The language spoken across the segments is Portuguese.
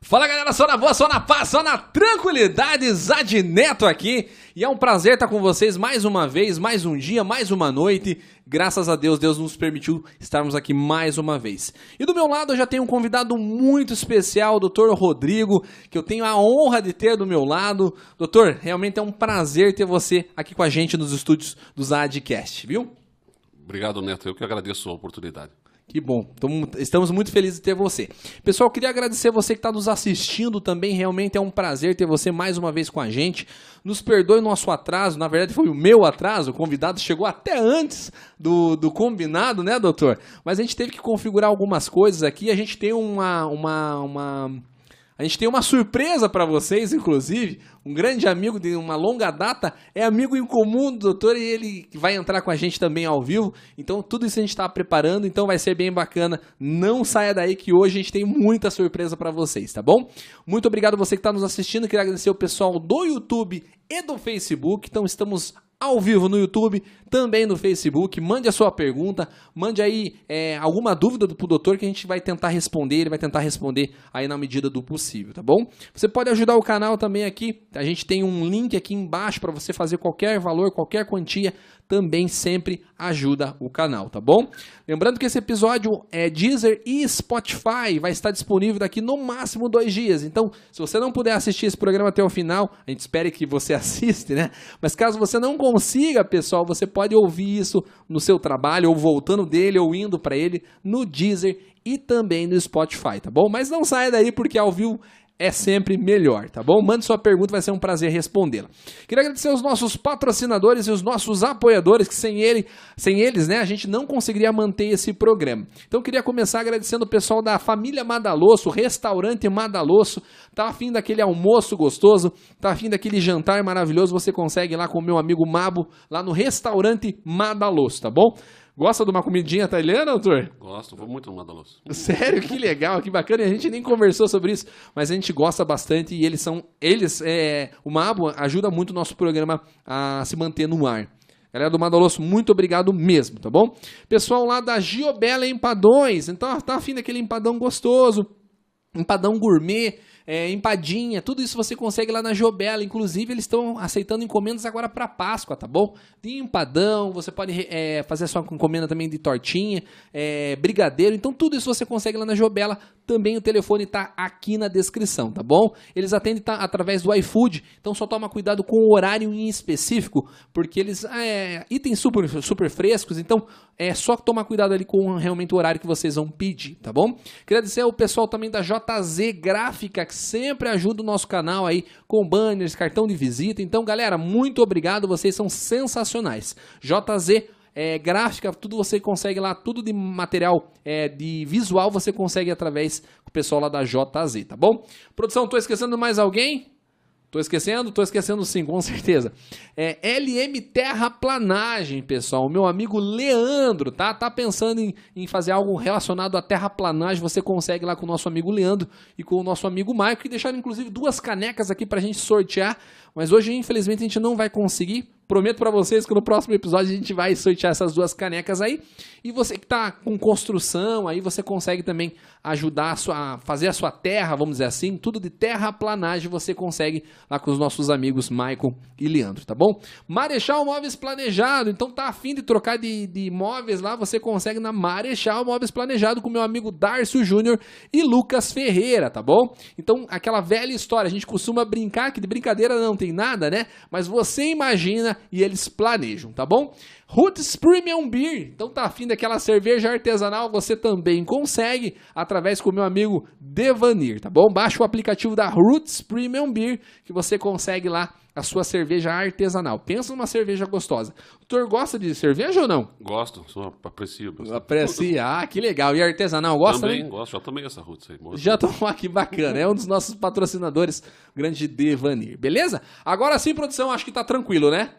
Fala galera, só na boa, só na paz, só na tranquilidade, Zad Neto aqui. E é um prazer estar com vocês mais uma vez, mais um dia, mais uma noite. Graças a Deus, Deus nos permitiu estarmos aqui mais uma vez. E do meu lado eu já tenho um convidado muito especial, o Dr. Rodrigo, que eu tenho a honra de ter do meu lado. Doutor, realmente é um prazer ter você aqui com a gente nos estúdios do Zadcast, viu? Obrigado, Neto. Eu que agradeço a oportunidade. Que bom, estamos muito felizes de ter você. Pessoal, queria agradecer você que está nos assistindo também. Realmente é um prazer ter você mais uma vez com a gente. Nos perdoe nosso atraso, na verdade foi o meu atraso. O convidado chegou até antes do, do combinado, né, doutor? Mas a gente teve que configurar algumas coisas aqui. A gente tem uma, uma, uma a gente tem uma surpresa para vocês, inclusive. Um grande amigo de uma longa data é amigo em comum do doutor e ele vai entrar com a gente também ao vivo. Então, tudo isso a gente está preparando, então vai ser bem bacana. Não saia daí que hoje a gente tem muita surpresa para vocês, tá bom? Muito obrigado você que está nos assistindo. Queria agradecer o pessoal do YouTube e do Facebook. Então, estamos ao vivo no YouTube, também no Facebook. Mande a sua pergunta, mande aí é, alguma dúvida pro doutor que a gente vai tentar responder. Ele vai tentar responder aí na medida do possível, tá bom? Você pode ajudar o canal também aqui. A gente tem um link aqui embaixo para você fazer qualquer valor, qualquer quantia também sempre ajuda o canal, tá bom? Lembrando que esse episódio é Deezer e Spotify, vai estar disponível daqui no máximo dois dias. Então, se você não puder assistir esse programa até o final, a gente espera que você assista, né? Mas caso você não consiga, pessoal, você pode ouvir isso no seu trabalho, ou voltando dele, ou indo para ele, no Deezer e também no Spotify, tá bom? Mas não saia daí porque ao vivo é sempre melhor, tá bom? Mande sua pergunta, vai ser um prazer respondê-la. Queria agradecer aos nossos patrocinadores e os nossos apoiadores, que sem, ele, sem eles, né, a gente não conseguiria manter esse programa. Então queria começar agradecendo o pessoal da família Madalosso, restaurante Madalosso, tá afim daquele almoço gostoso, tá afim daquele jantar maravilhoso, você consegue lá com o meu amigo Mabo, lá no restaurante Madalosso, tá bom? Gosta de uma comidinha italiana, doutor? Gosto, vou muito no Madaloso. Sério, que legal, que bacana. A gente nem conversou sobre isso, mas a gente gosta bastante e eles são. Eles, é, o Mabo ajuda muito o nosso programa a se manter no ar. Galera do Madaloso, muito obrigado mesmo, tá bom? Pessoal lá da Giobela Empadões, então tá afim daquele empadão gostoso, empadão gourmet, é, empadinha, tudo isso você consegue lá na Jobela. Inclusive, eles estão aceitando encomendas agora para Páscoa, tá bom? De empadão, você pode é, fazer a sua encomenda também de tortinha, é, brigadeiro. Então, tudo isso você consegue lá na Jobela. Também o telefone está aqui na descrição, tá bom? Eles atendem tá, através do iFood, então só toma cuidado com o horário em específico, porque eles é, itens super, super frescos, então é só tomar cuidado ali com realmente o horário que vocês vão pedir, tá bom? Queria dizer ao pessoal também da JZ Gráfica, que sempre ajuda o nosso canal aí com banners, cartão de visita. Então, galera, muito obrigado, vocês são sensacionais. JZ é, gráfica, tudo você consegue lá, tudo de material é, de visual você consegue através do pessoal lá da JZ, tá bom? Produção, tô esquecendo mais alguém? Tô esquecendo? Tô esquecendo sim, com certeza. É LM Terraplanagem, pessoal. O meu amigo Leandro, tá? Tá pensando em, em fazer algo relacionado à terraplanagem. Você consegue lá com o nosso amigo Leandro e com o nosso amigo Maico. E deixaram inclusive duas canecas aqui pra gente sortear. Mas hoje, infelizmente, a gente não vai conseguir Prometo para vocês que no próximo episódio a gente vai sortear essas duas canecas aí. E você que está com construção, aí você consegue também ajudar a, sua, fazer a sua terra, vamos dizer assim, tudo de terraplanagem você consegue lá com os nossos amigos Michael e Leandro, tá bom? Marechal Móveis Planejado, então tá afim de trocar de, de móveis lá, você consegue na Marechal Móveis Planejado com meu amigo Darcio Júnior e Lucas Ferreira, tá bom? Então, aquela velha história, a gente costuma brincar que de brincadeira não tem nada, né? Mas você imagina e eles planejam, tá bom? Roots Premium Beer. Então tá afim daquela cerveja artesanal, você também consegue através com o meu amigo Devanir, tá bom? Baixa o aplicativo da Roots Premium Beer que você consegue lá a sua cerveja artesanal. Pensa numa cerveja gostosa. O doutor gosta de cerveja ou não? Gosto, só aprecio. Aprecia, ah, que legal. E artesanal, gosta também? Também, gosto, já tomei essa Roots aí. Já tomou aqui, bacana. É um dos nossos patrocinadores, grande Devanir. Beleza? Agora sim, produção, acho que tá tranquilo, né?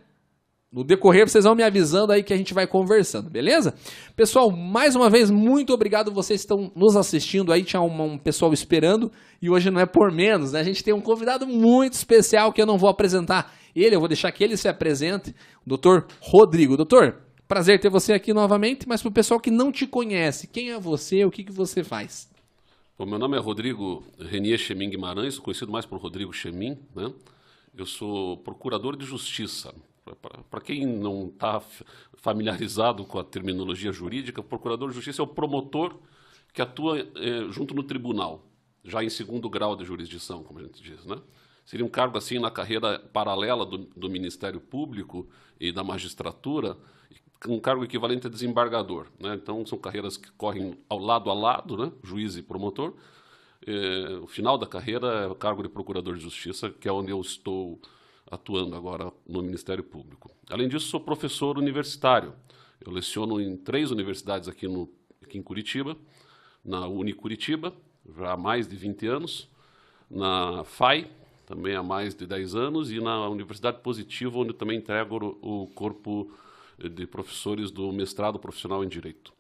No decorrer, vocês vão me avisando aí que a gente vai conversando, beleza? Pessoal, mais uma vez, muito obrigado. Vocês estão nos assistindo aí. Tinha um, um, pessoal esperando e hoje não é por menos, né? A gente tem um convidado muito especial que eu não vou apresentar ele, eu vou deixar que ele se apresente, o doutor Rodrigo. Doutor, prazer ter você aqui novamente, mas para o pessoal que não te conhece, quem é você, o que, que você faz? Bom, meu nome é Rodrigo Renier Chemin Guimarães, conhecido mais por Rodrigo Chemin. Né? Eu sou procurador de justiça. Para quem não está familiarizado com a terminologia jurídica, o procurador de justiça é o promotor que atua eh, junto no tribunal, já em segundo grau de jurisdição, como a gente diz. Né? Seria um cargo assim na carreira paralela do, do Ministério Público e da magistratura, um cargo equivalente a desembargador. Né? Então, são carreiras que correm ao lado a lado, né? juiz e promotor. É, o final da carreira é o cargo de procurador de justiça, que é onde eu estou atuando agora no Ministério Público. Além disso, sou professor universitário. Eu leciono em três universidades aqui, no, aqui em Curitiba, na Unicuritiba, já há mais de 20 anos, na FAI, também há mais de 10 anos, e na Universidade Positiva, onde também entrego o corpo de professores do mestrado profissional em Direito.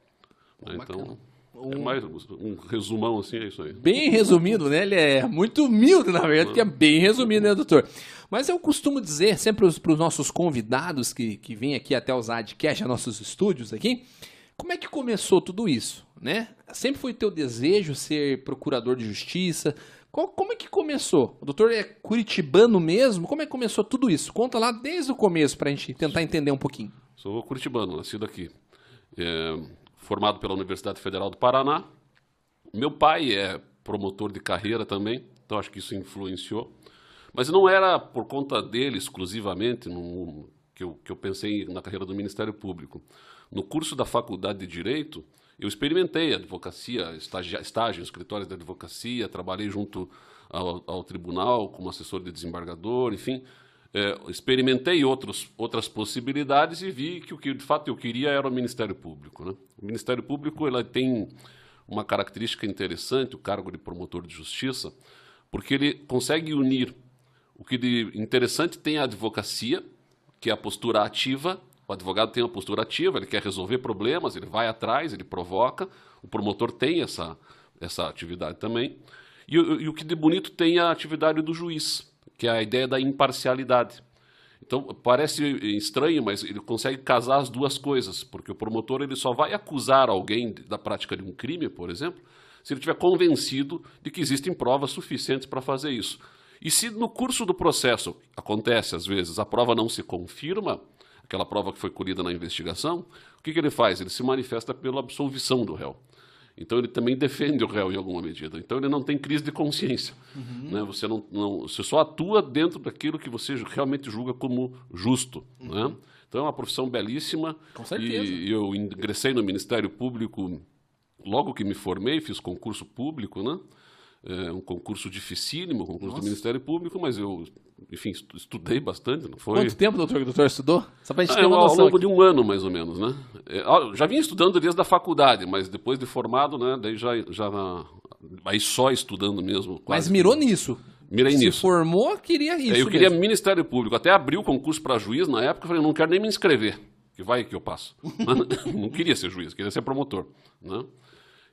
Oh, então, um... é mais um resumão assim, é isso aí. Bem resumido, né? Ele é muito humilde, na verdade, que é bem resumido, né, doutor? Mas eu costumo dizer sempre para os nossos convidados que, que vêm aqui até os Adcast, nossos estúdios aqui, como é que começou tudo isso, né? Sempre foi teu desejo ser procurador de justiça? Qual, como é que começou? O doutor é curitibano mesmo? Como é que começou tudo isso? Conta lá desde o começo para a gente tentar entender um pouquinho. Sou curitibano, nascido aqui. É, formado pela Universidade Federal do Paraná. Meu pai é promotor de carreira também, então acho que isso influenciou. Mas não era por conta dele exclusivamente no, que, eu, que eu pensei na carreira do Ministério Público. No curso da Faculdade de Direito, eu experimentei advocacia, estágio, estágio em escritórios de advocacia, trabalhei junto ao, ao tribunal como assessor de desembargador, enfim, é, experimentei outros, outras possibilidades e vi que o que de fato eu queria era o Ministério Público. Né? O Ministério Público ela tem uma característica interessante, o cargo de promotor de justiça, porque ele consegue unir o que de interessante tem a advocacia, que é a postura ativa, o advogado tem uma postura ativa, ele quer resolver problemas, ele vai atrás, ele provoca. O promotor tem essa, essa atividade também. E, e o que de bonito tem a atividade do juiz, que é a ideia da imparcialidade. Então, parece estranho, mas ele consegue casar as duas coisas, porque o promotor ele só vai acusar alguém da prática de um crime, por exemplo, se ele estiver convencido de que existem provas suficientes para fazer isso. E se no curso do processo acontece, às vezes, a prova não se confirma, aquela prova que foi colhida na investigação, o que, que ele faz? Ele se manifesta pela absolvição do réu. Então ele também defende o réu em alguma medida. Então ele não tem crise de consciência. Uhum. Né? Você, não, não, você só atua dentro daquilo que você realmente julga como justo. Uhum. Né? Então é uma profissão belíssima. Com certeza. E eu ingressei no Ministério Público logo que me formei, fiz concurso público, né? É um concurso dificílimo, concurso Nossa. do Ministério Público, mas eu, enfim, estudei bastante. Não foi... Quanto tempo, doutor, o doutor estudou? Só pra gente ah, ter uma Ao longo aqui. de um ano, mais ou menos, né? É, já vinha estudando desde a faculdade, mas depois de formado, né, daí já, já aí só estudando mesmo. Mas mirou nisso? Mirei Se nisso. Se formou, queria isso é, Eu queria mesmo. Ministério Público. Até abri o concurso para juiz na época, falei, não quero nem me inscrever, que vai que eu passo. não queria ser juiz, queria ser promotor, né?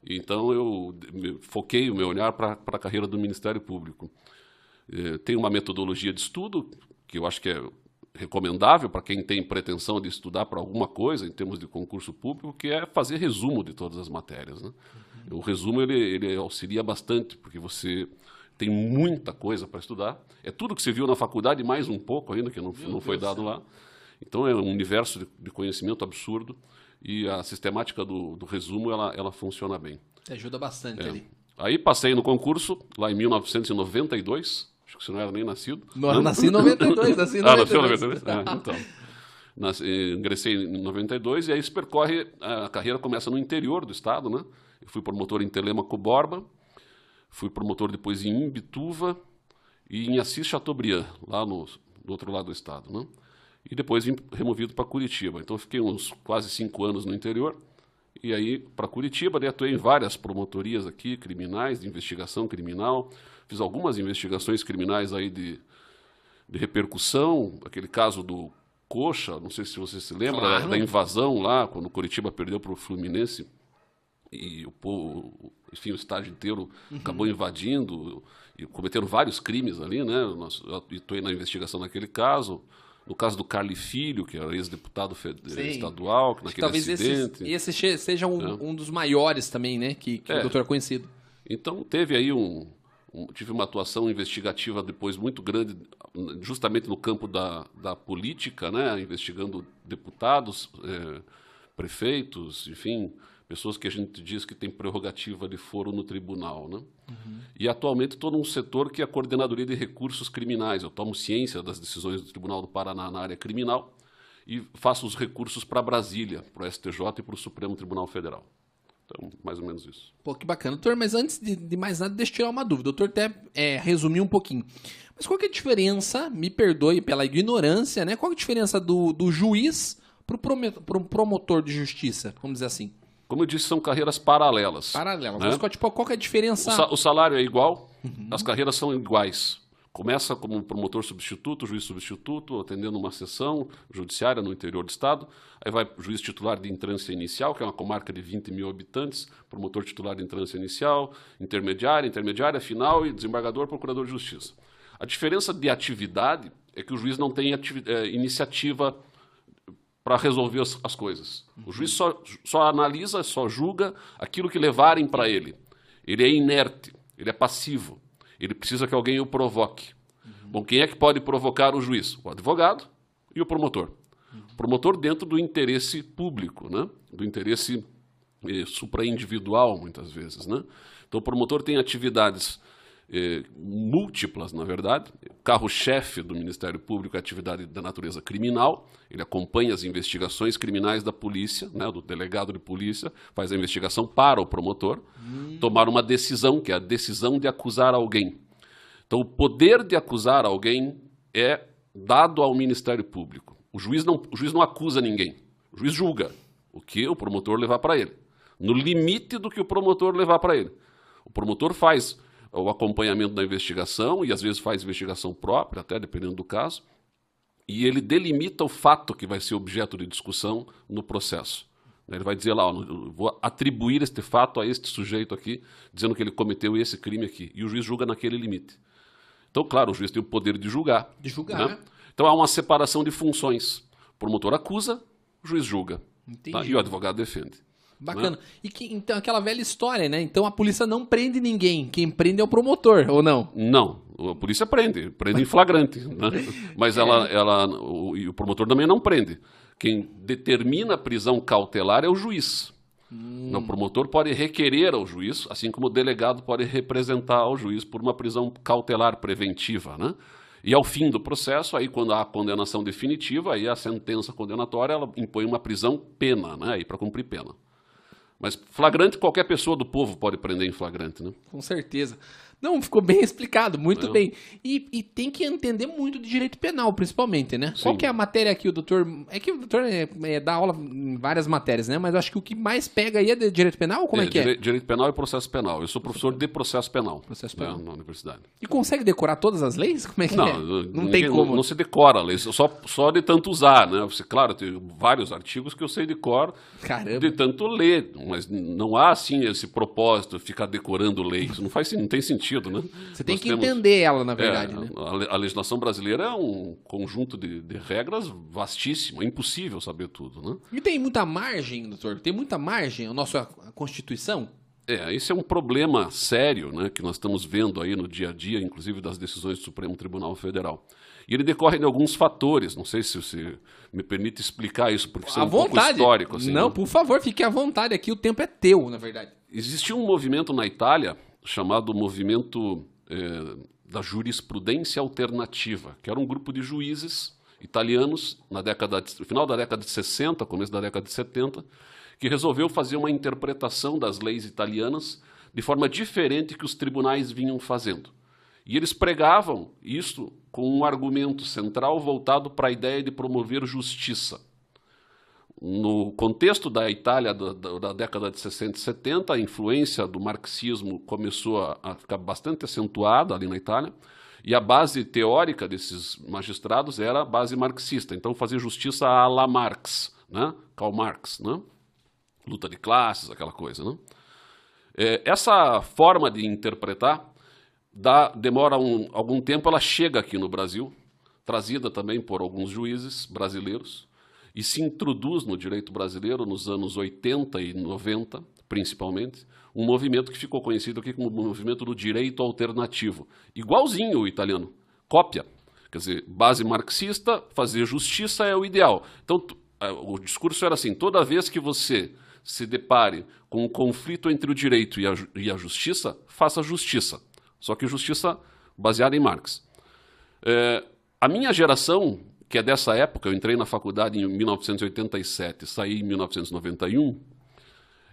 Então eu foquei o meu olhar para a carreira do Ministério Público. É, tem uma metodologia de estudo que eu acho que é recomendável para quem tem pretensão de estudar para alguma coisa em termos de concurso público, que é fazer resumo de todas as matérias. Né? Uhum. O resumo ele, ele auxilia bastante, porque você tem muita coisa para estudar. É tudo que você viu na faculdade, mais um pouco ainda, que não, não foi dado lá. Então é um universo de, de conhecimento absurdo e a sistemática do, do resumo ela, ela funciona bem. Ajuda bastante é. ali. Aí passei no concurso, lá em 1992, acho que você não era nem nascido. Não, não. nasci em 92, nasci em 92. Ah, nasceu em 92? Ah, então. Nasci, ingressei em 92 e aí se percorre, a carreira começa no interior do estado, né? Eu fui promotor em Telemaco Borba, fui promotor depois em Imbituva e em Assis Chateaubriand, lá no, no outro lado do estado, né? e depois vim removido para Curitiba. Então fiquei uns quase cinco anos no interior e aí para Curitiba, daí atuei em várias promotorias aqui, criminais, de investigação criminal, fiz algumas investigações criminais aí de, de repercussão, aquele caso do Coxa, não sei se você se lembra, claro. da invasão lá, quando Curitiba perdeu para o Fluminense e o povo, enfim, o estádio inteiro uhum. acabou invadindo e cometeram vários crimes ali, né? Eu estou na investigação naquele caso. No caso do Carli Filho, que era ex-deputado estadual, que naquele talvez acidente. Esse, esse seja um, é. um, dos maiores também, né? Que, que é. o doutor é conhecido. Então teve aí um, tive uma atuação investigativa depois muito grande, justamente no campo da, da política, né, investigando deputados, eh, prefeitos, enfim, pessoas que a gente diz que tem prerrogativa de foro no tribunal. Né? Uhum. E atualmente estou num setor que é a Coordenadoria de Recursos Criminais. Eu tomo ciência das decisões do Tribunal do Paraná na área criminal e faço os recursos para Brasília, para o STJ e para o Supremo Tribunal Federal. Então, mais ou menos isso. Pô, que bacana. Doutor, mas antes de, de mais nada, deixa eu tirar uma dúvida. O doutor até é, resumiu um pouquinho. Mas qual que é a diferença, me perdoe pela ignorância, né? Qual é a diferença do, do juiz para o promotor de justiça, vamos dizer assim? Como eu disse, são carreiras paralelas. Paralelas. Né? Mas qual, tipo, qual é a diferença? O, sa o salário é igual, uhum. as carreiras são iguais. Começa como promotor substituto, juiz substituto, atendendo uma sessão judiciária no interior do Estado. Aí vai juiz titular de entrância inicial, que é uma comarca de 20 mil habitantes, promotor titular de entrância inicial, intermediária, intermediária final e desembargador, procurador de justiça. A diferença de atividade é que o juiz não tem é, iniciativa para resolver as, as, coisas. O juiz só, só analisa, só julga aquilo que levarem para ele. Ele é inerte, ele é passivo. Ele precisa que alguém o provoque. Uhum. Bom, quem é que pode provocar o juiz? O advogado e o promotor. Uhum. Promotor dentro do interesse público, né? do interesse eh, supraindividual, muitas vezes. Né? Então, o promotor tem atividades eh, múltiplas, na verdade. Carro-chefe do Ministério Público é atividade da natureza criminal. Ele acompanha as investigações criminais da polícia, né, do delegado de polícia, faz a investigação para o promotor, hum. tomar uma decisão, que é a decisão de acusar alguém. Então, o poder de acusar alguém é dado ao Ministério Público. O juiz não, o juiz não acusa ninguém. O juiz julga o que o promotor levar para ele, no limite do que o promotor levar para ele. O promotor faz o acompanhamento da investigação e às vezes faz investigação própria, até dependendo do caso, e ele delimita o fato que vai ser objeto de discussão no processo. Ele vai dizer lá, ó, vou atribuir este fato a este sujeito aqui, dizendo que ele cometeu esse crime aqui, e o juiz julga naquele limite. Então, claro, o juiz tem o poder de julgar. De julgar. Né? Então há uma separação de funções. O promotor acusa, o juiz julga. Tá? E o advogado defende. Bacana. Né? E que, então, aquela velha história, né? Então a polícia não prende ninguém. Quem prende é o promotor, ou não? Não. A polícia prende, prende em flagrante. né? Mas ela, ela, o, e o promotor também não prende. Quem determina a prisão cautelar é o juiz. Hum. O promotor pode requerer ao juiz, assim como o delegado pode representar ao juiz por uma prisão cautelar preventiva, né? E ao fim do processo, aí quando há a condenação definitiva, aí a sentença condenatória, ela impõe uma prisão pena, né? Aí para cumprir pena. Mas flagrante, qualquer pessoa do povo pode prender em flagrante, né? Com certeza. Não, ficou bem explicado, muito bem. E, e, tem que entender muito de direito penal, principalmente, né? Sim. Qual que é a matéria que o doutor... É que o doutor é, é, dá aula em várias matérias, né? Mas eu acho que o que mais pega aí é de direito penal, como é, é que é? Direito penal e processo penal. Eu sou professor de processo penal. Processo penal. Né, na universidade. E consegue decorar todas as leis? Como é que não, é? Não, não tem como. Não, não, se decora a lei, só, só de tanto usar, né? Você, claro, tem vários artigos que eu sei de cor Caramba. de tanto ler, mas não há, assim, esse propósito, ficar decorando leis. Não faz não tem sentido, né? Você tem que temos, entender ela, na verdade. É, né? a, a, legislação brasileira é um conjunto de, de, regras vastíssimo, é impossível saber tudo. Né? E tem muita margem, doutor? Tem muita margem a nossa Constituição? É, esse é um problema sério né, que nós estamos vendo aí no dia a dia, inclusive das decisões do Supremo Tribunal Federal. E ele decorre de alguns fatores, não sei se você me permite explicar isso, porque isso é um vontade. pouco histórico. Assim, não, né? por favor, fique à vontade aqui, o tempo é teu, na verdade. Existia um movimento na Itália chamado Movimento é, da jurisprudência alternativa, que era um grupo de juízes italianos na década de, no final da década de 60, começo da década de 70, que resolveu fazer uma interpretação das leis italianas de forma diferente que os tribunais vinham fazendo. E eles pregavam isso com um argumento central voltado para a ideia de promover justiça no contexto da Itália da, da, da, década de 60 e 70, a influência do marxismo começou a, a, ficar bastante acentuada ali na Itália, e a base teórica desses magistrados era a base marxista. Então, fazer justiça à la Marx, né? Karl Marx, né? luta de classes, aquela coisa. Né? É, essa forma de interpretar dá, demora um, algum tempo, ela chega aqui no Brasil, trazida também por alguns juízes brasileiros, e se introduz no direito brasileiro nos anos 80 e 90, principalmente, um movimento que ficou conhecido aqui como movimento do direito alternativo. Igualzinho o italiano, cópia. Quer dizer, base marxista, fazer justiça é o ideal. Então, o discurso era assim: toda vez que você se depare com um conflito entre o direito e a, e a justiça, faça justiça. Só que justiça baseada em Marx. É, a minha geração que é dessa época, eu entrei na faculdade em 1987, saí em 1991,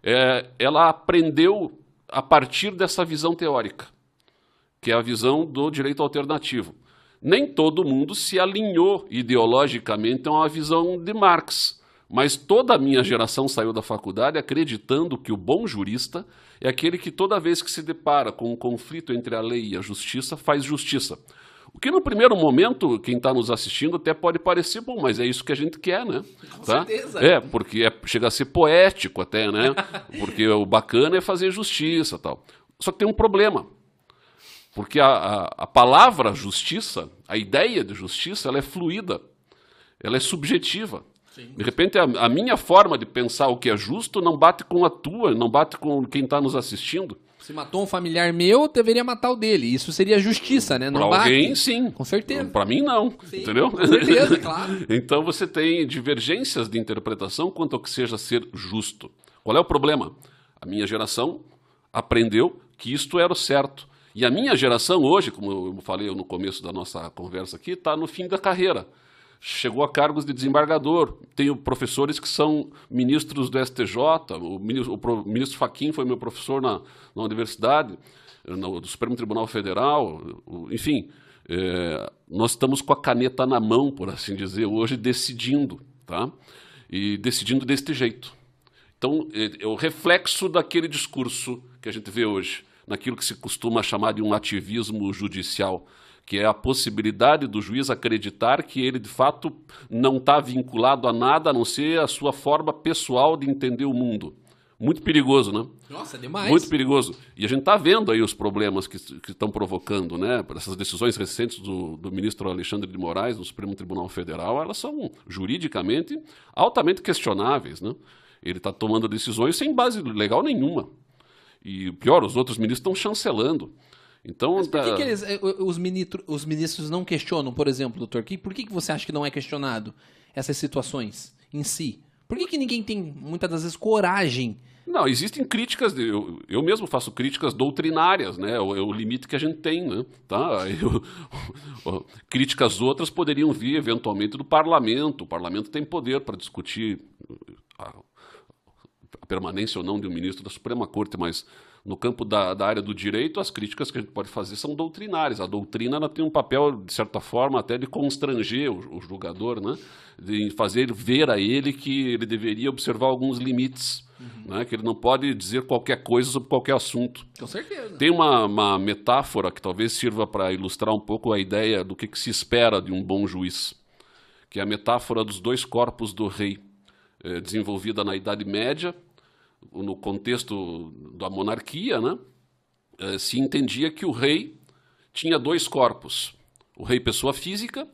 é, ela aprendeu a partir dessa visão teórica, que é a visão do direito alternativo. Nem todo mundo se alinhou ideologicamente a uma visão de Marx, mas toda a minha geração saiu da faculdade acreditando que o bom jurista é aquele que toda vez que se depara com um conflito entre a lei e a justiça, faz justiça. O que no primeiro momento, quem está nos assistindo até pode parecer bom, mas é isso que a gente quer, né? Com tá? certeza. É, porque é, chega a ser poético até, né? Porque o bacana é fazer justiça tal. Só que tem um problema. Porque a, a, a palavra justiça, a ideia de justiça, ela é fluida, ela é subjetiva. Sim. De repente, a, a minha forma de pensar o que é justo não bate com a tua, não bate com quem está nos assistindo. Se matou um familiar meu, deveria matar o dele. Isso seria justiça, né? Não pra alguém, sim. Com certeza. Para mim, não. Sim, entendeu? Com certeza, claro. então você tem divergências de interpretação quanto ao que seja ser justo. Qual é o problema? A minha geração aprendeu que isto era o certo. E a minha geração hoje, como eu falei no começo da nossa conversa aqui, está no fim da carreira chegou a cargos de desembargador. Tenho professores que são ministros do STJ, o ministro, o ministro Faquim foi meu professor na, na universidade, no, do Supremo Tribunal Federal, enfim. É, nós estamos com a caneta na mão, por assim dizer, hoje decidindo, tá? E decidindo deste jeito. Então, é, é o reflexo daquele discurso que a gente vê hoje, naquilo que se costuma chamar de um ativismo judicial que é a possibilidade do juiz acreditar que ele de fato não está vinculado a nada a não ser a sua forma pessoal de entender o mundo. Muito perigoso, né? Nossa, demais. Muito perigoso. E a gente está vendo aí os problemas que estão provocando, né? Essas decisões recentes do, do, ministro Alexandre de Moraes no Supremo Tribunal Federal, elas são juridicamente altamente questionáveis, né? Ele está tomando decisões sem base legal nenhuma. E pior, os outros ministros estão chancelando. Então, Mas por que, tá... que eles, eh, os, ministro, os ministros não questionam, por exemplo, doutor? Que, por que, que você acha que não é questionado essas situações em si? Por que, que ninguém tem, muitas das vezes, coragem? Não, existem críticas, de, eu, eu mesmo faço críticas doutrinárias, né? É o, é o limite que a gente tem, né? Tá? Eu, críticas outras poderiam vir, eventualmente, do parlamento. O parlamento tem poder para discutir permanência ou não de um ministro da Suprema Corte, mas no campo da, da, área do direito, as críticas que a gente pode fazer são doutrinárias. A doutrina ela tem um papel, de certa forma, até de constranger o, o julgador, né? de fazer ver a ele que ele deveria observar alguns limites, uhum. né? que ele não pode dizer qualquer coisa sobre qualquer assunto. Com certeza. Tem uma, uma metáfora que talvez sirva para ilustrar um pouco a ideia do que, que se espera de um bom juiz, que é a metáfora dos dois corpos do rei, é, desenvolvida na Idade Média no contexto da monarquia, né, eh, se entendia que o rei tinha dois corpos: o rei pessoa física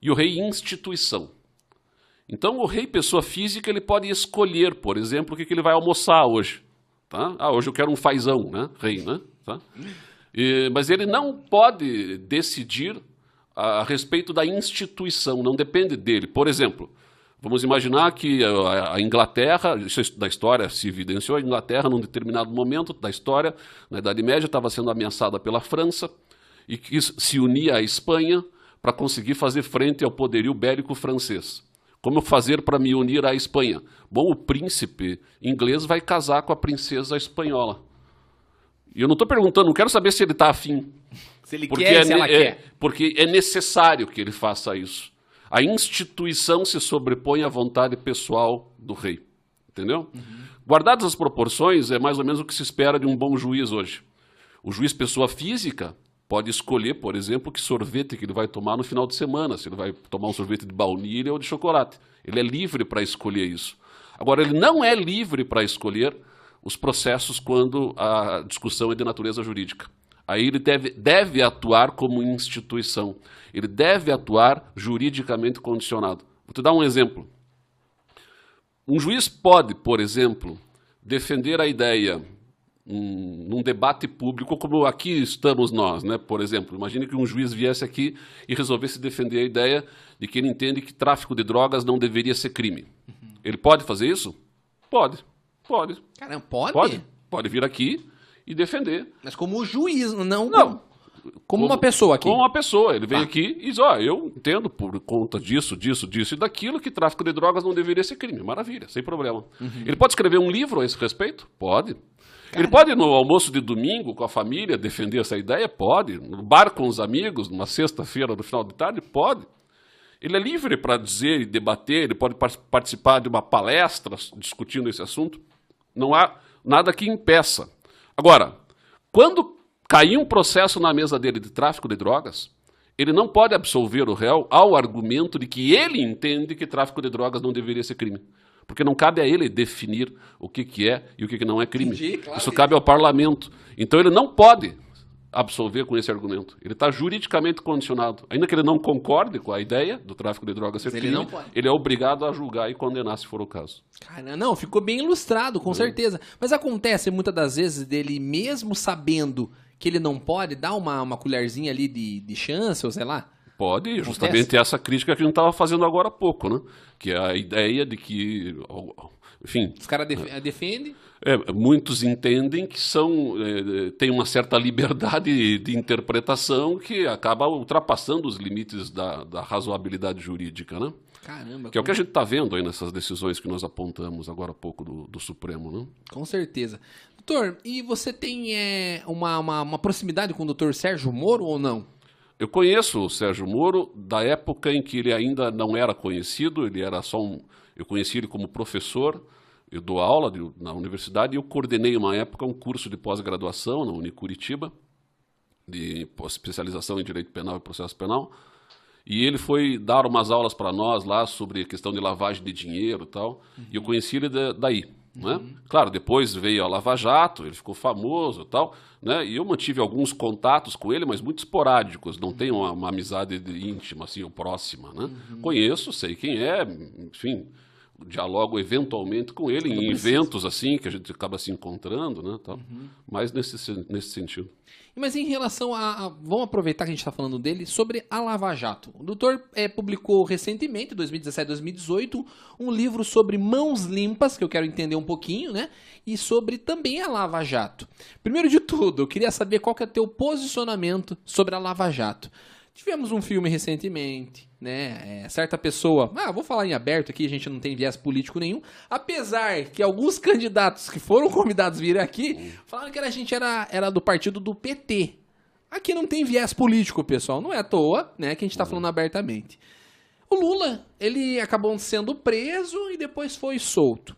e o rei instituição. Então, o rei pessoa física ele pode escolher, por exemplo, o que, ele vai almoçar hoje. Tá? Ah, hoje eu quero um fazão, né? Rei, né? Tá? E, mas ele não pode decidir a, a respeito da instituição, não depende dele. Por exemplo, Vamos imaginar que a Inglaterra, isso é da história se evidenciou, a Inglaterra, num determinado momento da história, na Idade Média, estava sendo ameaçada pela França e quis se unir à Espanha para conseguir fazer frente ao poderio bélico francês. Como fazer para me unir à Espanha? Bom, o príncipe inglês vai casar com a princesa espanhola. E eu não estou perguntando, não quero saber se ele está afim. Se ele quer, é, se ela é, quer. Porque é necessário que ele faça isso. A instituição se sobrepõe à vontade pessoal do rei. Entendeu? Uhum. Guardadas as proporções, é mais ou menos o que se espera de um bom juiz hoje. O juiz pessoa física pode escolher, por exemplo, que sorvete que ele vai tomar no final de semana, se ele vai tomar um sorvete de baunilha ou de chocolate. Ele é livre para escolher isso. Agora, ele não é livre para escolher os processos quando a discussão é de natureza jurídica. Aí ele deve, deve atuar como instituição. Ele deve atuar juridicamente condicionado. Vou te dar um exemplo. Um juiz pode, por exemplo, defender a ideia um, num debate público, como aqui estamos nós, né? Por exemplo, imagine que um juiz viesse aqui e resolvesse defender a ideia de que ele entende que tráfico de drogas não deveria ser crime. Uhum. Ele pode fazer isso? Pode, pode. Caramba, pode? Pode, pode vir aqui e defender. Mas como juiz, não... Não, como, como uma pessoa aqui. Como uma pessoa. Ele vem tá. aqui e diz, ó, oh, eu entendo por conta disso, disso, disso e daquilo que tráfico de drogas não deveria ser crime. Maravilha, sem problema. Uhum. Ele pode escrever um livro a esse respeito? Pode. Cara. Ele pode, no almoço de domingo, com a família, defender essa ideia? Pode. No bar com os amigos, numa sexta-feira, no final de tarde? Pode. Ele é livre para dizer e debater, ele pode participar de uma palestra discutindo esse assunto. Não há nada que impeça. Agora, quando cair um processo na mesa dele de tráfico de drogas, ele não pode absolver o réu ao argumento de que ele entende que tráfico de drogas não deveria ser crime. Porque não cabe a ele definir o que, que é e o que, que não é crime. Entendi, claro, Isso cabe ao parlamento. Então ele não pode absolver com esse argumento. Ele está juridicamente condicionado. Ainda que ele não concorde com a ideia do tráfico de drogas ser crime, ele, ele, é obrigado a julgar e condenar se for o caso. Cara, não, ficou bem ilustrado, com é. certeza. Mas acontece muitas das vezes dele, mesmo sabendo que ele não pode, dar uma, uma colherzinha ali de, de chance, ou sei lá, Pode, justamente essa crítica que a gente estava fazendo agora há pouco, né? Que é a ideia de que, enfim... Os caras def defendem? É, muitos entendem que são é, tem uma certa liberdade de interpretação que acaba ultrapassando os limites da, da razoabilidade jurídica, né? Caramba. Que é o que a gente está vendo aí nessas decisões que nós apontamos agora há pouco do, do Supremo, né? Com certeza. Doutor, e você tem é, uma, uma, uma proximidade com o doutor Sérgio Moro ou não? Eu conheço o Sérgio Moro da época em que ele ainda não era conhecido, ele era só um. Eu conheci ele como professor, eu dou aula de, na universidade e eu coordenei uma época um curso de pós-graduação na Unicuritiba, de especialização em Direito Penal e Processo Penal. E ele foi dar umas aulas para nós lá sobre a questão de lavagem de dinheiro e tal. Uhum. E eu conheci ele daí. Né? Uhum. Claro, depois veio a Lava Jato, ele ficou famoso e tal, né? e eu mantive alguns contatos com ele, mas muito esporádicos, não tenho uma, uma amizade íntima, assim, ou próxima. Né? Uhum. Conheço, sei quem é, enfim, dialogo eventualmente com ele em eventos assim, que a gente acaba se encontrando, né, tal, uhum. mas nesse, nesse sentido. Mas em relação a, a Vamos aproveitar que a gente está falando dele sobre a Lava Jato. O doutor é, publicou recentemente, 2017, 2018, um livro sobre mãos limpas, que eu quero entender um pouquinho, né? E sobre também a Lava Jato. Primeiro de tudo, eu queria saber qual que é o teu posicionamento sobre a Lava Jato. Tivemos um filme recentemente, né? É, certa pessoa, ah, vou falar em aberto aqui, a gente não tem viés político nenhum. Apesar que alguns candidatos que foram convidados virem aqui falaram que a gente era, era do partido do PT. Aqui não tem viés político, pessoal. Não é à toa, né? Que a gente tá falando abertamente. O Lula, ele acabou sendo preso e depois foi solto.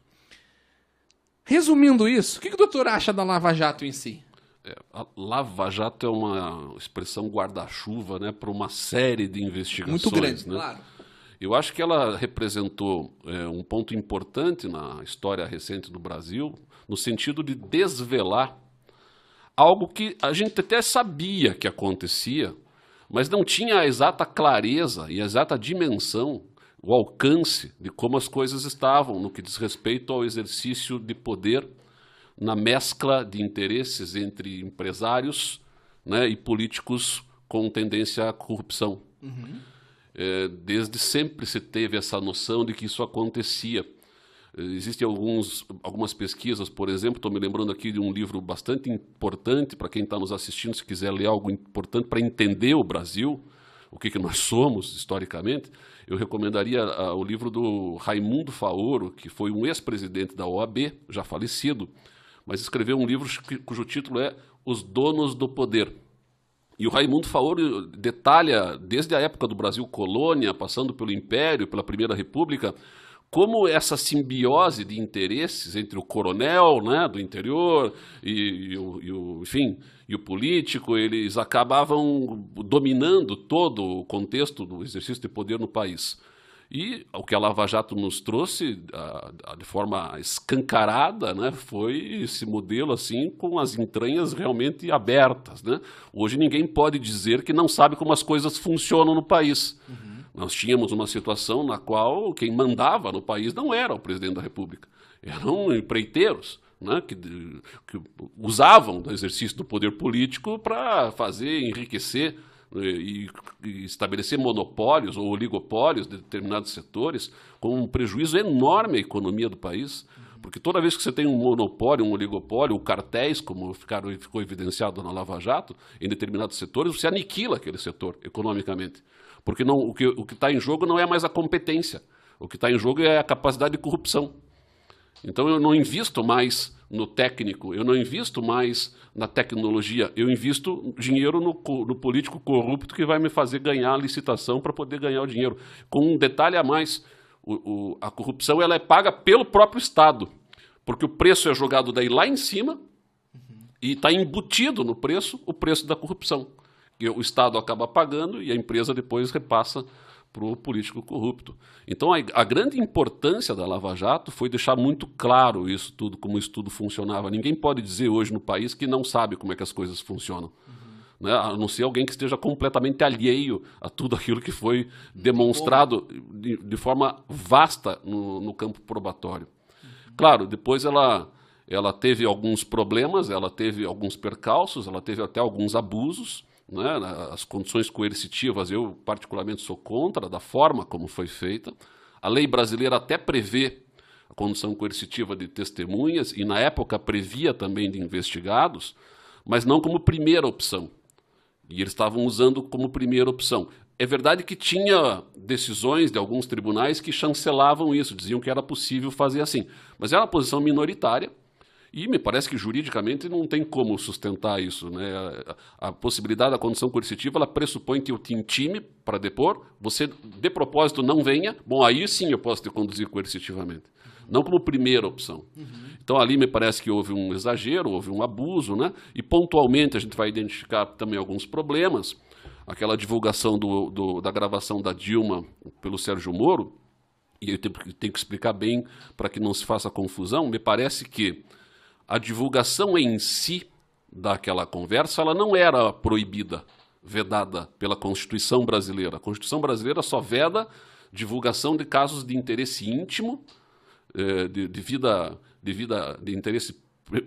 Resumindo isso, o que, que o doutor acha da Lava Jato em si? É, Lava Jato é uma expressão guarda-chuva né, para uma série de investigações. Muito grande, né? claro. Eu acho que ela representou é, um ponto importante na história recente do Brasil, no sentido de desvelar algo que a gente até sabia que acontecia, mas não tinha a exata clareza e a exata dimensão, o alcance de como as coisas estavam no que diz respeito ao exercício de poder na mescla de interesses entre empresários né, e políticos com tendência à corrupção. Uhum. É, desde sempre se teve essa noção de que isso acontecia. É, existem alguns, algumas pesquisas, por exemplo, estou me lembrando aqui de um livro bastante importante para quem está nos assistindo, se quiser ler algo importante para entender o Brasil, o que, que nós somos historicamente, eu recomendaria uh, o livro do Raimundo Faoro, que foi um ex-presidente da OAB, já falecido, mas escreveu um livro cujo título é Os Donos do Poder. E o Raimundo Faoro detalha, desde a época do Brasil colônia, passando pelo Império, pela Primeira República, como essa simbiose de interesses entre o coronel né, do interior e, e, o, e, o, enfim, e o político, eles acabavam dominando todo o contexto do exercício de poder no país. E o que a Lava Jato nos trouxe a, a, de forma escancarada né, foi esse modelo assim com as entranhas realmente abertas. Né? Hoje ninguém pode dizer que não sabe como as coisas funcionam no país. Uhum. Nós tínhamos uma situação na qual quem mandava no país não era o presidente da República, eram empreiteiros. Né, que, que, usavam o exercício do poder político para fazer enriquecer e, e, estabelecer monopólios ou oligopólios de determinados setores, com um prejuízo enorme à economia do país. Porque toda vez que você tem um monopólio, um oligopólio, ou cartéis, como ficaram, ficou evidenciado na Lava Jato, em determinados setores, você aniquila aquele setor economicamente. Porque não, o que está em jogo não é mais a competência. O que está em jogo é a capacidade de corrupção. Então eu não invisto mais no técnico, eu não invisto mais na tecnologia, eu invisto dinheiro no, no político corrupto que vai me fazer ganhar a licitação para poder ganhar o dinheiro. Com um detalhe a mais, o, o, a corrupção ela é paga pelo próprio Estado, porque o preço é jogado daí lá em cima uhum. e está embutido no preço o preço da corrupção. E o Estado acaba pagando e a empresa depois repassa para o político corrupto. Então, a, a, grande importância da Lava Jato foi deixar muito claro isso tudo, como isso tudo funcionava. Ninguém pode dizer hoje no país que não sabe como é que as coisas funcionam. Uhum. Né? A não ser alguém que esteja completamente alheio a tudo aquilo que foi demonstrado de, de forma vasta no, no campo probatório. Uhum. Claro, depois ela, ela teve alguns problemas, ela teve alguns percalços, ela teve até alguns abusos, né, as condições coercitivas, eu particularmente sou contra da forma como foi feita. A lei brasileira até prevê a condição coercitiva de testemunhas e, na época, previa também de investigados, mas não como primeira opção. E eles estavam usando como primeira opção. É verdade que tinha decisões de alguns tribunais que chancelavam isso, diziam que era possível fazer assim, mas era uma posição minoritária e me parece que juridicamente não tem como sustentar isso. Né? A, a possibilidade da condição coercitiva ela pressupõe que eu te intime para depor, você de propósito não venha, bom, aí sim eu posso te conduzir coercitivamente. Não como primeira opção. Uhum. Então ali me parece que houve um exagero, houve um abuso, né? e pontualmente a gente vai identificar também alguns problemas. Aquela divulgação do, do, da gravação da Dilma pelo Sérgio Moro, e eu tenho, tenho que explicar bem para que não se faça confusão, me parece que a divulgação em si daquela conversa ela não era proibida, vedada pela Constituição brasileira. A Constituição brasileira só veda divulgação de casos de interesse íntimo, eh, de, de, vida, de vida de interesse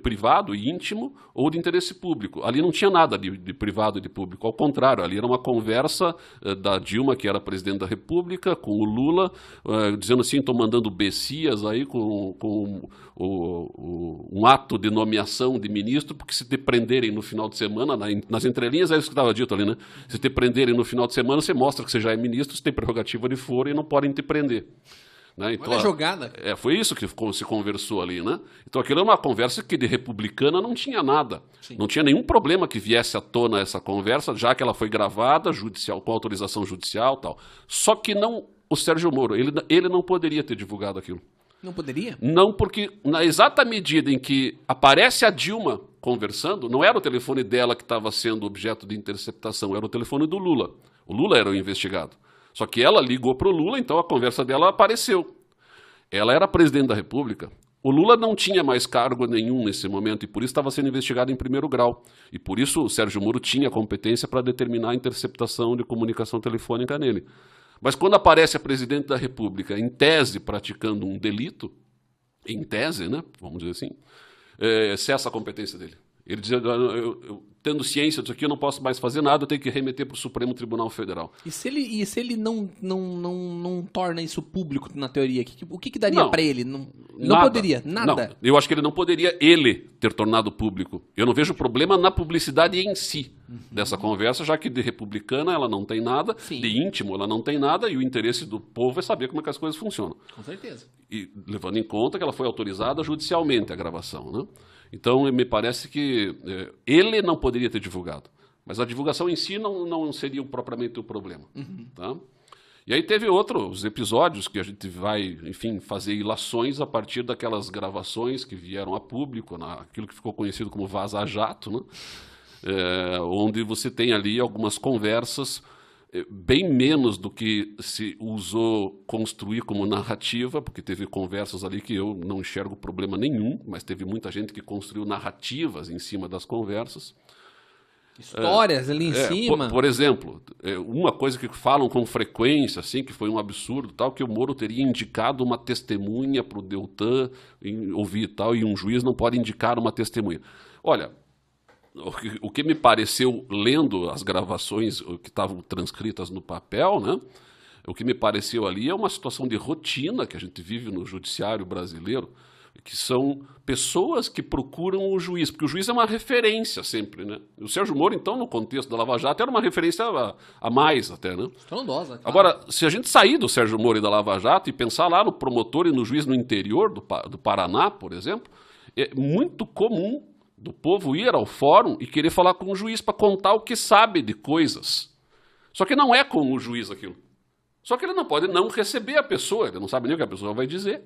privado e íntimo ou de interesse público. Ali não tinha nada de, de privado e de público, ao contrário, ali era uma conversa uh, da Dilma, que era presidente da República, com o Lula, uh, dizendo assim, estou mandando becias aí com, com o, o, um ato de nomeação de ministro, porque se te prenderem no final de semana, na, nas entrelinhas é isso que estava dito ali, né? Se te prenderem no final de semana, você mostra que você já é ministro, você tem prerrogativa de foro e não podem te prender. Né? Então, Olha a jogada. É, foi isso que se conversou ali. Né? Então aquilo é uma conversa que de republicana não tinha nada. Sim. Não tinha nenhum problema que viesse à tona essa conversa, já que ela foi gravada judicial, com autorização judicial tal. Só que não o Sérgio Moro, ele, ele não poderia ter divulgado aquilo. Não poderia? Não, porque na exata medida em que aparece a Dilma conversando, não era o telefone dela que estava sendo objeto de interceptação, era o telefone do Lula. O Lula era o investigado. Só que ela ligou para o Lula, então a conversa dela apareceu. Ela era presidente da República. O Lula não tinha mais cargo nenhum nesse momento e por isso estava sendo investigado em primeiro grau. E por isso o Sérgio Moro tinha competência para determinar a interceptação de comunicação telefônica nele. Mas quando aparece a presidente da República, em tese praticando um delito, em tese, né, vamos dizer assim, é, cessa a competência dele. Ele dizia, eu, eu, tendo ciência disso aqui, eu não posso mais fazer nada, eu tenho que remeter para o Supremo Tribunal Federal. E se ele, e se ele não, não, não, não torna isso público na teoria, o que, que daria para ele? Não, não poderia, nada. Não, eu acho que ele não poderia, ele, ter tornado público. Eu não vejo problema na publicidade em si uhum. dessa conversa, já que de republicana ela não tem nada, Sim. de íntimo ela não tem nada, e o interesse do povo é saber como é que as coisas funcionam. Com certeza. E levando em conta que ela foi autorizada judicialmente, a gravação, né? Então, me parece que é, ele não poderia ter divulgado. Mas a divulgação em si não, não seria propriamente o problema. Uhum. Tá? E aí teve outros episódios que a gente vai, enfim, fazer ilações a partir daquelas gravações que vieram a público, na, aquilo que ficou conhecido como vaza-jato, né? É, onde você tem ali algumas conversas bem menos do que se usou construir como narrativa, porque teve conversas ali que eu não enxergo problema nenhum, mas teve muita gente que construiu narrativas em cima das conversas. Histórias ali em É, cima. Por, por exemplo, é, uma coisa que falam com frequência, assim, que foi um absurdo, tal, que o Moro teria indicado uma testemunha para o Deltan em- ouvir e tal, e um juiz não pode indicar uma testemunha. Olha, o que, o que me pareceu lendo as gravações que estavam transcritas no papel, né? O que me pareceu ali é uma situação de rotina que a gente vive no judiciário brasileiro, que são pessoas que procuram o juiz, porque o juiz é uma referência sempre, né? O Sérgio Moro, então, no contexto da Lava Jato, era uma referência a, a mais até, né? Estrondosa. claro. Agora, se a gente sair do Sérgio Moro e da Lava Jato e pensar lá no promotor e no juiz no interior do, do Paraná, por exemplo, é muito comum do povo ir ao fórum e querer falar com o juiz para contar o que sabe de coisas. Só que não é com o juiz aquilo. Só que ele não pode não receber a pessoa, ele não sabe nem o que a pessoa vai dizer.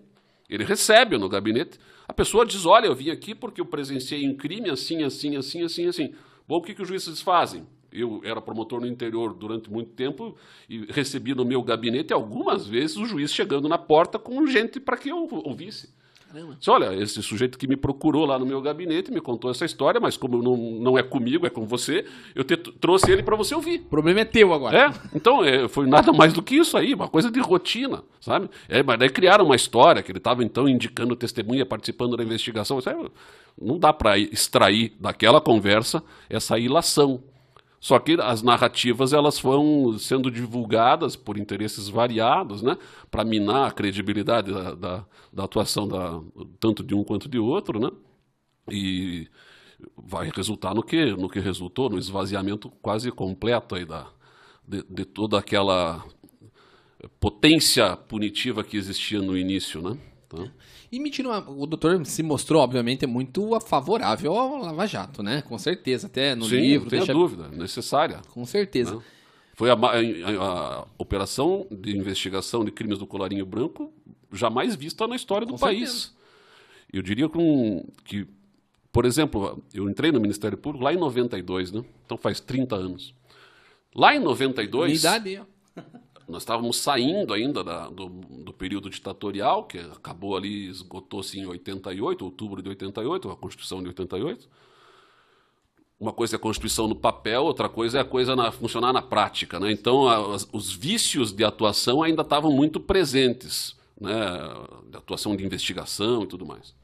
Ele recebe no gabinete. A pessoa diz: Olha, eu vim aqui porque eu presenciei um crime assim, assim, assim, assim, assim. Bom, o que, que os juízes fazem? Eu era promotor no interior durante muito tempo e recebi no meu gabinete algumas vezes o juiz chegando na porta com gente para que eu ouvisse. Caramba. Disse, olha, esse sujeito que me procurou lá no meu gabinete me contou essa história, mas como não, não é comigo, é com você, eu te, trouxe ele para você ouvir. O problema é teu agora. É, então é, foi nada mais do que isso aí, uma coisa de rotina, sabe? É, mas daí criaram uma história que ele estava então indicando testemunha, participando da investigação. Isso aí não dá para extrair daquela conversa essa ilação. Só que as narrativas elas foram sendo divulgadas por interesses variados, né, para minar a credibilidade da, da, da atuação da, tanto de um quanto de outro, né? E vai resultar no que, no que resultou, no esvaziamento quase completo aí da, de, de toda aquela potência punitiva que existia no início, né? Então, E me tira uma, o doutor se mostrou, obviamente, muito favorável ao Lava Jato, né? Com certeza, até no sim, livro. não tenha deixa- dúvida, necessária. Com certeza. Não. Foi a, a- a operação de investigação de crimes do colarinho branco jamais vista na história do Com país. Eu diria com, que, por exemplo, eu entrei no Ministério Público lá em 92, né? Então faz 30 anos. Lá em 92, Minha idade, ó. Nós estávamos saindo ainda da- do, do período ditatorial, que acabou ali, esgotou-se em 88, outubro de 88, a Constituição de 88. Uma coisa é a Constituição no papel, outra coisa é a coisa na- funcionar na prática. Né? Então, os vícios de atuação ainda estavam muito presentes, né? de atuação de investigação e tudo mais.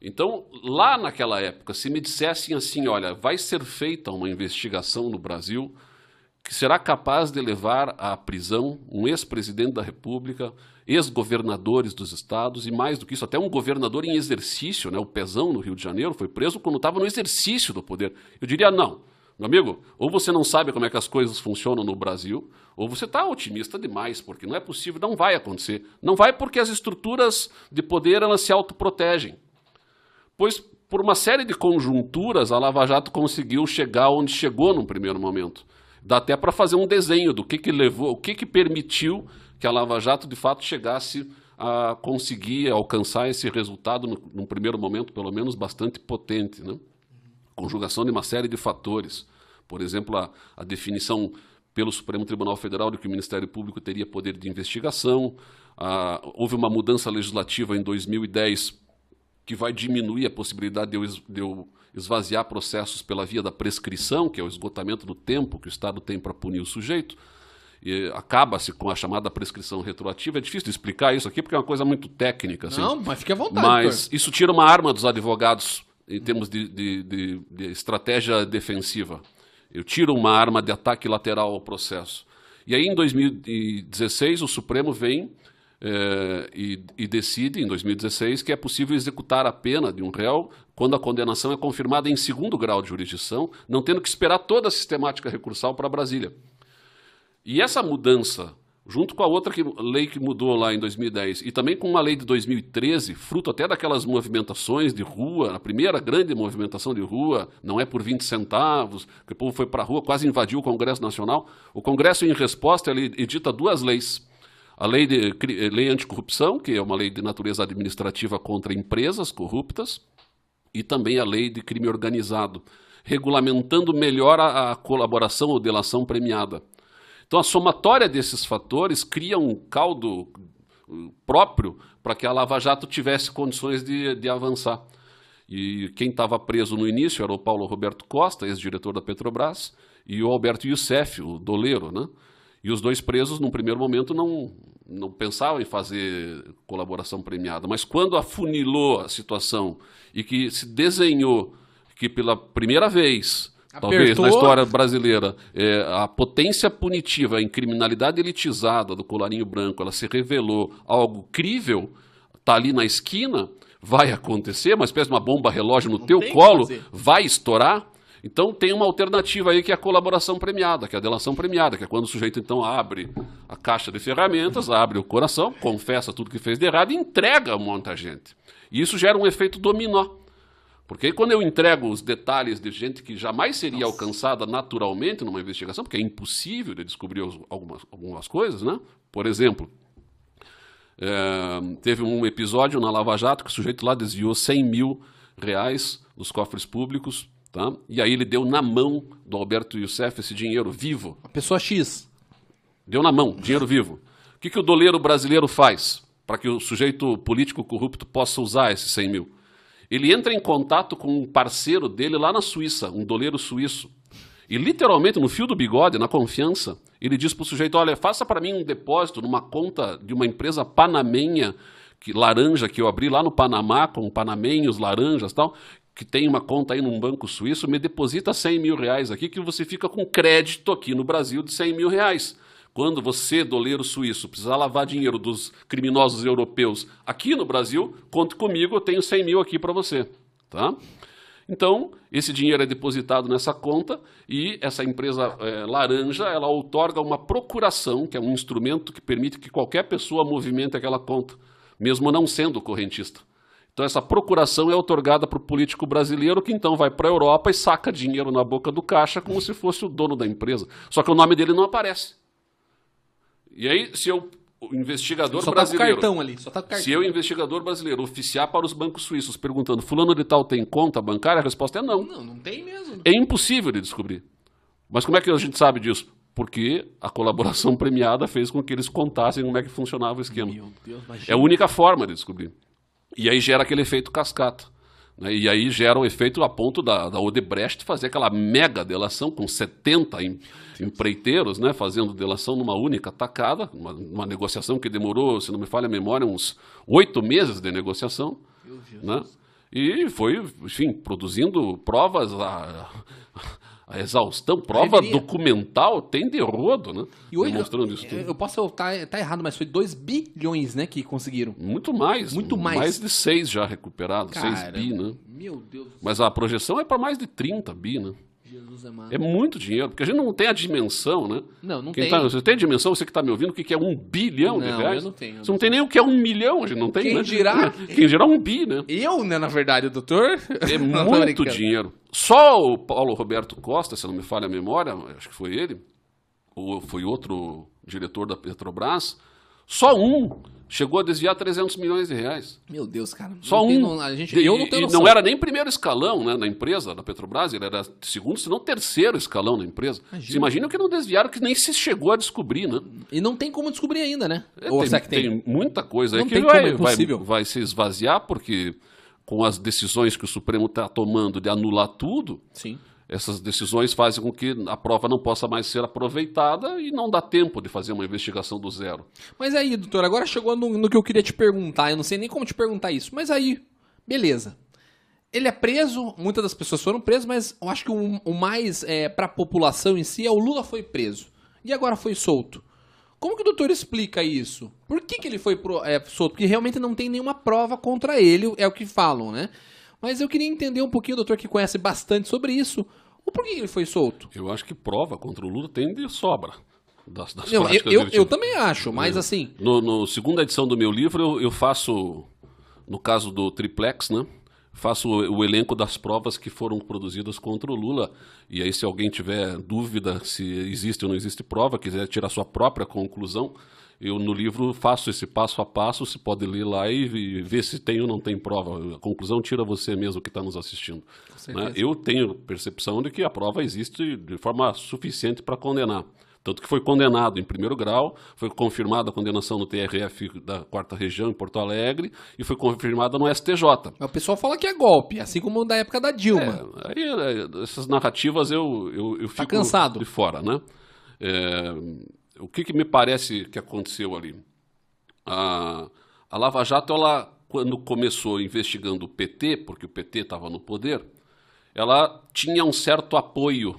Então, lá naquela época, se me dissessem assim, olha, vai ser feita uma investigação no Brasil que será capaz de levar à prisão um ex-presidente da República, ex-governadores dos estados e mais do que isso, até um governador em exercício, né, o Pezão no Rio de Janeiro, foi preso quando estava no exercício do poder. Eu diria não. Meu amigo, ou você não sabe como é que as coisas funcionam no Brasil, ou você está otimista demais, porque não é possível, não vai acontecer. Não vai porque as estruturas de poder elas se autoprotegem. Pois, por uma série de conjunturas, a Lava Jato conseguiu chegar onde chegou num primeiro momento. Dá até para fazer um desenho do que, que levou, o que, que permitiu que a Lava Jato de fato chegasse a conseguir alcançar esse resultado, no, num primeiro momento, pelo menos, bastante potente. Né? Conjugação de uma série de fatores. Por exemplo, a, a definição pelo Supremo Tribunal Federal de que o Ministério Público teria poder de investigação. Houve uma mudança legislativa em 2010 que vai diminuir a possibilidade de eu, de eu esvaziar processos pela via da prescrição, que é o esgotamento do tempo que o Estado tem para punir o sujeito. E Acaba-se com a chamada prescrição retroativa. É difícil explicar isso aqui porque é uma coisa muito técnica. assim. Não, mas fique à vontade, Mas doutor. isso tira uma arma dos advogados em termos de, de- de- de estratégia defensiva. Eu tiro uma arma de ataque lateral ao processo. E aí, em 2016, o Supremo vem eh, e, e decide, em 2016, que é possível executar a pena de um réu quando a condenação é confirmada em segundo grau de jurisdição, não tendo que esperar toda a sistemática recursal para Brasília. E essa mudança, junto com a outra que- lei que mudou lá em 2010, e também com uma lei de 2013, fruto até daquelas movimentações de rua, a primeira grande movimentação de rua, não é por 20 centavos, que o povo foi para a rua, quase invadiu o Congresso Nacional. O Congresso, em resposta, ele edita duas leis. A lei, de, eh, lei anticorrupção, que é uma lei de natureza administrativa contra empresas corruptas, e também a lei de crime organizado, regulamentando melhor a, a colaboração ou delação premiada. Então, a somatória desses fatores cria um caldo uh, próprio para que a Lava Jato tivesse condições de, de avançar. E quem estava preso no início era o Paulo Roberto Costa, ex-diretor da Petrobras, e o Alberto Youssef, o doleiro, né? E os dois presos, num primeiro momento, não, não pensavam em fazer colaboração premiada. Mas quando afunilou a situação e que se desenhou que pela primeira vez, Apertou. talvez na história brasileira, é, a potência punitiva em criminalidade elitizada do colarinho branco, ela se revelou algo crível, está ali na esquina, vai acontecer, uma espécie de uma bomba relógio no Não teu colo, vai estourar. Então tem uma alternativa aí que é a colaboração premiada, que é a delação premiada, que é quando o sujeito então abre a caixa de ferramentas, abre o coração, confessa tudo que fez de errado e entrega a muita gente. E isso gera um efeito dominó. Porque aí quando eu entrego os detalhes de gente que jamais seria alcançada naturalmente numa investigação, porque é impossível de descobrir algumas, algumas coisas, né? Por exemplo, é, teve um episódio na Lava Jato que o sujeito lá desviou 100 mil reais dos cofres públicos, tá? E aí ele deu na mão do Alberto Youssef esse dinheiro vivo. A pessoa X. Deu na mão, dinheiro vivo. O que, que o doleiro brasileiro faz para que o sujeito político corrupto possa usar esses 100 mil? Ele entra em contato com um parceiro dele lá na Suíça, um doleiro suíço. E literalmente, no fio do bigode, na confiança, ele diz para o sujeito: olha, faça para mim um depósito numa conta de uma empresa panamenha, que, laranja, que eu abri lá no Panamá, com panamenhos, laranjas e tal, que tem uma conta aí num banco suíço, me deposita 100 mil reais aqui, que você fica com crédito aqui no Brasil de 100 mil reais. Quando você, doleiro suíço, precisar lavar dinheiro dos criminosos europeus aqui no Brasil, conte comigo, eu tenho 100 mil aqui para você. Tá? Então, esse dinheiro é depositado nessa conta e essa empresa eh, laranja, ela outorga uma procuração, que é um instrumento que permite que qualquer pessoa movimente aquela conta, mesmo não sendo correntista. Então, essa procuração é outorgada para o político brasileiro, que então vai para a Europa e saca dinheiro na boca do caixa como se fosse o dono da empresa. Só que o nome dele não aparece. E aí, se eu, o investigador Só tá com brasileiro... cartão ali. Só tá com o cartão. Se eu, investigador brasileiro, oficiar para os bancos suíços perguntando fulano de tal tem conta bancária, a resposta é não. Não, não tem mesmo. É impossível de descobrir. Mas como é que a gente sabe disso? Porque a colaboração premiada fez com que eles contassem como é que funcionava o esquema. Meu Deus, imagina. É a única forma de descobrir. E aí gera aquele efeito cascata. né? E aí gera o efeito a ponto da, da Odebrecht fazer aquela mega delação com 70 em- empreiteiros, né, fazendo delação numa única tacada, uma, uma negociação que demorou, se não me falha a memória, uns oito meses de negociação. Né? E foi, enfim, produzindo provas a, a exaustão, prova Deveria. documental, tem de rodo, né? E hoje, demonstrando isso tudo. eu posso estar tá errado, mas foi 2 bilhões, né, que conseguiram. Muito mais. Muito mais. Mais de seis já recuperados, seis Cara, bi, né? Meu Deus, Mas a projeção é para mais de 30 bi, né? Jesus amado. É muito dinheiro, porque a gente não tem a dimensão, né? Não, não Quem tem. tá- você tem a dimensão, você que está me ouvindo, o que que é um bilhão de Não, reais? eu não tenho, eu Você não tem nem o que é um milhão, a gente não tem, Quem né? dirá? Quem dirá um bi, né? Eu, né, na verdade, doutor? É muito dinheiro. Só o Paulo Roberto Costa, se não me falha a memória, acho que foi ele, ou foi outro diretor da Petrobras, só um chegou a desviar 300 milhões de reais. Meu Deus, cara. Só um. não- a gente, eu não tenho e noção. não era nem primeiro escalão né, na empresa da Petrobras, ele era segundo, se não terceiro escalão na empresa. Imagina. Você imagina o que não desviaram, que nem se chegou a descobrir, né? E não tem como descobrir ainda, né? É, Ou tem, será que tem? tem muita coisa aí Não que tem vai, como, é vai, vai se esvaziar, porque com as decisões que o Supremo está tomando de anular tudo, Sim. essas decisões fazem com que a prova não possa mais ser aproveitada e não dá tempo de fazer uma investigação do zero. Mas aí, doutor, agora chegou no, no que eu queria te perguntar. Eu não sei nem como te perguntar isso. Mas aí, beleza. Ele é preso, muitas das pessoas foram presas, mas eu acho que o, o mais é, para a população em si é o Lula foi preso. E agora foi solto. Como que o doutor explica isso? Por que, que ele foi pro- é, solto? Porque realmente não tem nenhuma prova contra ele, é o que falam, né? Mas eu queria entender um pouquinho, doutor, que conhece bastante sobre isso, o porquê que ele foi solto. Eu acho que prova contra o Lula tem de sobra. Das, das Não, eu, eu, eu também acho, mas assim, No, no segunda edição do meu livro, eu, eu faço, no caso do triplex, né? Faço o, o elenco das provas que foram produzidas contra o Lula. E aí, se alguém tiver dúvida se existe ou não existe prova, quiser tirar sua própria conclusão, eu no livro faço esse passo a passo. Você pode ler lá e, e ver se tem ou não tem prova. A conclusão tira você mesmo que está nos assistindo. né? Eu tenho percepção de que a prova existe de forma suficiente para condenar. Tanto que foi condenado em primeiro grau, foi confirmada a condenação no TRF da quarta região, em Porto Alegre, e foi confirmada no STJ. Mas o pessoal fala que é golpe, assim como da época da Dilma. É, aí, é, essas narrativas eu, eu, eu Tá fico cansado. de fora, né? É, o que, que me parece que aconteceu ali? A, a Lava Jato, ela, quando começou investigando o PT, porque o PT estava no poder, ela tinha um certo apoio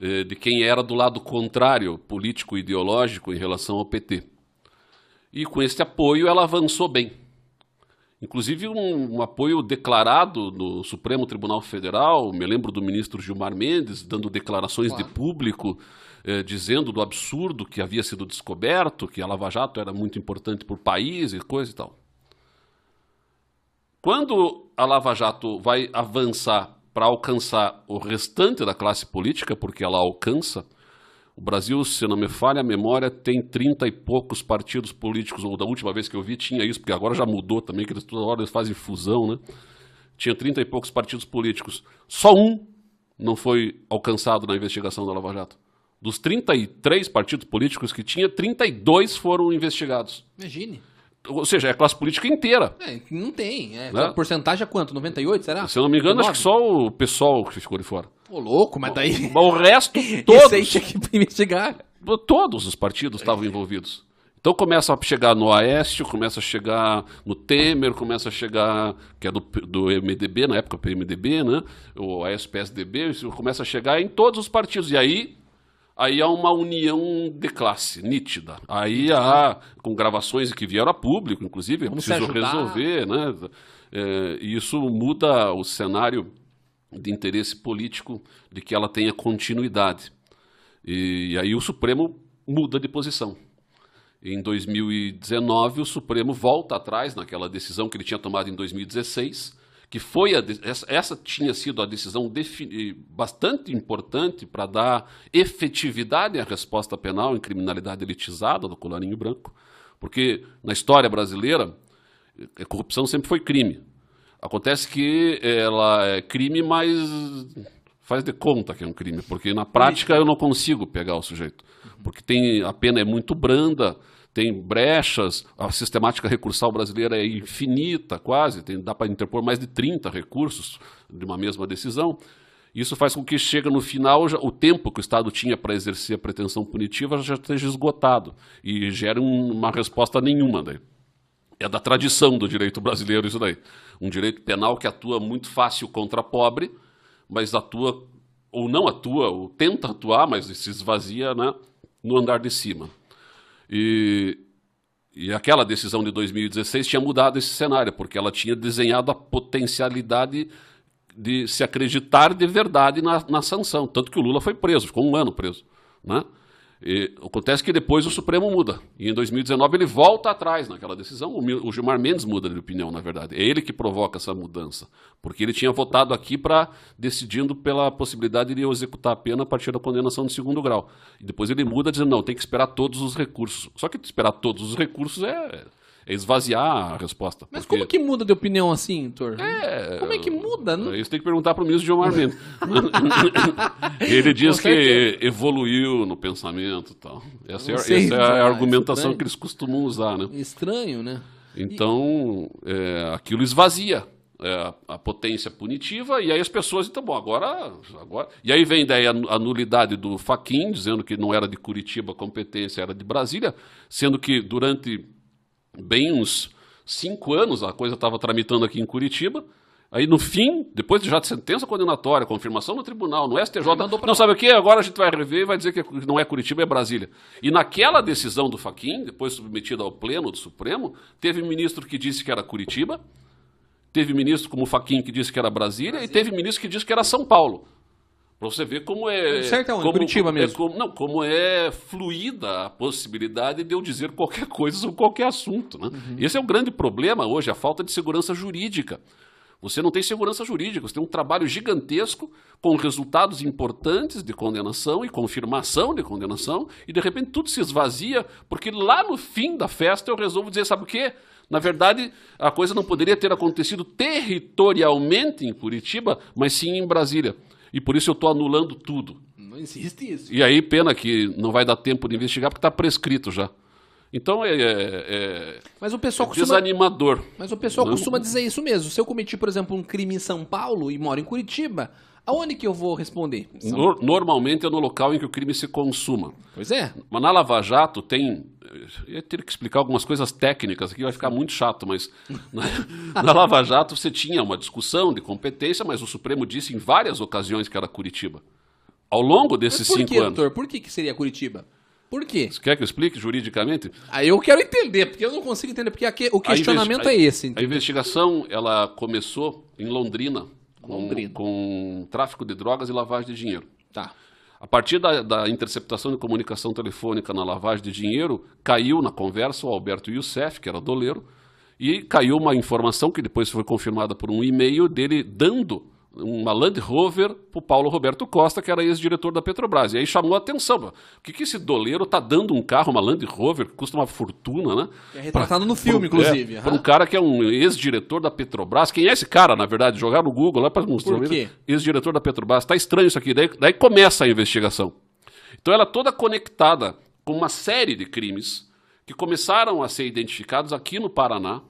eh, de quem era do lado contrário, político e ideológico, em relação ao PT. E com esse apoio ela avançou bem. Inclusive um, um apoio declarado no Supremo Tribunal Federal, me lembro do ministro Gilmar Mendes dando declarações de público, eh, dizendo do absurdo que havia sido descoberto, que a Lava Jato era muito importante para o país e coisa e tal. Quando a Lava Jato vai avançar para alcançar o restante da classe política, porque ela alcança, o Brasil, se não me falha a memória, tem 30 e poucos partidos políticos, ou da última vez que eu vi tinha isso, porque agora já mudou também, que eles toda hora eles fazem fusão, né? Tinha 30 e poucos partidos políticos. Só um não foi alcançado na investigação da Lava Jato. Dos 33 partidos políticos que tinha, 32 foram investigados. Imagine. Ou seja, é a classe política inteira. É, não tem. É, Né? Porcentagem é quanto? 98, será? Se eu não me engano, acho que 99? só o pessoal que ficou de fora. Pô, louco, mas daí... Mas o resto, Isso aí todos, tinha que investigar. todos os partidos estavam envolvidos. Então começa a chegar no Aécio, começa a chegar no Temer, começa a chegar, que é do, do MDB, na época PMDB, né? O Aécio PSDB, começa a chegar em todos os partidos. E aí, aí há uma união de classe nítida. Aí há, com gravações que vieram a público, inclusive, Vamos preciso resolver, né? É, e isso muda o cenário de interesse político de que ela tenha continuidade. E, aí o Supremo muda de posição. Em 2019, o Supremo volta atrás naquela decisão que ele tinha tomado em 2016, que foi a, essa, essa tinha sido a decisão bastante importante para dar efetividade à resposta penal em criminalidade elitizada do colarinho branco, porque na história brasileira a corrupção sempre foi crime. Acontece que ela é crime, mas faz de conta que é um crime, porque na prática eu não consigo pegar o sujeito, porque tem a pena é muito branda, tem brechas, a sistemática recursal brasileira é infinita, quase, tem, dá para interpor mais de 30 recursos de uma mesma decisão. Isso faz com que chega no final, já- o tempo que o Estado tinha para exercer a pretensão punitiva já esteja esgotado e gera um- uma resposta nenhuma daí. É da tradição do direito brasileiro isso daí. Um direito penal que atua muito fácil contra pobre, mas atua, ou não atua, ou tenta atuar, mas se esvazia né, no andar de cima. E, e aquela decisão de 2016 tinha mudado esse cenário, porque ela tinha desenhado a potencialidade de se acreditar de verdade na, na sanção. Tanto que o Lula foi preso, ficou um ano preso. Né? E acontece que depois o Supremo muda. E em 2019 ele volta atrás naquela decisão. O, Gilmar Mendes muda de opinião, na verdade. É ele que provoca essa mudança. Porque ele tinha votado aqui para decidindo pela possibilidade de executar a pena a partir da condenação de segundo grau. E depois ele muda dizendo, não, tem que esperar todos os recursos. Só que esperar todos os recursos é, é esvaziar a resposta. Mas porque- como que muda de opinião assim, Thor? Como é que muda? Não- isso tem que perguntar para o ministro Gilmar Mendes. Ele diz Com que certeza. evoluiu no pensamento e tal. Essa, é, essa é a argumentação estranho. que eles costumam usar, né? Estranho, né? Então, é, aquilo esvazia é, a, potência punitiva e aí as pessoas, então, bom, agora... agora... E aí vem daí a, a nulidade do Faquin, dizendo que não era de Curitiba a competência, era de Brasília, sendo que durante bem uns cinco anos a coisa estava tramitando aqui em Curitiba. Aí no fim, depois de já de sentença condenatória, confirmação no tribunal, no STJ, não lá. sabe o que? Agora a gente vai rever e vai dizer que não é Curitiba, é Brasília. E naquela decisão do Faquin, depois submetida ao pleno do Supremo, teve ministro que disse que era Curitiba, teve ministro como o Faquin que disse que era Brasília, e teve ministro que disse que era São Paulo. Para você ver como é. Certo é como, Curitiba é mesmo. como- não, como é fluida a possibilidade de eu dizer qualquer coisa sobre qualquer assunto. Né? Uhum. Esse é o grande problema hoje, a falta de segurança jurídica. Você não tem segurança jurídica, você tem um trabalho gigantesco com resultados importantes de condenação e confirmação de condenação, e de repente tudo se esvazia, porque lá no fim da festa eu resolvo dizer, sabe o quê? Na verdade, a coisa não poderia ter acontecido territorialmente em Curitiba, mas sim em Brasília. E por isso eu estou anulando tudo. existe isso. E aí, pena que não vai dar tempo de investigar, porque está prescrito já. Então é, é, Mas o pessoal é costuma, desanimador. mas o pessoal Não- costuma dizer isso mesmo. Se eu cometi, por exemplo, um crime em São Paulo e moro em Curitiba, aonde que eu vou responder? Nor- normalmente é no local em que o crime se consuma. Pois é. Mas na Lava Jato tem. Eu ia ter que explicar algumas coisas técnicas aqui, vai ficar muito chato, mas na, na Lava Jato você tinha uma discussão de competência, mas o Supremo disse em várias ocasiões que era Curitiba. Ao longo desses cinco que, anos. doutor? Por que, que seria Curitiba? Por quê? Você quer que eu explique juridicamente? Aí eu quero entender, porque eu não consigo entender, porque aqui, o A questionamento investi- é esse. A investigação ela começou em Londrina, com, Londrina. com tráfico de drogas e lavagem de dinheiro. Tá. A partir da, da interceptação de comunicação telefônica na lavagem de dinheiro, caiu na conversa o Alberto Youssef, que era doleiro, e caiu uma informação que depois foi confirmada por um e-mail dele dando uma Land Rover para o Paulo Roberto Costa, que era ex-diretor da Petrobras. E aí chamou a atenção. pô, O que, que esse doleiro tá dando um carro, uma Land Rover, que custa uma fortuna, né? É retratado no filme, Pra- inclusive. É, aham. para um cara que é um ex-diretor da Petrobras. Quem é esse cara, na verdade? Jogar no Google lá para mostrar. Por quê? Ex-diretor da Petrobras. Tá estranho isso aqui. Daí, daí começa a investigação. Então ela é toda conectada com uma série de crimes que começaram a ser identificados aqui no Paraná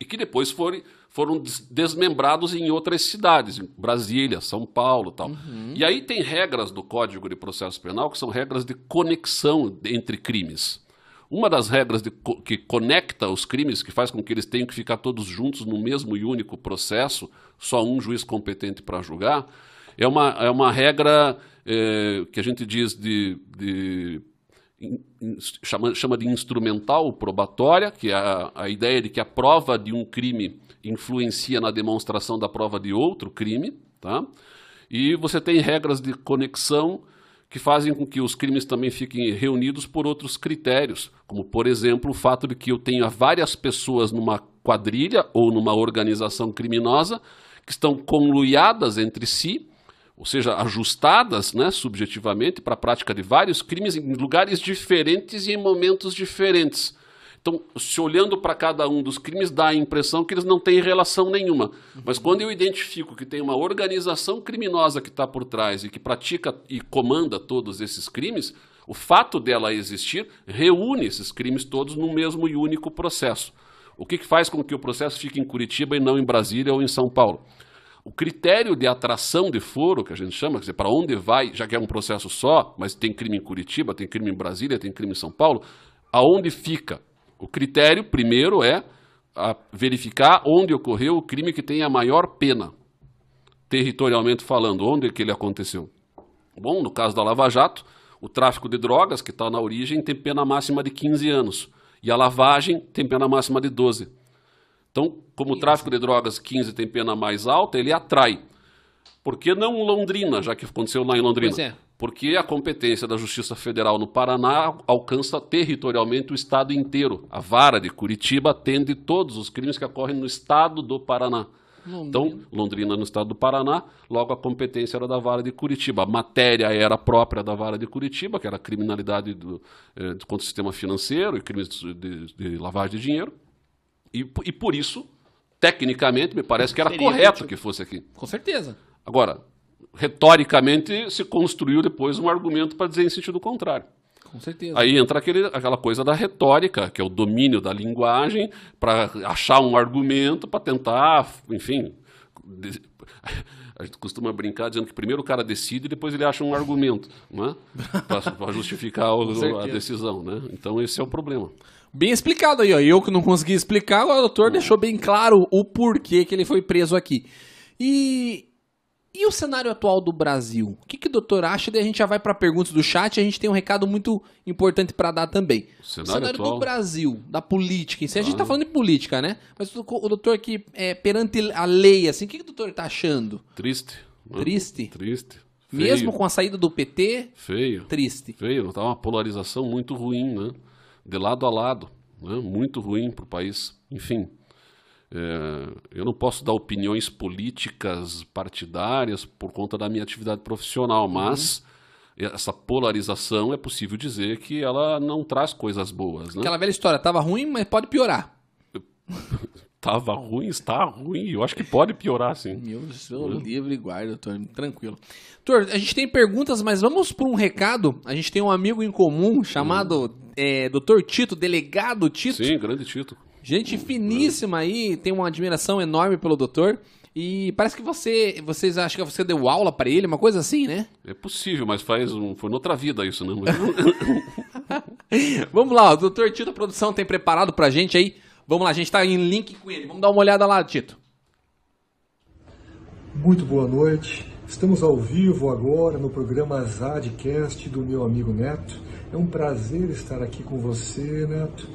e que depois foram, foram des- desmembrados em outras cidades, em Brasília, São Paulo tal. E aí tem regras do Código de Processo Penal que são regras de conexão entre crimes. Uma das regras de que conecta os crimes, que faz com que eles tenham que ficar todos juntos no mesmo e único processo, só um juiz competente para julgar, é uma, é uma regra eh, que a gente diz de, de chama, chama de instrumental probatória, que é a, a ideia de que a prova de um crime influencia na demonstração da prova de outro crime, tá? E você tem regras de conexão que fazem com que os crimes também fiquem reunidos por outros critérios, como por exemplo o fato de que eu tenha várias pessoas numa quadrilha ou numa organização criminosa que estão conluiadas entre si ou seja, ajustadas né, subjetivamente para a prática de vários crimes em lugares diferentes e em momentos diferentes. Então, se olhando para cada um dos crimes, dá a impressão que eles não têm relação nenhuma. Mas quando eu identifico que tem uma organização criminosa que está por trás e que pratica e comanda todos esses crimes, o fato dela existir reúne esses crimes todos num mesmo e único processo. O que, que faz com que o processo fique em Curitiba e não em Brasília ou em São Paulo? O critério de atração de foro, que a gente chama, quer dizer, para onde vai, já que é um processo só, mas tem crime em Curitiba, tem crime em Brasília, tem crime em São Paulo, aonde fica? O critério, primeiro, é verificar onde ocorreu o crime que tem a maior pena, territorialmente falando, onde que ele aconteceu. Bom, no caso da Lava Jato, o tráfico de drogas, que está na origem, tem pena máxima de 15 anos, e a lavagem tem pena máxima de 12. Então, como o tráfico de drogas 15 tem pena mais alta, ele atrai. Por que não Londrina, já que aconteceu lá em Londrina? Pois é. Porque a competência da Justiça Federal no Paraná alcança territorialmente o estado inteiro. A vara de Curitiba atende todos os crimes que ocorrem no estado do Paraná. Então, Londrina no estado do Paraná, logo a competência era da vara de Curitiba. A matéria era própria da vara de Curitiba, que era a criminalidade do, eh, contra o sistema financeiro e crimes de, de- de lavagem de dinheiro. E, e por isso, tecnicamente, me parece que era Seria correto útil. que fosse aqui. Com certeza. Agora, retoricamente, se construiu depois um argumento para dizer em sentido contrário. Com certeza. Aí entra aquele, aquela coisa da retórica, que é o domínio da linguagem, para achar um argumento, para tentar, enfim. de- A gente costuma brincar dizendo que primeiro o cara decide e depois ele acha um argumento, né? Para justificar o- a decisão, né? Então esse é o problema. Bem explicado aí, ó. Eu que não consegui explicar, o doutor deixou bem claro o porquê que ele foi preso aqui. E. E o cenário atual do Brasil? O que, que o doutor acha? Daí a gente já vai para perguntas do chat e a gente tem um recado muito importante para dar também. O O cenário cenário do atual? Brasil, da política em si. A gente Ah. tá falando de política, né? Mas o, o doutor aqui, é, perante a lei, assim, o que, que o doutor tá achando? Triste. né? Triste? Triste. Mesmo Feio. com a saída do PT, Feio. triste. Feio, tá uma polarização muito ruim, né? De lado a lado, né? Muito ruim para o país. Enfim, eu não posso dar opiniões políticas partidárias por conta da minha atividade profissional, mas essa polarização é possível dizer que ela não traz coisas boas, né? Aquela velha história, tava ruim, mas pode piorar. Estava ruim, está ruim. Eu acho que pode piorar, sim. Meu Deus, livre guarda, doutor. Tranquilo. Doutor, a gente tem perguntas, mas vamos por um recado. A gente tem um amigo em comum chamado é, doutor Tito, delegado Tito. Sim, grande Tito. Gente finíssima aí, tem uma admiração enorme pelo doutor. E parece que você, vocês acham que você deu aula para ele, uma coisa assim, né? É possível, mas faz um, foi noutra vida isso, né? Vamos lá, o doutor Tito, a produção tem preparado pra gente aí. Vamos lá, a gente tá em link com ele. Vamos dar uma olhada lá, Tito. Muito boa noite. Estamos ao vivo agora no programa Zadcast do meu amigo Neto. É um prazer estar aqui com você, Neto.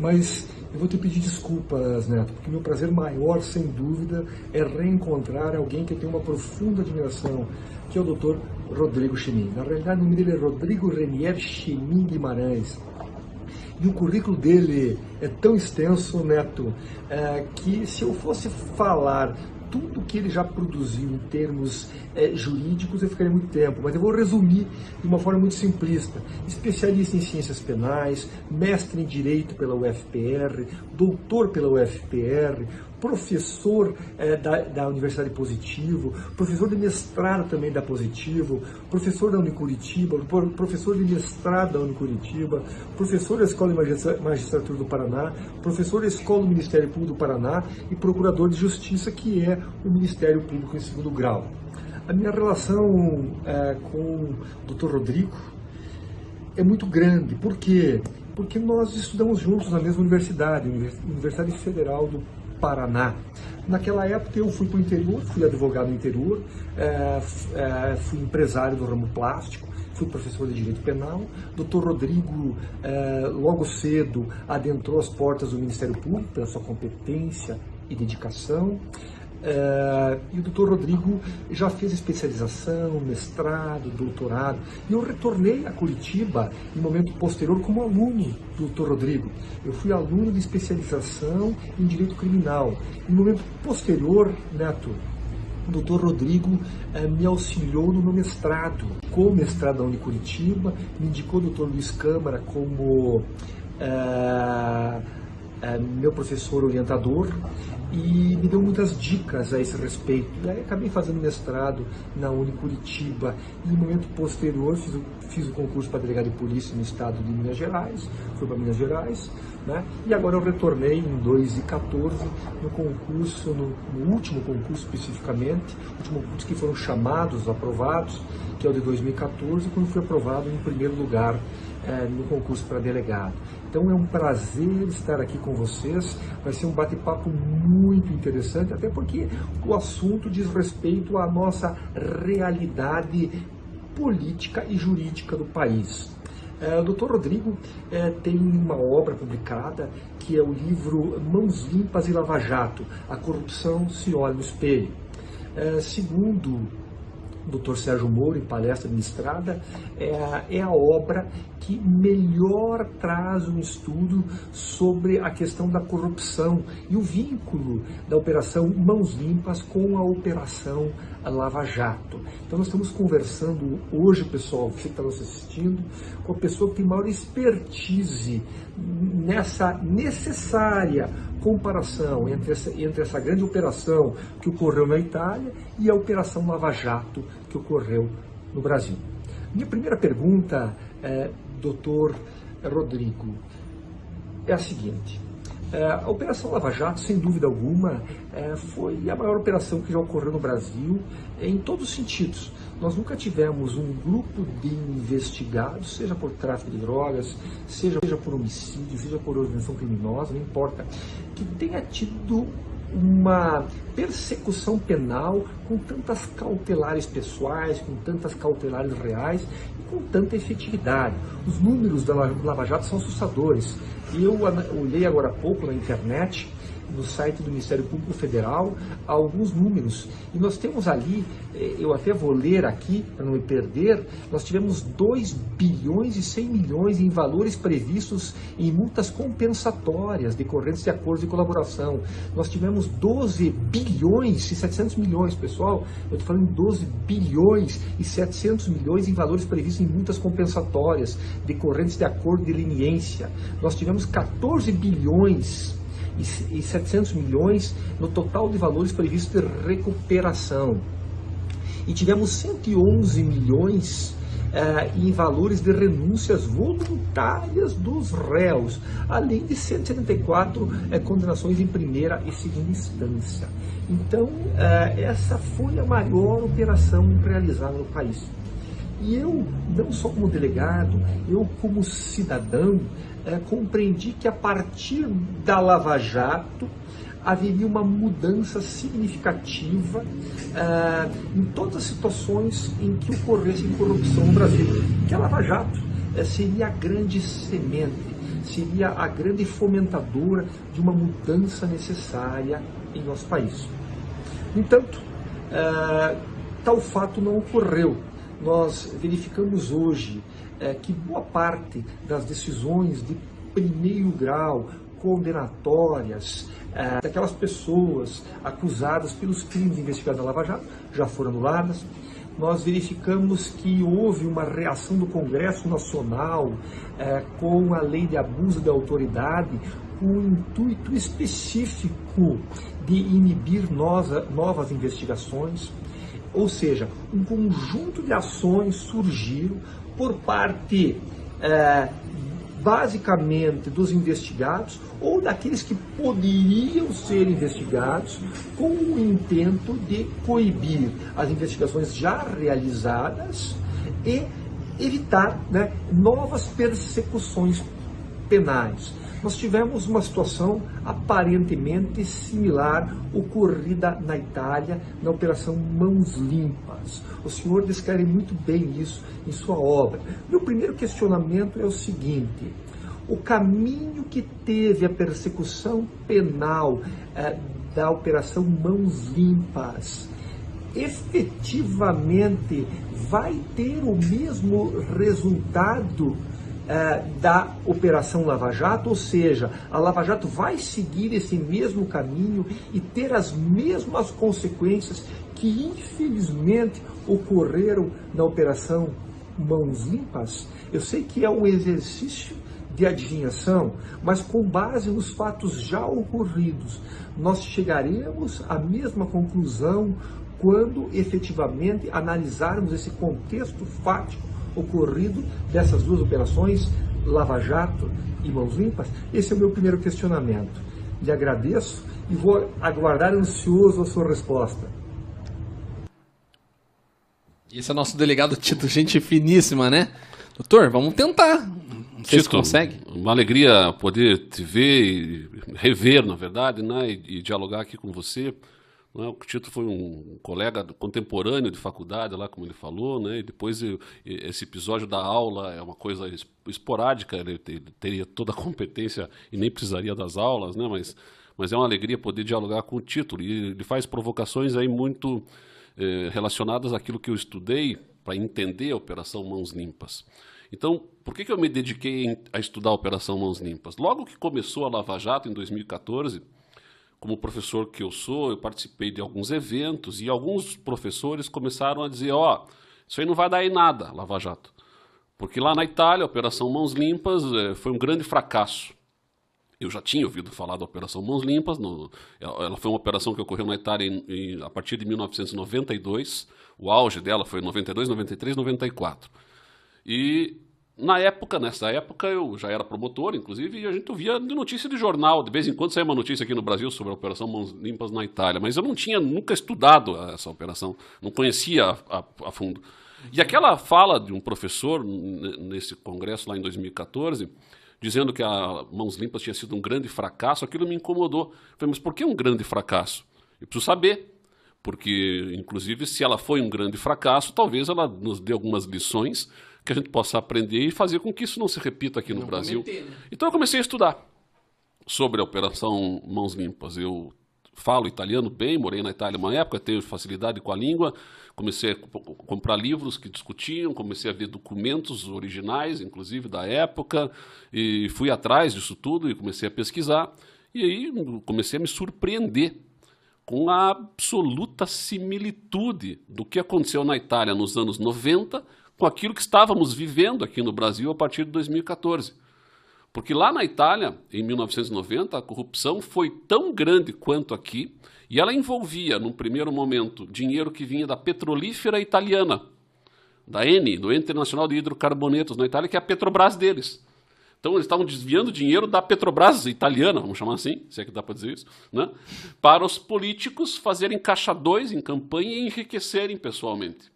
Mas eu vou te pedir desculpas, Neto, porque meu prazer maior, sem dúvida, é reencontrar alguém que eu tenho uma profunda admiração, que é o Dr. Rodrigo Chemin. Na realidade, o nome dele é Rodrigo Renier Chemin Guimarães. E o currículo dele é tão extenso, Neto, é, que se eu fosse falar tudo que ele já produziu em termos é, jurídicos, eu ficaria muito tempo, mas eu vou resumir de uma forma muito simplista. Especialista em ciências penais, mestre em direito pela UFPR, doutor pela UFPR, professor é, da, da Universidade Positivo, professor de mestrado também da Positivo, professor da Unicuritiba, professor de mestrado da Unicuritiba, professor da Escola de Magistratura do Paraná, professor da Escola do Ministério Público do Paraná e procurador de Justiça, que é o Ministério Público em segundo grau. A minha relação é, com o Dr. Rodrigo é muito grande. Por quê? Porque nós estudamos juntos na mesma universidade, Universidade Federal do Paraná. Naquela época eu fui para o interior, fui advogado no interior, é, é, fui empresário do ramo plástico, fui professor de direito penal. Doutor Rodrigo, é, logo cedo, adentrou as portas do Ministério Público pela sua competência e dedicação. É, e o doutor Rodrigo já fez especialização, mestrado, doutorado. E eu retornei a Curitiba em momento posterior como aluno do doutor Rodrigo. Eu fui aluno de especialização em direito criminal. Em momento posterior, Neto, o doutor Rodrigo é, me auxiliou no meu mestrado. Com o mestrado da Unicuritiba, me indicou o doutor Luiz Câmara como. É, meu professor orientador e me deu muitas dicas a esse respeito. E aí acabei fazendo mestrado na Unicuritiba e no momento posterior fiz o, fiz o concurso para delegado de polícia no estado de Minas Gerais, fui para Minas Gerais, né? e agora eu retornei em 2014 no concurso, no, no último concurso especificamente, último concurso que foram chamados, aprovados, que é o de 2014, quando fui aprovado em primeiro lugar é, no concurso para delegado. Então é um prazer estar aqui com vocês. Vai ser um bate-papo muito interessante, até porque o assunto diz respeito à nossa realidade política e jurídica do país. É, o Dr. Rodrigo é, tem uma obra publicada que é o livro Mãos Limpas e Lava Jato: A Corrupção se olha no espelho. É, segundo Dr. Sérgio Moro, em palestra ministrada, é a, é a obra que melhor traz um estudo sobre a questão da corrupção e o vínculo da operação Mãos Limpas com a operação Lava Jato. Então nós estamos conversando hoje, pessoal, você que está nos assistindo, com a pessoa que tem maior expertise nessa necessária comparação entre essa, entre essa grande operação que ocorreu na Itália e a operação Lava Jato que ocorreu no Brasil. Minha primeira pergunta, é, doutor Rodrigo, é a seguinte. É, a Operação Lava Jato, sem dúvida alguma, é, foi a maior operação que já ocorreu no Brasil em todos os sentidos. Nós nunca tivemos um grupo de investigados, seja por tráfico de drogas, seja, por homicídio, seja por organização criminosa, não importa, que tenha tido uma persecução penal com tantas cautelares pessoais, com tantas cautelares reais com tanta efetividade. Os números da Lava Jato são assustadores. Eu olhei agora há pouco na internet no site do Ministério Público Federal alguns números. E nós temos ali, eh, eu até vou ler aqui para não me perder, nós tivemos 2 bilhões e 100 milhões em valores previstos em multas compensatórias decorrentes de acordos de colaboração. Nós tivemos 12 bilhões e 700 milhões, pessoal, eu estou falando 12 bilhões e 700 milhões em valores previstos em multas compensatórias decorrentes de acordo de leniência. Nós tivemos 14 bilhões e 700 milhões no total de valores previstos de recuperação. E tivemos 111 milhões eh, em valores de renúncias voluntárias dos réus, além de 174 eh, condenações em primeira e segunda instância. Então, eh, essa foi a maior operação realizada no país. E eu, não só como delegado, eu como cidadão, é, compreendi que a partir da Lava Jato haveria uma mudança significativa é, em todas as situações em que ocorresse corrupção no Brasil. Que a Lava Jato é, seria a grande semente, seria a grande fomentadora de uma mudança necessária em nosso país. No entanto, tal fato não ocorreu nós verificamos hoje é, que boa parte das decisões de primeiro grau, condenatórias, é, daquelas pessoas acusadas pelos crimes investigados na Lava Jato já foram anuladas. Nós verificamos que houve uma reação do Congresso Nacional é, com a lei de abuso da autoridade, com um intuito específico de inibir novas investigações. Ou seja, um conjunto de ações surgiram por parte, é, basicamente, dos investigados ou daqueles que poderiam ser investigados com o intento de coibir as investigações já realizadas e evitar né, novas persecuções penais nós tivemos uma situação aparentemente similar ocorrida na Itália na Operação Mãos Limpas. O senhor descreve muito bem isso em sua obra. Meu primeiro questionamento é o seguinte: o caminho que teve a persecução penal eh, da Operação Mãos Limpas efetivamente vai ter o mesmo resultado é, da Operação Lava Jato, ou seja, a Lava Jato vai seguir esse mesmo caminho e ter as mesmas consequências que infelizmente ocorreram na Operação Mãos Limpas. Eu sei que é um exercício de adivinhação, mas com base nos fatos já ocorridos, nós chegaremos à mesma conclusão quando efetivamente analisarmos esse contexto fático ocorrido dessas duas operações, Lava Jato e Mãos Limpas? Esse é o meu primeiro questionamento. Lhe agradeço e vou aguardar ansioso a sua resposta. Esse é o nosso delegado Tito, gente finíssima, né? Doutor, vamos tentar. Não sei Tito, se consegue. Uma alegria poder te ver e rever, na verdade, né? E, e dialogar aqui com você. Né? O Tito foi um colega contemporâneo de faculdade, lá como ele falou, né? e depois esse episódio da aula é uma coisa esporádica, ele teria toda a competência e nem precisaria das aulas, né? mas, mas é uma alegria poder dialogar com o Tito. E ele faz provocações aí muito eh, relacionadas àquilo que eu estudei para entender a Operação Mãos Limpas. Então, por que, que eu me dediquei a estudar a Operação Mãos Limpas? Logo que começou a Lava Jato, em 2014 como professor que eu sou, eu participei de alguns eventos e alguns professores começaram a dizer: ó, oh, isso aí não vai dar em nada, Lava Jato. Porque lá na Itália, a Operação Mãos Limpas eh, foi um grande fracasso. Eu já tinha ouvido falar da Operação Mãos Limpas, no, ela foi uma operação que ocorreu na Itália em, em, a partir de 1992. O auge dela foi 92, 93, 94. E na época, nessa época, eu já era promotor, inclusive, e a gente via de notícia de jornal. De vez em quando saía uma notícia aqui no Brasil sobre a Operação Mãos Limpas na Itália, mas eu não tinha nunca estudado essa operação, não conhecia a, a, a fundo. E aquela fala de um professor nesse congresso lá em 2014, dizendo que a Mãos Limpas tinha sido um grande fracasso, aquilo me incomodou. Falei, mas por que um grande fracasso? Eu preciso saber. Porque, inclusive, se ela foi um grande fracasso, talvez ela nos dê algumas lições que a gente possa aprender e fazer com que isso não se repita aqui no não Brasil. Cometer, né? Então eu comecei a estudar sobre a Operação Mãos Limpas. Eu falo italiano bem, morei na Itália uma época, tenho facilidade com a língua, comecei a comprar livros que discutiam, comecei a ver documentos originais, inclusive da época, e fui atrás disso tudo e comecei a pesquisar. E aí comecei a me surpreender com a absoluta similitude do que aconteceu na Itália nos anos 90 com aquilo que estávamos vivendo aqui no Brasil a partir de 2014. Porque lá na Itália, em 1990, a corrupção foi tão grande quanto aqui, e ela envolvia, num primeiro momento, dinheiro que vinha da petrolífera italiana, da Eni, do Internacional de Hidrocarbonetos na Itália, que é a Petrobras deles. Então eles estavam desviando dinheiro da Petrobras italiana, vamos chamar assim, se é que dá para dizer isso, né? para os políticos fazerem caixa dois em campanha e enriquecerem pessoalmente.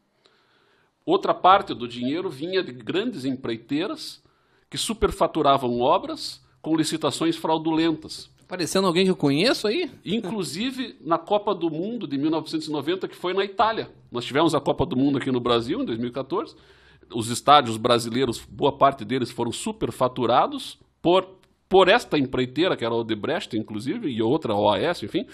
Outra parte do dinheiro vinha de grandes empreiteiras que superfaturavam obras com licitações fraudulentas. Parecendo alguém que eu conheço aí? Inclusive na Copa do Mundo de 1990, que foi na Itália. Nós tivemos a Copa do Mundo aqui no Brasil, em 2014. Os estádios brasileiros, boa parte deles foram superfaturados por, por esta empreiteira, que era a Odebrecht, inclusive, e outra, OAS, enfim,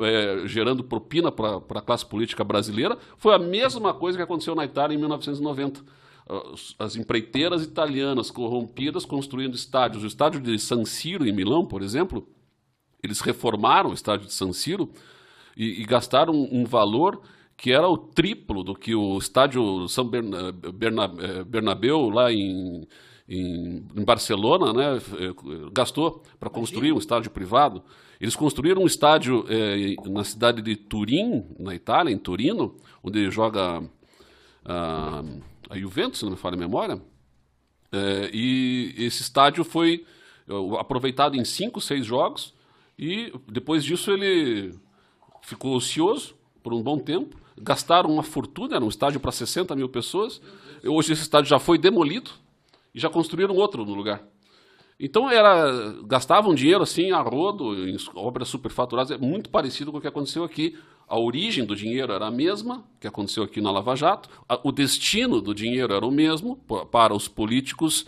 é, gerando propina para a classe política brasileira. Foi a mesma coisa que aconteceu na Itália em 1990 as empreiteiras italianas corrompidas construindo estádios. O estádio de San Siro, em Milão, por exemplo, eles reformaram o estádio de San Siro e, e gastaram um, um valor que era o triplo do que o estádio São Berna, Berna, eh, Bernabéu lá em, em, em, Barcelona né, eh, gastou para construir um estádio privado. Eles construíram um estádio eh, na cidade de Turim, na Itália, em Turino, onde joga a Juventus, se não me falha a memória. e esse estádio foi aproveitado em cinco, seis jogos e depois disso ele ficou ocioso por um bom tempo. Gastaram uma fortuna, era um estádio para 60 mil pessoas. Hoje esse estádio já foi demolido e já construíram outro no lugar. Então era gastavam dinheiro assim a rodo em obras superfaturadas, é muito parecido com o que aconteceu aqui. A origem do dinheiro era a mesma que aconteceu aqui na Lava Jato, o destino do dinheiro era o mesmo para os políticos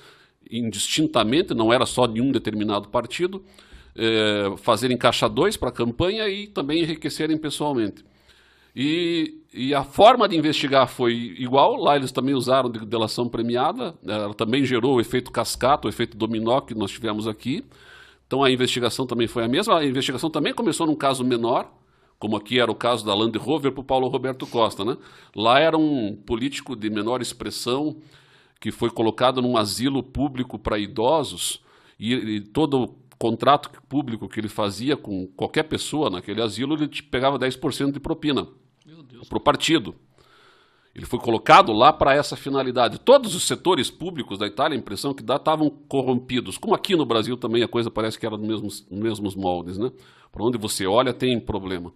indistintamente, não era só de um determinado partido é, fazerem caixa dois para a campanha e também enriquecerem pessoalmente. E, e, a forma de investigar foi igual, lá eles também usaram de delação premiada, ela também gerou o efeito cascata, o efeito dominó que nós tivemos aqui. Então a investigação também foi a mesma. A investigação também começou num caso menor, como aqui era o caso da Land Rover para o Paulo Roberto Costa. Né? Lá era um político de menor expressão que foi colocado num asilo público para idosos e, e todo contrato público que ele fazia com qualquer pessoa naquele asilo, ele pegava 10% de propina para o partido. Ele foi colocado lá para essa finalidade. Todos os setores públicos da Itália, a impressão que dá, estavam corrompidos. Como aqui no Brasil também a coisa parece que era nos mesmos, nos mesmos moldes. Né? Para onde você olha tem problema.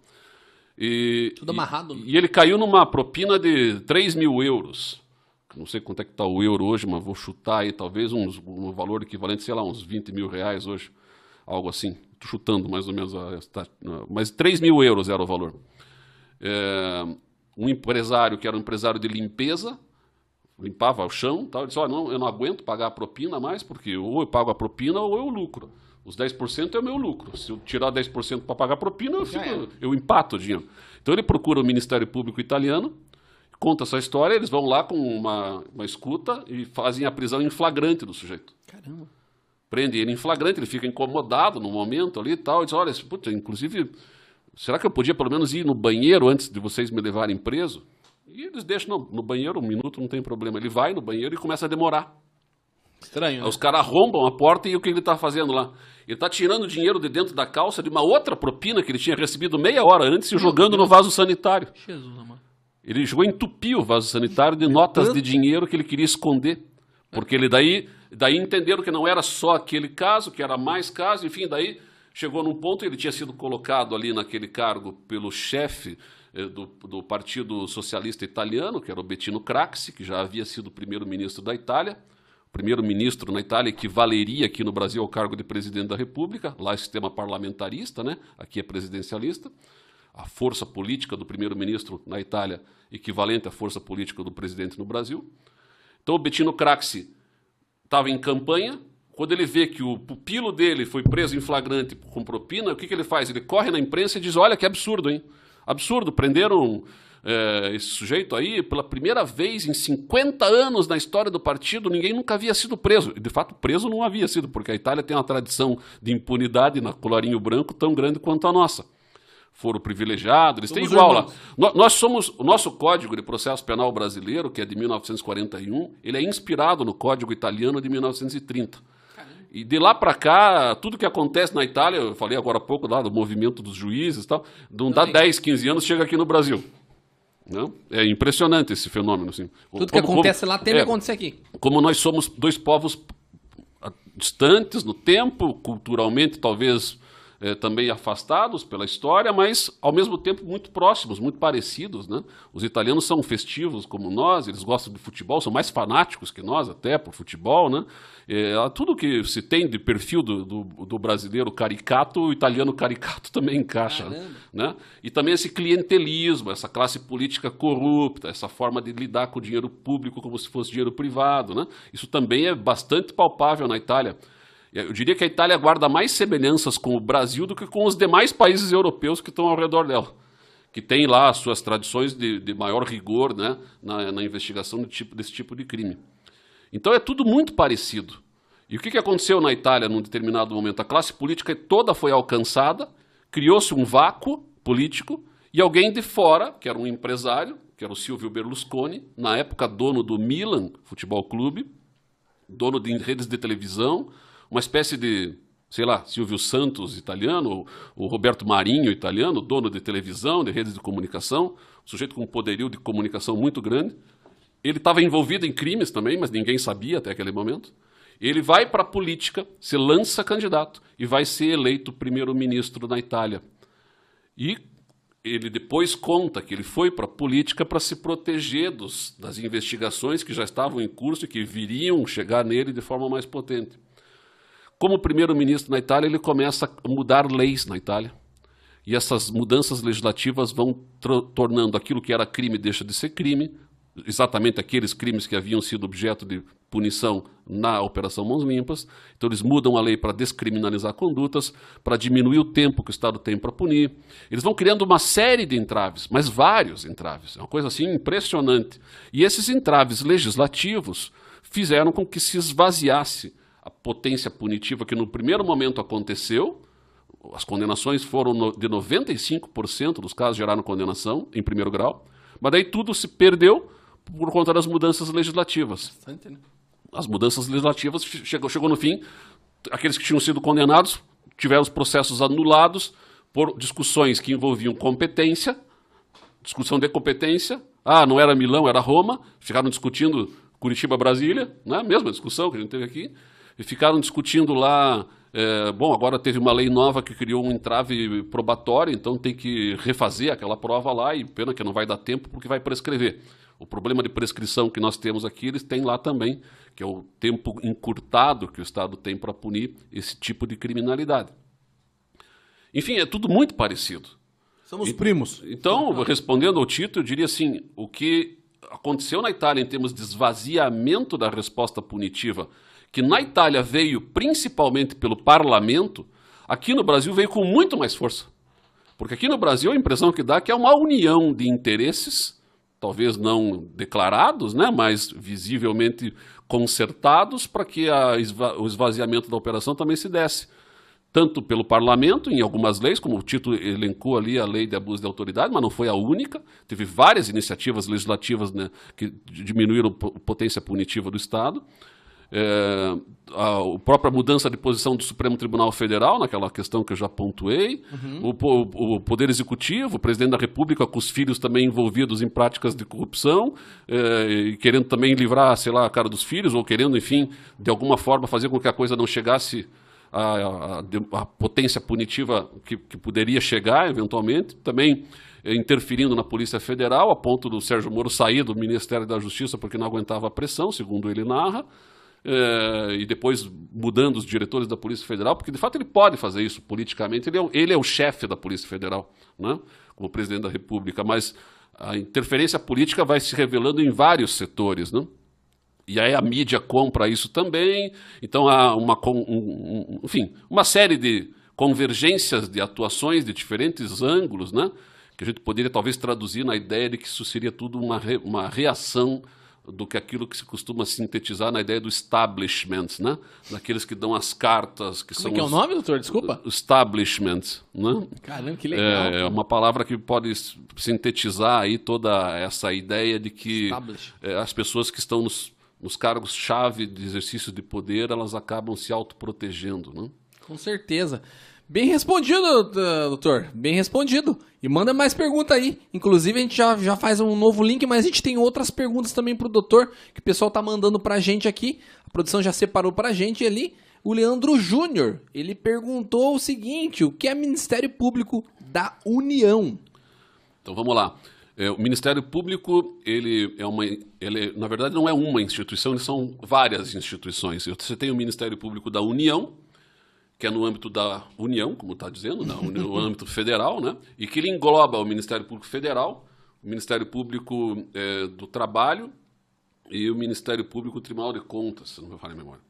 E, Tudo amarrado. E, né? e ele caiu numa propina de 3 mil euros. Não sei quanto é que está o euro hoje, mas vou chutar aí talvez uns, um valor equivalente, sei lá, uns 20 mil reais hoje algo assim. Estou chutando mais ou menos, a, mas 3 mil euros era o valor. É, um empresário que era um empresário de limpeza, limpava o chão, tal, ele disse, oh, não, eu não aguento pagar a propina mais, porque ou eu pago a propina ou eu lucro. Os 10% é o meu lucro. Se eu tirar 10% para pagar a propina, eu, fico, eu empato o dinheiro. Então ele procura o Ministério Público italiano, conta essa história, eles vão lá com uma, uma escuta e fazem a prisão em flagrante do sujeito. Caramba prende ele em flagrante, ele fica incomodado no momento ali e tal, e diz, olha, puta, inclusive, será que eu podia pelo menos ir no banheiro antes de vocês me levarem preso? E eles deixam, não, no banheiro, um minuto não tem problema. Ele vai no banheiro e começa a demorar. Estranho, né? Os caras arrombam a porta e o que ele está fazendo lá? Ele está tirando dinheiro de dentro da calça de uma outra propina que ele tinha recebido meia hora antes e jogando no vaso sanitário. Jesus, amor. Ele jogou entupir o vaso sanitário de notas de dinheiro que ele queria esconder. Porque ele daí Daí entenderam que não era só aquele caso, que era mais casos, enfim, daí chegou num ponto, ele tinha sido colocado ali naquele cargo pelo chefe eh, do, do, Partido Socialista Italiano, que era o Bettino Craxi, que já havia sido primeiro-ministro da Itália, primeiro-ministro na Itália que valeria aqui no Brasil ao cargo de presidente da República, lá é sistema parlamentarista, né? aqui é presidencialista. A força política do primeiro-ministro na Itália equivalente à força política do presidente no Brasil. Então o Bettino Craxi estava em campanha, quando ele vê que o pupilo dele foi preso em flagrante com propina, o que, que ele faz? Ele corre na imprensa e diz: Olha que absurdo, hein? Absurdo, prenderam é, esse sujeito aí pela primeira vez em 50 anos na história do partido, ninguém nunca havia sido preso. E de fato, preso não havia sido, porque a Itália tem uma tradição de impunidade na colorinho branco tão grande quanto a nossa foro privilegiado, eles somos têm igual irmãos. lá. Nós somos, o nosso Código de Processo Penal Brasileiro, que é de 1941, ele é inspirado no Código Italiano de 1930. E de lá para cá, tudo que acontece na Itália, eu falei agora há pouco lá do movimento dos juízes e tal, não dá 10, 15 anos, chega aqui no Brasil. Não? É impressionante esse fenômeno. Assim. Tudo que acontece lá tem é, que acontecer aqui. Como nós somos dois povos ah, distantes no tempo, culturalmente talvez eh, também afastados pela história, mas ao mesmo tempo muito próximos, muito parecidos. Né? Os italianos são festivos como nós, eles gostam de futebol, são mais fanáticos que nós até por futebol. Né? É, tudo que se tem de perfil do, do, do, brasileiro caricato, o italiano caricato também encaixa. Né? E também esse clientelismo, essa classe política corrupta, essa forma de lidar com o dinheiro público como se fosse dinheiro privado. Né? Isso também é bastante palpável na Itália. Eu diria que a Itália guarda mais semelhanças com o Brasil do que com os demais países europeus que estão ao redor dela, que tem lá as suas tradições de, de maior rigor né, na, na investigação de tipo, desse tipo de crime. Então é tudo muito parecido. E o que, que aconteceu na Itália num determinado momento? A classe política toda foi alcançada, criou-se um vácuo político e alguém de fora, que era um empresário, que era o Silvio Berlusconi, na época dono do Milan Futebol Clube, dono de redes de televisão, uma espécie de, sei lá, Silvio Santos italiano, o Roberto Marinho italiano, dono de televisão, de redes de comunicação, um sujeito com um poderio de comunicação muito grande. Ele estava envolvido em crimes também, mas ninguém sabia até aquele momento. Ele vai para a política, se lança candidato e vai ser eleito primeiro-ministro na Itália. E ele depois conta que ele foi para a política para se proteger dos, das investigações que já estavam em curso e que viriam chegar nele de forma mais potente. Como primeiro-ministro na Itália, ele começa a mudar leis na Itália. E essas mudanças legislativas vão tornando aquilo que era crime deixa de ser crime, exatamente aqueles crimes que haviam sido objeto de punição na Operação Mãos Limpas. Então, eles mudam a lei para descriminalizar condutas, para diminuir o tempo que o Estado tem para punir. Eles vão criando uma série de entraves, mas vários entraves. É uma coisa assim impressionante. E esses entraves legislativos fizeram com que se esvaziasse a potência punitiva que no primeiro momento aconteceu, as condenações foram de 95% dos casos geraram condenação em primeiro grau, mas daí tudo se perdeu por conta das mudanças legislativas. Bastante, né? As mudanças legislativas chegou, chegou no fim, aqueles que tinham sido condenados tiveram os processos anulados por discussões que envolviam competência, discussão de competência. Ah, não era Milão, era Roma. Ficaram discutindo Curitiba-Brasília, né? mesma discussão que a gente teve aqui e ficaram discutindo lá. É, bom, agora teve uma lei nova que criou um entrave probatório, então tem que refazer aquela prova lá, e pena que não vai dar tempo porque vai prescrever. O problema de prescrição que nós temos aqui, eles têm lá também, que é o tempo encurtado que o Estado tem para punir esse tipo de criminalidade. Enfim, é tudo muito parecido. Somos e, primos. Então, respondendo ao Tito, eu diria assim: o que aconteceu na Itália em termos de esvaziamento da resposta punitiva que na Itália veio principalmente pelo parlamento, aqui no Brasil veio com muito mais força. Porque aqui no Brasil a impressão que dá é que é uma união de interesses, talvez não declarados, né, mas visivelmente consertados para que esva o esvaziamento da operação também se desse. Tanto pelo parlamento, em algumas leis, como o título elencou ali a lei de abuso de autoridade, mas não foi a única. Teve várias iniciativas legislativas né, que diminuíram a potência punitiva do Estado é, a, a, própria mudança de posição do Supremo Tribunal Federal, naquela questão que eu já pontuei, uhum. o, o, Poder Executivo, o Presidente da República com os filhos também envolvidos em práticas de corrupção, é, e querendo também livrar, sei lá, a cara dos filhos, ou querendo, enfim, de alguma forma fazer com que a coisa não chegasse à, à, à potência punitiva que, que poderia chegar, eventualmente. Também é, interferindo na Polícia Federal, a ponto do Sérgio Moro sair do Ministério da Justiça porque não aguentava a pressão, segundo ele narra é, e depois mudando os diretores da Polícia Federal, porque de fato ele pode fazer isso politicamente, ele é, ele é o chefe da Polícia Federal, né, como presidente da República, mas a interferência política vai se revelando em vários setores, né? E aí a mídia compra isso também, então há uma, um, um, enfim, uma série de convergências de atuações de diferentes ângulos, né? que a gente poderia talvez traduzir na ideia de que isso seria tudo uma, re, uma reação do que aquilo que se costuma sintetizar na ideia do establishment, né? Daqueles que dão as cartas, que Como são é que é o nome, doutor? Desculpa. Establishment, né? Caramba, que legal. É, é uma palavra que pode sintetizar aí toda essa ideia de que é, as pessoas que estão nos, nos cargos-chave de exercício de poder, elas acabam se autoprotegendo. Né? Com certeza. Bem respondido, doutor. Bem respondido. E manda mais pergunta aí. Inclusive, a gente já, já faz um novo link, mas a gente tem outras perguntas também pro doutor, que o pessoal tá mandando pra gente aqui. A produção já separou pra gente ali. O Leandro Júnior, ele perguntou o seguinte: o que é Ministério Público da União? Então vamos lá. É, o Ministério Público, ele é uma, ele, na verdade, não é uma instituição, são várias instituições. Você tem o Ministério Público da União, que é no âmbito da União, como está dizendo, no âmbito federal, né? e que ele engloba o Ministério Público Federal, o Ministério Público é, do Trabalho e o Ministério Público Tribunal de Contas, se não me falha a memória.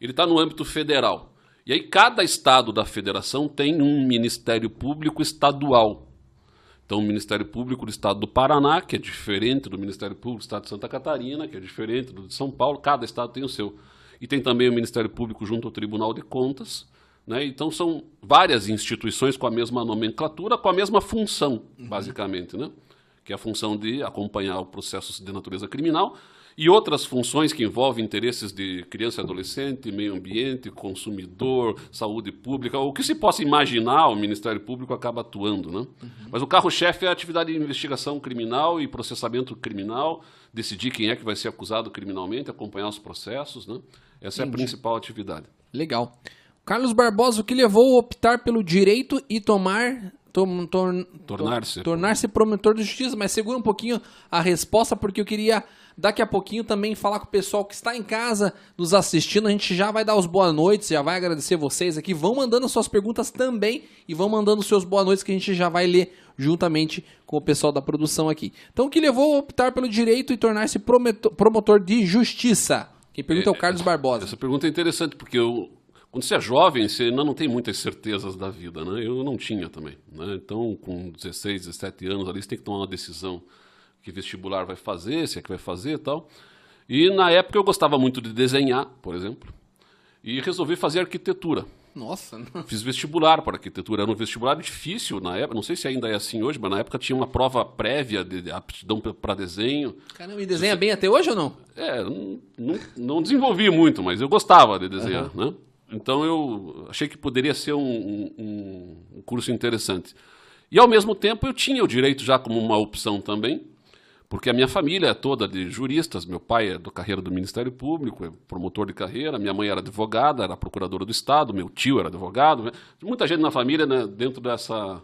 Ele está no âmbito federal. E aí cada estado da federação tem um Ministério Público estadual. Então, o Ministério Público do Estado do Paraná, que é diferente do Ministério Público do Estado de Santa Catarina, que é diferente do de São Paulo, cada estado tem o seu. E tem também o Ministério Público junto ao Tribunal de Contas. Né? Então, são várias instituições com a mesma nomenclatura, com a mesma função, uhum. basicamente, né? que é a função de acompanhar o processo de natureza criminal e outras funções que envolvem interesses de criança e adolescente, meio ambiente, consumidor, saúde pública, o que se possa imaginar, o Ministério Público acaba atuando. Né? Uhum. Mas o carro-chefe é a atividade de investigação criminal e processamento criminal, decidir quem é que vai ser acusado criminalmente, acompanhar os processos. Né? Essa Entendi. é a principal atividade. Legal. Carlos Barbosa, o que levou a optar pelo direito e tomar tornar-se tornar-se promotor de justiça, mas segura um pouquinho a resposta porque eu queria daqui a pouquinho também falar com o pessoal que está em casa nos assistindo. A gente já vai dar os boas noites, já vai agradecer vocês aqui. Vão mandando suas perguntas também e vão mandando seus boas noites que a gente já vai ler juntamente com o pessoal da produção aqui. Então, o que levou a optar pelo direito e tornar-se promotor de justiça? Quem pergunta é, é o Carlos Barbosa. Essa pergunta é interessante porque eu quando você é jovem, você ainda não tem muitas certezas da vida, né? Eu não tinha também, né? Então, com 16, 17 anos ali, você tem que tomar uma decisão que vestibular vai fazer, se é que vai fazer e tal. E na época eu gostava muito de desenhar, por exemplo, e resolvi fazer arquitetura. Nossa. Não. Fiz vestibular para arquitetura. Era um vestibular difícil na época. Não sei se ainda é assim hoje, mas na época tinha uma prova prévia de aptidão para desenho. Caramba, e desenha Você... bem até hoje ou não? É, não, não, não desenvolvi muito, mas eu gostava de desenhar, uhum. né? Então eu achei que poderia ser um, um, um, curso interessante. E ao mesmo tempo eu tinha o direito já como uma opção também, porque a minha família é toda de juristas, meu pai é do carreira do Ministério Público, é promotor de carreira, minha mãe era advogada, era procuradora do Estado, meu tio era advogado, né? muita gente na família né, dentro dessa,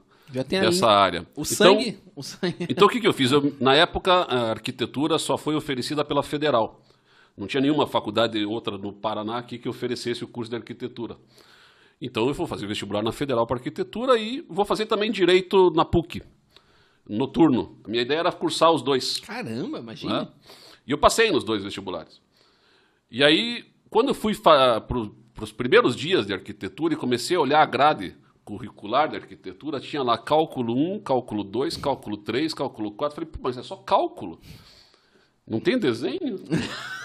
dessa área. O sangue, então, o sangue. Então o que, que eu fiz? Eu, na época a arquitetura só foi oferecida pela Federal. Não tinha nenhuma faculdade outra no Paraná aqui que oferecesse o curso de arquitetura. Então eu vou fazer vestibular na Federal para arquitetura e vou fazer também direito na PUC, noturno. A minha ideia era cursar os dois. Caramba, imagina. Né? E eu passei nos dois vestibulares. E aí, quando eu fui para os primeiros dias de arquitetura e comecei a olhar a grade curricular de arquitetura, tinha lá cálculo 1, cálculo 2, cálculo 3, cálculo 4. Falei, mas é só cálculo. Não tem desenho?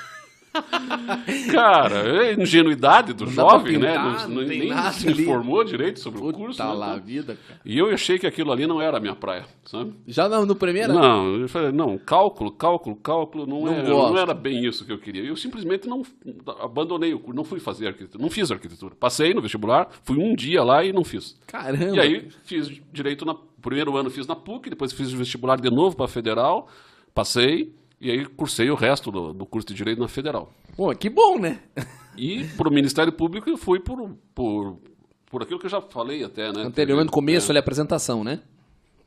Cara, é ingenuidade do não jovem, né? né? Não, não nem se informou ali. direito sobre Puta o curso. Tá lá a vida, cara. E eu achei que aquilo ali não era a minha praia, sabe? Já não, no primeiro? Não, eu falei, não, cálculo, cálculo, cálculo, não, não, era, não era bem isso que eu queria. Eu simplesmente não abandonei o curso, não fui fazer arquitetura, não fiz arquitetura. Passei no vestibular, fui um dia lá e não fiz. Caramba! E aí fiz direito na primeiro ano fiz na PUC, depois fiz o vestibular de novo para Federal, passei e aí cursei o resto do, do curso de Direito na Federal. Pô, que bom, né? E para o Ministério Público eu fui por, por, por aquilo que eu já falei até, né? Anteriormente, no começo, é. ali, a apresentação, né?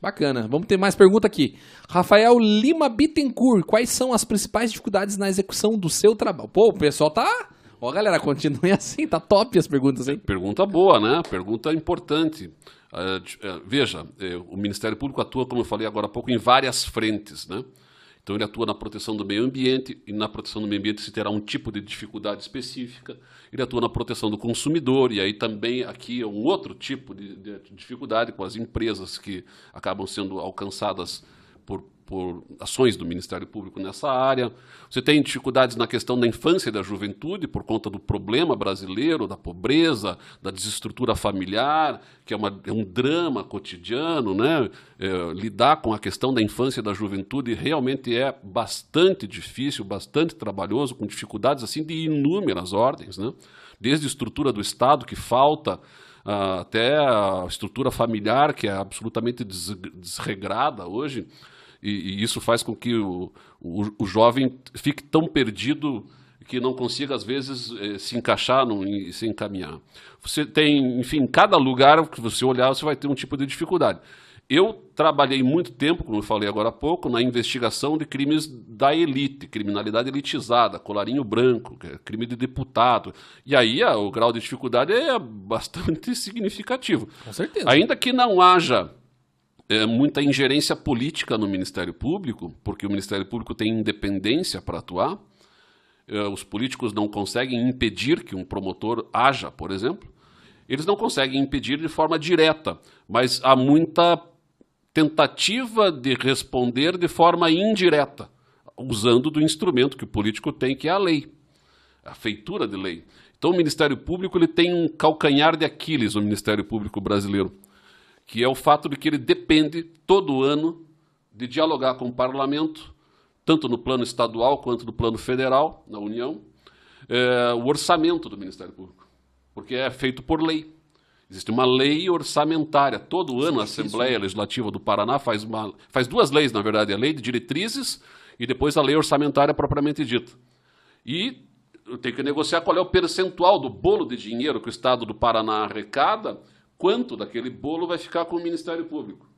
Bacana. Vamos ter mais pergunta aqui. Rafael Lima Bittencourt, quais são as principais dificuldades na execução do seu trabalho? Pô, o pessoal tá... Ó, galera, continue assim, tá top as perguntas, hein? Pergunta boa, né? Pergunta importante. Uh, uh, veja, uh, o Ministério Público atua, como eu falei agora há pouco, em várias frentes, né? Então ele atua na proteção do meio ambiente, e na proteção do meio ambiente se terá um tipo de dificuldade específica. Ele atua na proteção do consumidor, e aí também aqui é um outro tipo de, de dificuldade com as empresas que acabam sendo alcançadas por, por ações do Ministério Público nessa área. Você tem dificuldades na questão da infância e da juventude, por conta do problema brasileiro, da pobreza, da desestrutura familiar, que é, uma, é um drama cotidiano. Né? É, lidar com a questão da infância e da juventude realmente é bastante difícil, bastante trabalhoso, com dificuldades assim de inúmeras ordens. Né? Desde a estrutura do Estado, que falta uh, até a estrutura familiar, que é absolutamente desregrada hoje, e, e isso faz com que o, o, o, jovem fique tão perdido que não consiga, às vezes, eh, se encaixar no, e se encaminhar. Você tem, enfim, cada lugar que você olhar, você vai ter um tipo de dificuldade. Eu trabalhei muito tempo, como eu falei agora há pouco, na investigação de crimes da elite, criminalidade elitizada, colarinho branco, é crime de deputado. E aí o grau de dificuldade é bastante significativo. Com certeza. Ainda que não haja é, muita ingerência política no Ministério Público, porque o Ministério Público tem independência para atuar, é, os políticos não conseguem impedir que um promotor haja, por exemplo. Eles não conseguem impedir de forma direta, mas há muita tentativa de responder de forma indireta, usando do instrumento que o político tem, que é a lei, a feitura de lei. Então o Ministério Público ele tem um calcanhar de Aquiles, o Ministério Público brasileiro, que é o fato de que ele depende todo ano de dialogar com o parlamento, tanto no plano estadual quanto no plano federal, na União, é, o orçamento do Ministério Público, porque é feito por lei. Existe uma lei orçamentária. Todo ano a Assembleia Legislativa do Paraná faz, uma, faz duas leis, na verdade, a lei de diretrizes e depois a lei orçamentária propriamente dita. E tem que negociar qual é o percentual do bolo de dinheiro que o Estado do Paraná arrecada, quanto daquele bolo vai ficar com o Ministério Público.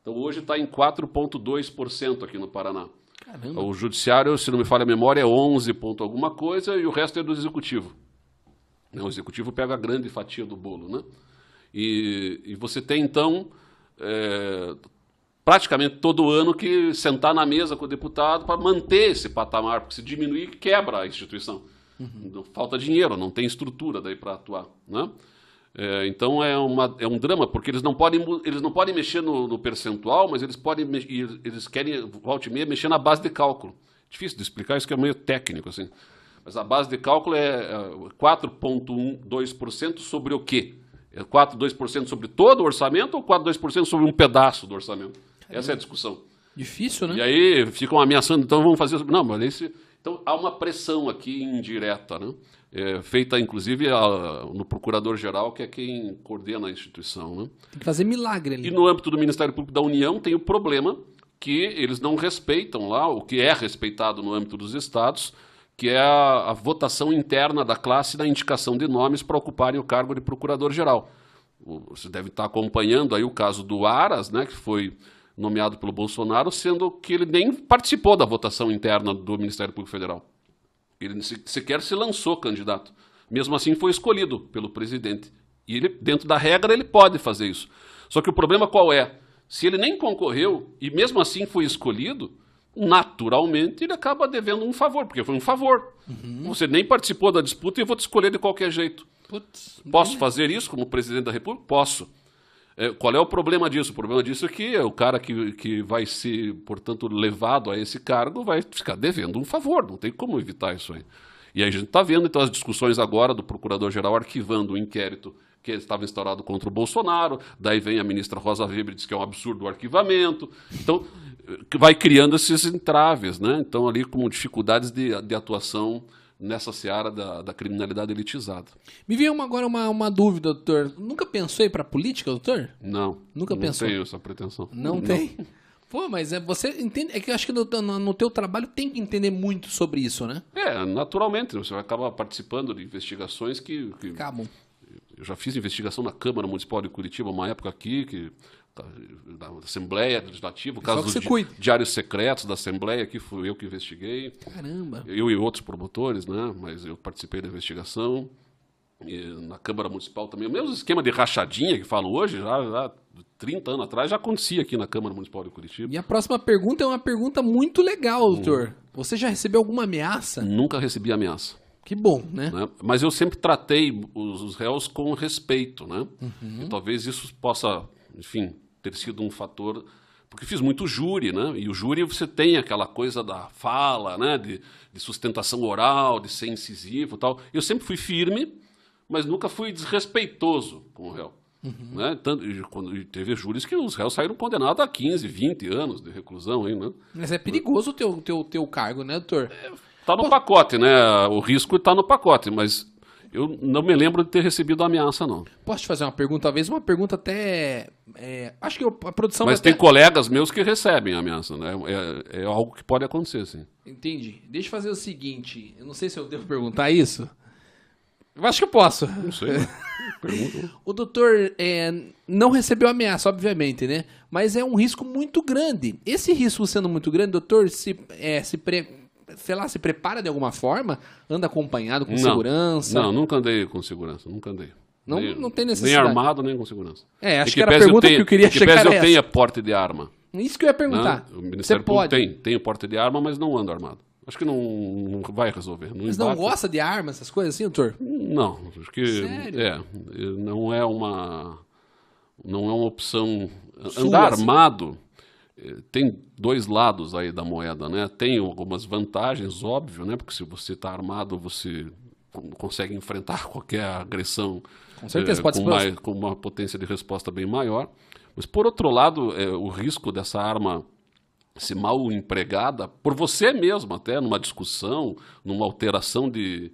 Então hoje está em 4,2% aqui no Paraná. Caramba. O judiciário, se não me falha a memória, é 11 ponto alguma coisa e o resto é do executivo. O executivo pega a grande fatia do bolo, né? E, e você tem, então, é, praticamente todo ano que sentar na mesa com o deputado para manter esse patamar, porque se diminuir, quebra a instituição. Uhum. Falta dinheiro, não tem estrutura daí para atuar. Né? É, então é, uma, é um drama, porque eles não podem, eles não podem mexer no, no percentual, mas eles podem eles querem, volte e meia, mexer na base de cálculo. Difícil de explicar, isso que é meio técnico. Assim. Mas a base de cálculo é 4,12% sobre o quê? É 4,2% sobre todo o orçamento ou 4,2% sobre um pedaço do orçamento? Essa é a discussão. Difícil, né? E aí ficam ameaçando, então vamos fazer. Não, mas esse. Então há uma pressão aqui indireta, né? É, feita inclusive a, no procurador-geral, que é quem coordena a instituição. Né? Tem que fazer milagre ali. E no âmbito do Ministério Público da União tem o problema que eles não respeitam lá o que é respeitado no âmbito dos estados, que é a, a votação interna da classe da indicação de nomes para ocuparem o cargo de procurador-geral. Você deve estar acompanhando aí o caso do Aras, né, que foi nomeado pelo Bolsonaro, sendo que ele nem participou da votação interna do Ministério Público Federal. Ele sequer se lançou candidato. Mesmo assim, foi escolhido pelo presidente. E ele, dentro da regra, ele pode fazer isso. Só que o problema qual é? Se ele nem concorreu e mesmo assim foi escolhido, naturalmente ele acaba devendo um favor, porque foi um favor. Uhum. Você nem participou da disputa e eu vou te escolher de qualquer jeito. Putz, Posso fazer isso como presidente da República? Posso. É, qual é o problema disso? O problema disso é que o cara que, que vai ser, portanto, levado a esse cargo vai ficar devendo um favor, não tem como evitar isso aí. E aí a gente está vendo então as discussões agora do procurador-geral arquivando o inquérito que estava instaurado contra o Bolsonaro, daí vem a ministra Rosa Weber diz que é um absurdo o arquivamento. Então, vai criando esses entraves, né? Então, ali com dificuldades de, de atuação nessa seara da, da criminalidade elitizada. Me veio uma, agora uma, uma dúvida, doutor. Nunca pensou em ir para política, doutor? Não. Nunca não pensou? Não tenho essa pretensão. Não, não. tem? Pô, mas é, você entende. É que eu acho que no, no, no, teu trabalho tem que entender muito sobre isso, né? É, naturalmente. Você vai acabar participando de investigações que. que Acabam. Eu já fiz investigação na Câmara Municipal de Curitiba, uma época aqui, que da Assembleia Legislativa, o caso dos di diários secretos da Assembleia, que fui eu que investiguei. Caramba! Eu e outros promotores, né? Mas eu participei da investigação. E na Câmara Municipal também. O mesmo esquema de rachadinha que falam hoje, já, já 30 anos atrás, já acontecia aqui na Câmara Municipal de Curitiba. E a próxima pergunta é uma pergunta muito legal, doutor. Hum. Você já recebeu alguma ameaça? Nunca recebi ameaça. Que bom, né? né? Mas eu sempre tratei os, os réus com respeito, né? Uhum. E talvez isso possa, enfim, ter sido um fator porque fiz muito júri, né? E o júri você tem aquela coisa da fala, né? De, de sustentação oral, de ser incisivo e tal. Eu sempre fui firme, mas nunca fui desrespeitoso com o réu. Uhum. Né? Tanto, quando teve júris que os réus saíram condenados a 15, 20 anos de reclusão. Hein, né? Mas é perigoso o teu, teu, teu cargo, né, doutor? É, tá no Pô. pacote, né? O risco está no pacote, mas eu não me lembro de ter recebido ameaça, não. Posso te fazer uma pergunta, talvez uma pergunta até. É, acho que a produção. Mas tem colegas meus que recebem ameaça, né? É, é, algo que pode acontecer, sim. Entendi. Deixa eu fazer o seguinte: eu não sei se eu devo perguntar isso. Eu acho que eu posso. Não sei. Pergunta. o doutor é, não recebeu ameaça, obviamente, né? Mas é um risco muito grande. Esse risco sendo muito grande, doutor, se, é, se pre, sei lá, se prepara de alguma forma? Anda acompanhado com não, segurança? Não, nunca andei com segurança, nunca andei. Não, nem, não tem necessidade. Nem armado, nem com segurança. É, acho que, que era a pergunta tenho, que eu queria que chegar eu tenho porte de arma. Isso que eu ia perguntar. Não, o Ministério Você pode. tem, tem porte de arma, mas não ando armado. Acho que não, não vai resolver. Não Mas não gosta de arma, essas coisas assim, doutor? Não, acho que Sério? é, não é uma não é uma opção. Sua, Andar assim. armado eh, tem dois lados aí da moeda, né? Tem algumas vantagens, óbvio, né? Porque se você está armado, você consegue enfrentar qualquer agressão com, certeza, é, com, mais, com uma potência de resposta bem maior. Mas por outro lado, é, o risco dessa arma se mal empregada por você mesmo, até numa discussão, numa alteração de,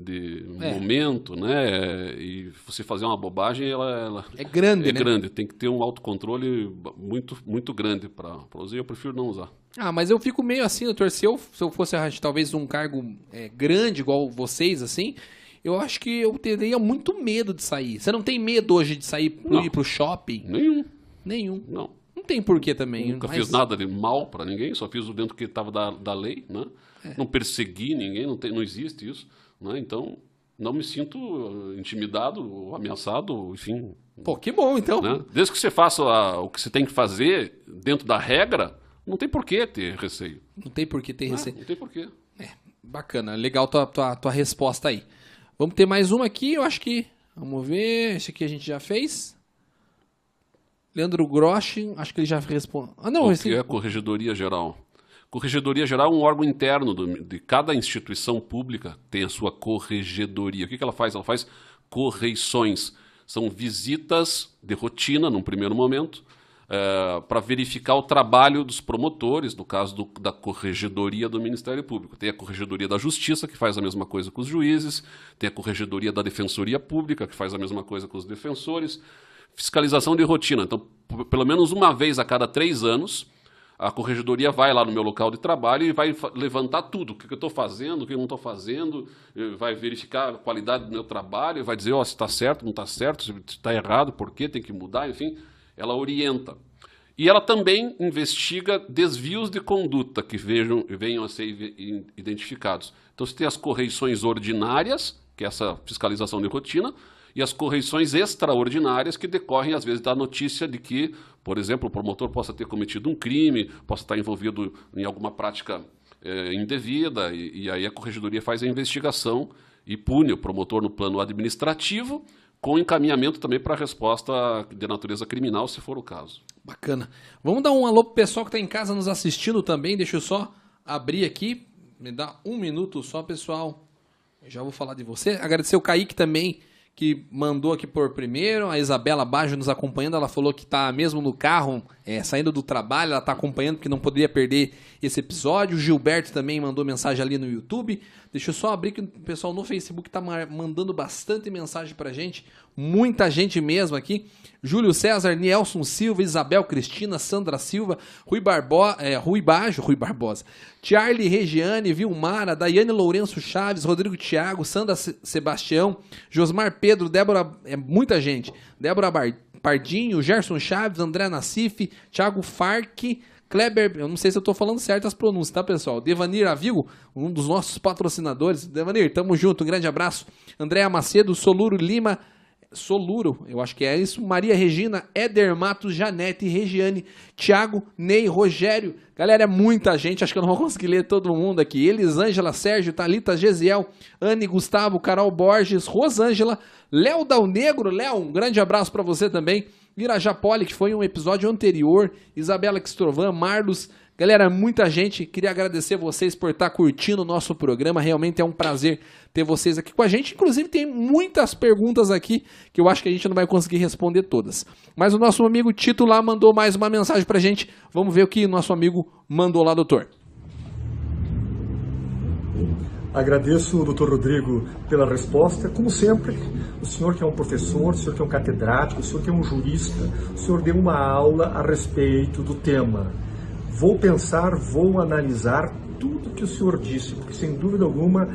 de é. momento, né? E você fazer uma bobagem, ela, ela é grande, é né? grande. Tem que ter um autocontrole muito, muito grande para usar. Eu prefiro não usar. Ah, mas eu fico meio assim, doutor. Se eu, se eu fosse talvez um cargo é, grande igual vocês, assim, eu acho que eu teria muito medo de sair. Você não tem medo hoje de sair para ir pro shopping? Nenhum. Nenhum. Não tem porquê também. Nunca mas... fiz nada de mal para ninguém, só fiz o dentro que estava da, da lei, né? É. Não persegui ninguém, não, tem, não existe isso, né? Então, não me sinto intimidado, ameaçado, enfim. Pô, que bom, então. Né? Desde que você faça a, o que você tem que fazer dentro da regra, não tem porquê ter receio. Não tem porquê ter não, receio. Não tem porquê. É, bacana. Legal tua, tua, tua resposta aí. Vamos ter mais uma aqui, eu acho que... Vamos ver, esse aqui a gente já fez. Leandro Grosch, acho que ele já respondeu. Ah, não, o esse... que é a Corregedoria Geral? Corregedoria Geral é um órgão interno do, de cada instituição pública, tem a sua corregedoria. O que, que ela faz? Ela faz correições. São visitas de rotina, num primeiro momento, é, para verificar o trabalho dos promotores, no caso do, da Corregedoria do Ministério Público. Tem a Corregedoria da Justiça, que faz a mesma coisa com os juízes, tem a Corregedoria da Defensoria Pública, que faz a mesma coisa com os defensores fiscalização de rotina. Então, pelo menos uma vez a cada três anos, a corregedoria vai lá no meu local de trabalho e vai levantar tudo, o que eu estou fazendo, o que eu não estou fazendo, vai verificar a qualidade do meu trabalho, vai dizer oh, se está certo, não está certo, se está errado, por quê, tem que mudar, enfim, ela orienta. E ela também investiga desvios de conduta que vejam, venham a ser identificados. Então, você tem as correições ordinárias, que é essa fiscalização de rotina, as correições extraordinárias que decorrem, às vezes, da notícia de que, por exemplo, o promotor possa ter cometido um crime, possa estar envolvido em alguma prática é, indevida, e, e aí a corregedoria faz a investigação e pune o promotor no plano administrativo, com encaminhamento também para a resposta de natureza criminal, se for o caso. Bacana. Vamos dar um alô pro pessoal que está em casa nos assistindo também. Deixa eu só abrir aqui. Me dá um minuto só, pessoal. Eu já vou falar de você. Agradecer o Kaique também, que mandou aqui por primeiro, a Isabela Bajo nos acompanhando, ela falou que está mesmo no carro, é, saindo do trabalho, ela está acompanhando porque não poderia perder esse episódio. O Gilberto também mandou mensagem ali no YouTube. Deixa eu só abrir que o pessoal no Facebook está mandando bastante mensagem para gente, muita gente mesmo aqui. Júlio César, Nielson Silva, Isabel Cristina, Sandra Silva, Rui, Barbo, é, Rui Bajo, Rui Barbosa, Charlie Regiane, Vilmara, Daiane Lourenço Chaves, Rodrigo Thiago, Sandra Sebastião, Josmar Pedro, Débora, é muita gente, Débora Bar, Pardinho, Gerson Chaves, André Nassif, Thiago Farque, Kleber, eu não sei se eu estou falando certo as pronúncias, tá, pessoal? Devanir Avigo, um dos nossos patrocinadores. Devanir, tamo junto, um grande abraço. André Macedo, Soluro Lima, Soluro, eu acho que é isso. Maria Regina, Éder Matos, Janete, Regiane, Tiago, Ney, Rogério. Galera, é muita gente, acho que eu não vou conseguir ler todo mundo aqui. Elisângela, Sérgio, Talita, Gesiel, Anne, Gustavo, Carol Borges, Rosângela, Léo Dal Negro. Léo, um grande abraço para você também. Irajá Poli, que foi um episódio anterior. Isabela Xtrovan, Marlos, Galera, muita gente, queria agradecer vocês por estar curtindo o nosso programa. Realmente é um prazer ter vocês aqui com a gente. Inclusive, tem muitas perguntas aqui que eu acho que a gente não vai conseguir responder todas. Mas o nosso amigo Tito lá mandou mais uma mensagem pra gente. Vamos ver o que nosso amigo mandou lá, doutor. Agradeço, doutor Rodrigo, pela resposta. Como sempre, o senhor que é um professor, o senhor que é um catedrático, o senhor que é um jurista, o senhor deu uma aula a respeito do tema. Vou pensar, vou analisar tudo que o senhor disse, porque sem dúvida alguma,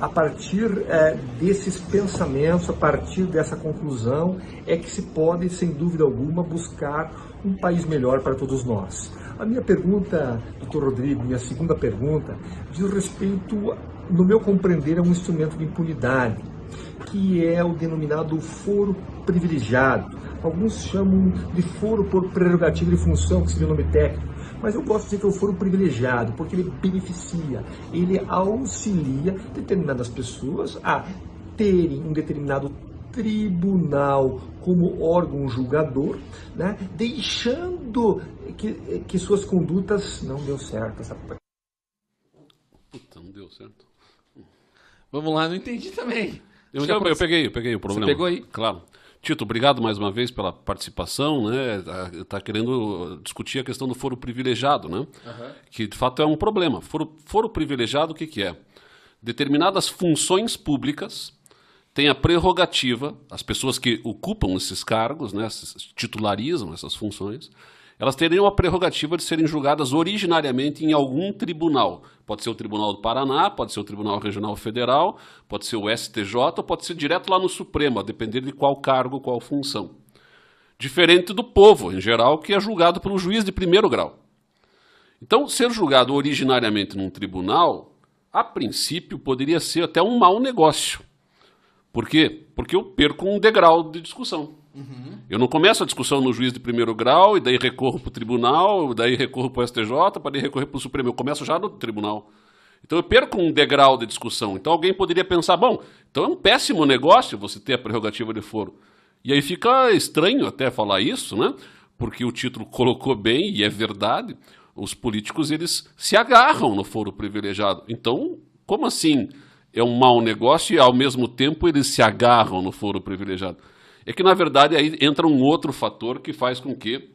a partir é, desses pensamentos, a partir dessa conclusão, é que se pode, sem dúvida alguma, buscar um país melhor para todos nós. A minha pergunta, doutor Rodrigo, minha segunda pergunta, diz respeito, no meu compreender, a um instrumento de impunidade, que é o denominado foro privilegiado. Alguns chamam de foro por prerrogativa de função, que seria o nome técnico mas eu gosto de dizer que é o foro privilegiado, porque ele beneficia, ele auxilia determinadas pessoas a terem um determinado tribunal como órgão julgador, né, deixando que, que suas condutas não deu certo. Essa... Puta, não deu certo. Vamos lá, não entendi também. Eu, eu, eu peguei, eu peguei o problema. Você pegou aí? Claro. Tito, obrigado mais uma vez pela participação, né? Está querendo discutir a questão do foro privilegiado, né? Uhum. Que de fato é um problema. Foro, foro privilegiado, o que, que é? Determinadas funções públicas têm a prerrogativa, as pessoas que ocupam esses cargos, né, titularizam essas funções, elas teriam a prerrogativa de serem julgadas originariamente em algum tribunal. Pode ser o Tribunal do Paraná, pode ser o Tribunal Regional Federal, pode ser o STJ, ou pode ser direto lá no Supremo, a depender de qual cargo, qual função. Diferente do povo, em geral, que é julgado pelo juiz de primeiro grau. Então, ser julgado originariamente num tribunal, a princípio, poderia ser até um mau negócio. Por quê? Porque eu perco um degrau de discussão. Uhum. Eu não começo a discussão no juiz de primeiro grau, e daí recorro para o tribunal, daí recorro para o STJ, para daí recorrer para o Supremo. Eu começo já no tribunal. Então eu perco um degrau de discussão. Então alguém poderia pensar, bom, então é um péssimo negócio você ter a prerrogativa de foro. E aí fica estranho até falar isso, né? Porque o título colocou bem, e é verdade, os políticos eles se agarram no foro privilegiado. Então, como assim é um mau negócio e ao mesmo tempo eles se agarram no foro privilegiado? É que, na verdade, aí entra um outro fator que faz com que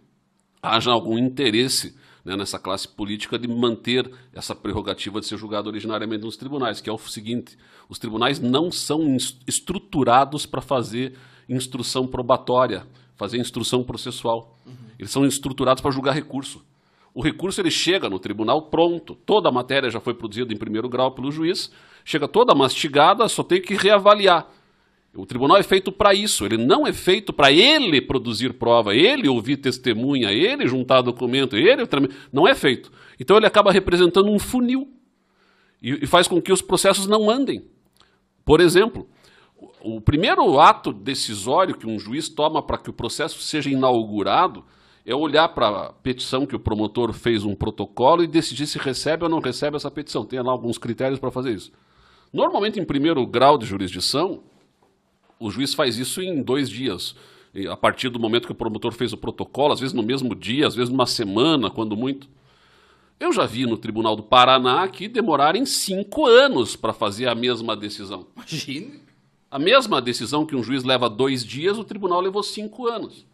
haja algum interesse né, nessa classe política de manter essa prerrogativa de ser julgado originariamente nos tribunais, que é o seguinte: os tribunais não são estruturados para fazer instrução probatória, fazer instrução processual. Uhum. Eles são estruturados para julgar recurso. O recurso ele chega no tribunal pronto, toda a matéria já foi produzida em primeiro grau pelo juiz, chega toda mastigada, só tem que reavaliar. O tribunal é feito para isso, ele não é feito para ele produzir prova, ele ouvir testemunha, ele juntar documento, ele. Não é feito. Então ele acaba representando um funil e, faz com que os processos não andem. Por exemplo, o primeiro ato decisório que um juiz toma para que o processo seja inaugurado é olhar para a petição que o promotor fez um protocolo e decidir se recebe ou não recebe essa petição. Tem lá alguns critérios para fazer isso. Normalmente, em primeiro grau de jurisdição, o juiz faz isso em dois dias. E a partir do momento que o promotor fez o protocolo, às vezes no mesmo dia, às vezes numa semana, quando muito. Eu já vi no Tribunal do Paraná que demorarem cinco anos para fazer a mesma decisão. Imagine. A mesma decisão que um juiz leva dois dias, o tribunal levou cinco anos.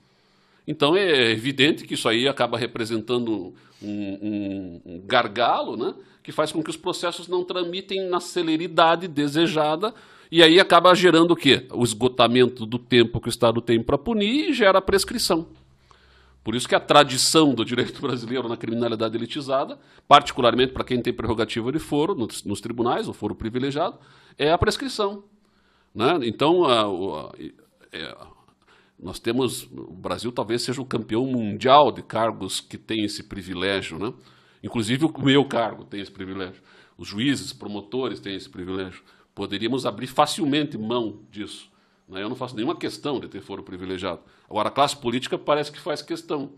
Então é evidente que isso aí acaba representando um, um, um gargalo, né, que faz com que os processos não tramitem na celeridade desejada e aí acaba gerando o quê? O esgotamento do tempo que o Estado tem para punir e gera a prescrição. Por isso que a tradição do direito brasileiro na criminalidade elitizada, particularmente para quem tem prerrogativa de foro nos, nos, tribunais, o foro privilegiado, é a prescrição. Né? Então, a, a, é, nós temos, o Brasil talvez seja o campeão mundial de cargos que tem esse privilégio. Né? Inclusive o meu cargo tem esse privilégio. Os juízes, promotores têm esse privilégio. Poderíamos abrir facilmente mão disso. Né? Eu não faço nenhuma questão de ter foro privilegiado. Agora, a classe política parece que faz questão,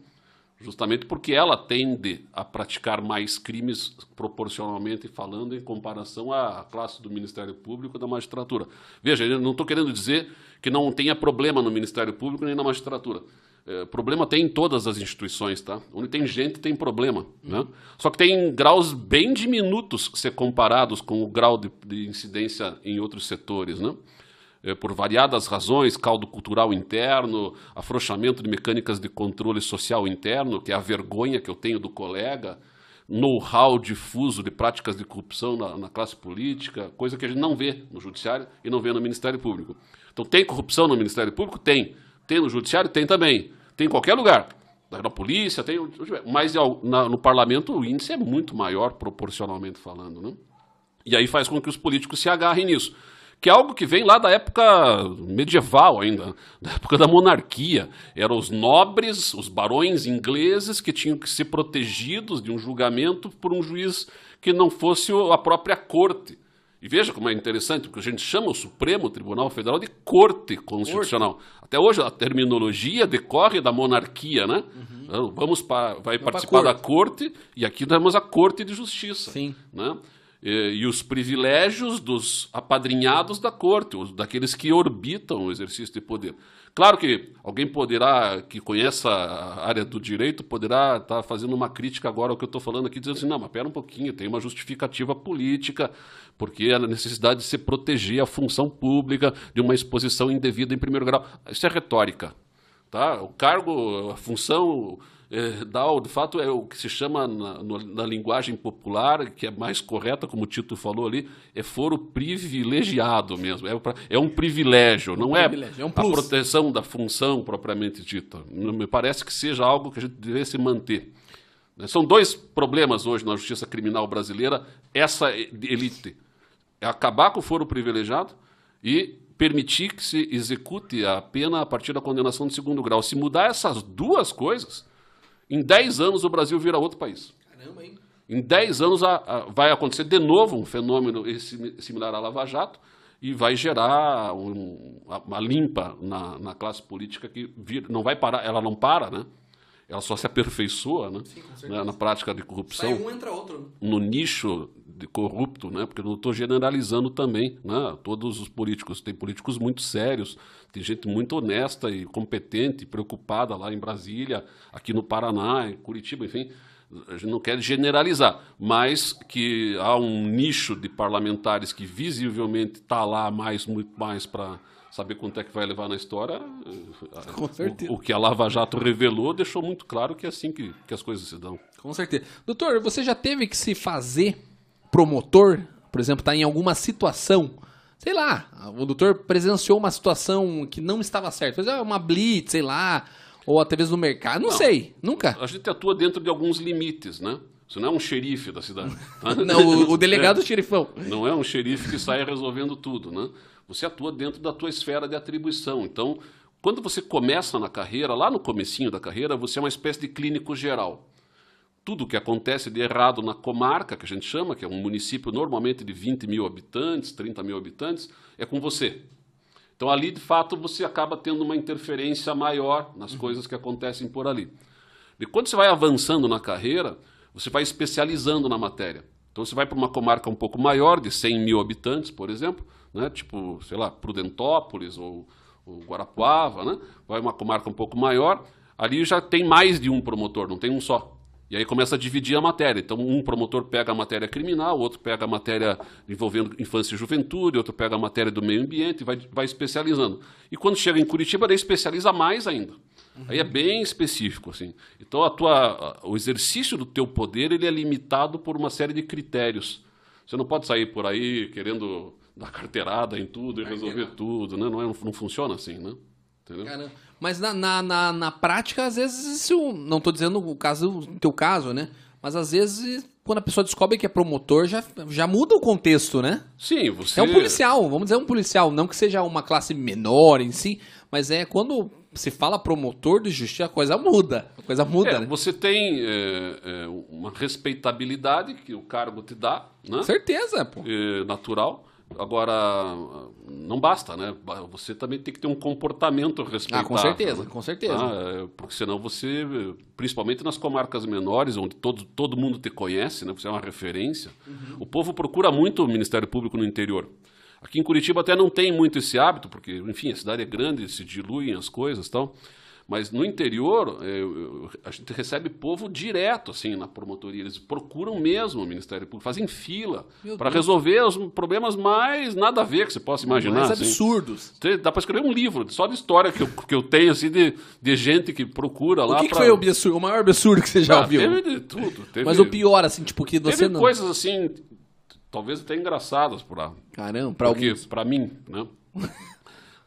justamente porque ela tende a praticar mais crimes proporcionalmente falando em comparação à classe do Ministério Público e da magistratura. Veja, eu não estou querendo dizer que não tenha problema no Ministério Público nem na magistratura. É, problema tem em todas as instituições, tá? Onde tem gente tem problema, né? Só que tem graus bem diminutos se comparados com o grau de, de incidência em outros setores, né? É, por variadas razões, caldo cultural interno, afrouxamento de mecânicas de controle social interno, que é a vergonha que eu tenho do colega, know-how difuso de práticas de corrupção na, na, classe política, coisa que a gente não vê no Judiciário e não vê no Ministério Público. Então, tem corrupção no Ministério Público? Tem. Tem no Judiciário? Tem também. Tem em qualquer lugar. Na polícia, tem. Mas no parlamento o índice é muito maior, proporcionalmente falando. Né? E aí faz com que os políticos se agarrem nisso. Que é algo que vem lá da época medieval ainda, da época da monarquia. Eram os nobres, os barões ingleses que tinham que ser protegidos de um julgamento por um juiz que não fosse a própria corte. E veja como é interessante, porque a gente chama o Supremo Tribunal Federal de Corte Constitucional. Corte. Até hoje a terminologia decorre da monarquia, né? Uhum. Então, vamos para, vai Vai participar da corte e aqui temos a Corte de Justiça. Sim. Né? E, e, os privilégios dos apadrinhados da corte, os, daqueles que orbitam o exercício de poder. Claro que alguém poderá, que conheça a área do direito, poderá estar fazendo uma crítica agora ao que eu estou falando aqui, dizendo assim, não, mas pera um pouquinho, tem uma justificativa política, porque a necessidade de se proteger a função pública de uma exposição indevida em primeiro grau. Isso é retórica. Tá? O cargo, a função é, dá, de fato, é o que se chama na, na, linguagem popular, que é mais correta, como o Tito falou ali, é foro privilegiado mesmo. É, é um privilégio, não é, privilégio, é um a proteção da função propriamente dita. Me parece que seja algo que a gente devesse manter. Né? São dois problemas hoje na justiça criminal brasileira, essa elite. É acabar com o foro privilegiado e permitir que se execute a pena a partir da condenação de segundo grau. Se mudar essas duas coisas, em 10 anos o Brasil vira outro país. Caramba, hein? Em 10 anos a, a, vai acontecer de novo um fenômeno similar à Lava Jato e vai gerar um, uma limpa na, na, classe política que não vai parar, ela não para, né? Ela só se aperfeiçoa né? Sim, né? na prática de corrupção. Sai um, entra outro. No nicho de corrupto, né? porque eu não estou generalizando também né? todos os políticos. Tem políticos muito sérios, tem gente muito honesta e competente, preocupada lá em Brasília, aqui no Paraná, em Curitiba, enfim. A gente não quer generalizar, mas que há um nicho de parlamentares que visivelmente está lá mais, muito mais para saber quanto é que vai levar na história. Com certeza. O, o, que a Lava Jato revelou deixou muito claro que é assim que, que as coisas se dão. Com certeza. Doutor, você já teve que se fazer promotor, por exemplo, está em alguma situação, sei lá, o doutor presenciou uma situação que não estava certa, uma blitz, sei lá, ou até mesmo no mercado, não, não, sei, nunca. A gente atua dentro de alguns limites, né? Você não é um xerife da cidade. Tá? não, o, o delegado é, xerifão. Não é um xerife que sai resolvendo tudo, né? Você atua dentro da tua esfera de atribuição. Então, quando você começa na carreira, lá no comecinho da carreira, você é uma espécie de clínico geral tudo o que acontece de errado na comarca, que a gente chama, que é um município normalmente de 20 mil habitantes, 30 mil habitantes, é com você. Então ali, de fato, você acaba tendo uma interferência maior nas uhum. coisas que acontecem por ali. E quando você vai avançando na carreira, você vai especializando na matéria. Então você vai para uma comarca um pouco maior, de 100 mil habitantes, por exemplo, né? tipo, sei lá, Prudentópolis ou, ou Guarapuava, né? vai uma comarca um pouco maior, ali já tem mais de um promotor, não tem um só. E aí começa a dividir a matéria. Então, um promotor pega a matéria criminal, outro pega a matéria envolvendo infância e juventude, outro pega a matéria do meio ambiente, e vai, vai especializando. E quando chega em Curitiba, daí especializa mais ainda. Uhum. Aí é bem específico, assim. Então, a tua, o exercício do teu poder ele é limitado por uma série de critérios. Você não pode sair por aí querendo dar carteirada em tudo e resolver tudo, né? Não, é, não funciona assim, né? Entendeu? Caramba. Mas na, na, na, na, prática, às vezes, isso, não estou dizendo o caso, o teu caso, né? Mas às vezes, quando a pessoa descobre que é promotor, já, já muda o contexto, né? Sim, você. É um policial, vamos dizer um policial, não que seja uma classe menor em si, mas é quando se fala promotor de justiça, a coisa muda. A coisa muda, é, né? Você tem é, é, uma respeitabilidade que o cargo te dá, né? Certeza, pô. É, natural. Agora, não basta, né? Você também tem que ter um comportamento respeitável. Ah, com certeza, né? com certeza. Ah, é, porque senão você, principalmente nas comarcas menores, onde todo, todo mundo te conhece, né? Você é uma referência. Uhum. O povo procura muito o Ministério Público no interior. Aqui em Curitiba até não tem muito esse hábito, porque, enfim, a cidade é grande, se diluem as coisas e tal. Mas no interior, é, eu- a gente recebe povo direto, assim, na promotoria. Eles procuram mesmo o Ministério Público, fazem fila para resolver os problemas mais nada a ver que você possa imaginar. Mais assim. absurdos. Dá para escrever um livro só de história que eu, que eu tenho, assim, de, de gente que procura lá O que, que pra- foi o, absurdo, o maior absurdo que você já Ah, ouviu? Teve de tudo. Teve, Mas o pior, assim, tipo, que você teve não. coisas, assim, talvez até engraçadas lá. Caramba, pra Porque, alguns. para mim, né?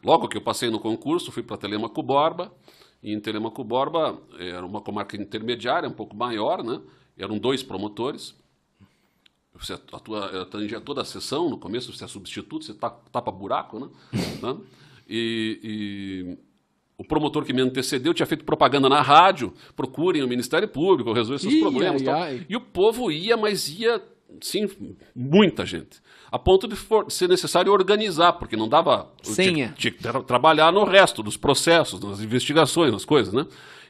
Logo que eu passei no concurso, fui para Telemaco Borba. E em Telemaco Borba era uma comarca intermediária, um pouco maior, né? Eram dois promotores. Você atua, atangia toda a sessão, no começo você é substituto, você ta- tapa buraco, né? Né? E, e o promotor que me antecedeu tinha feito propaganda na rádio, procurem o Ministério Público, resolver seus Ih, problemas. ai, tal. ai. E o povo ia, mas ia, sim, muita gente. A ponto de ser necessário organizar, porque não dava. Senha. Tinha, tinha que tra- trabalhar no resto dos processos, nas investigações, nas coisas, né?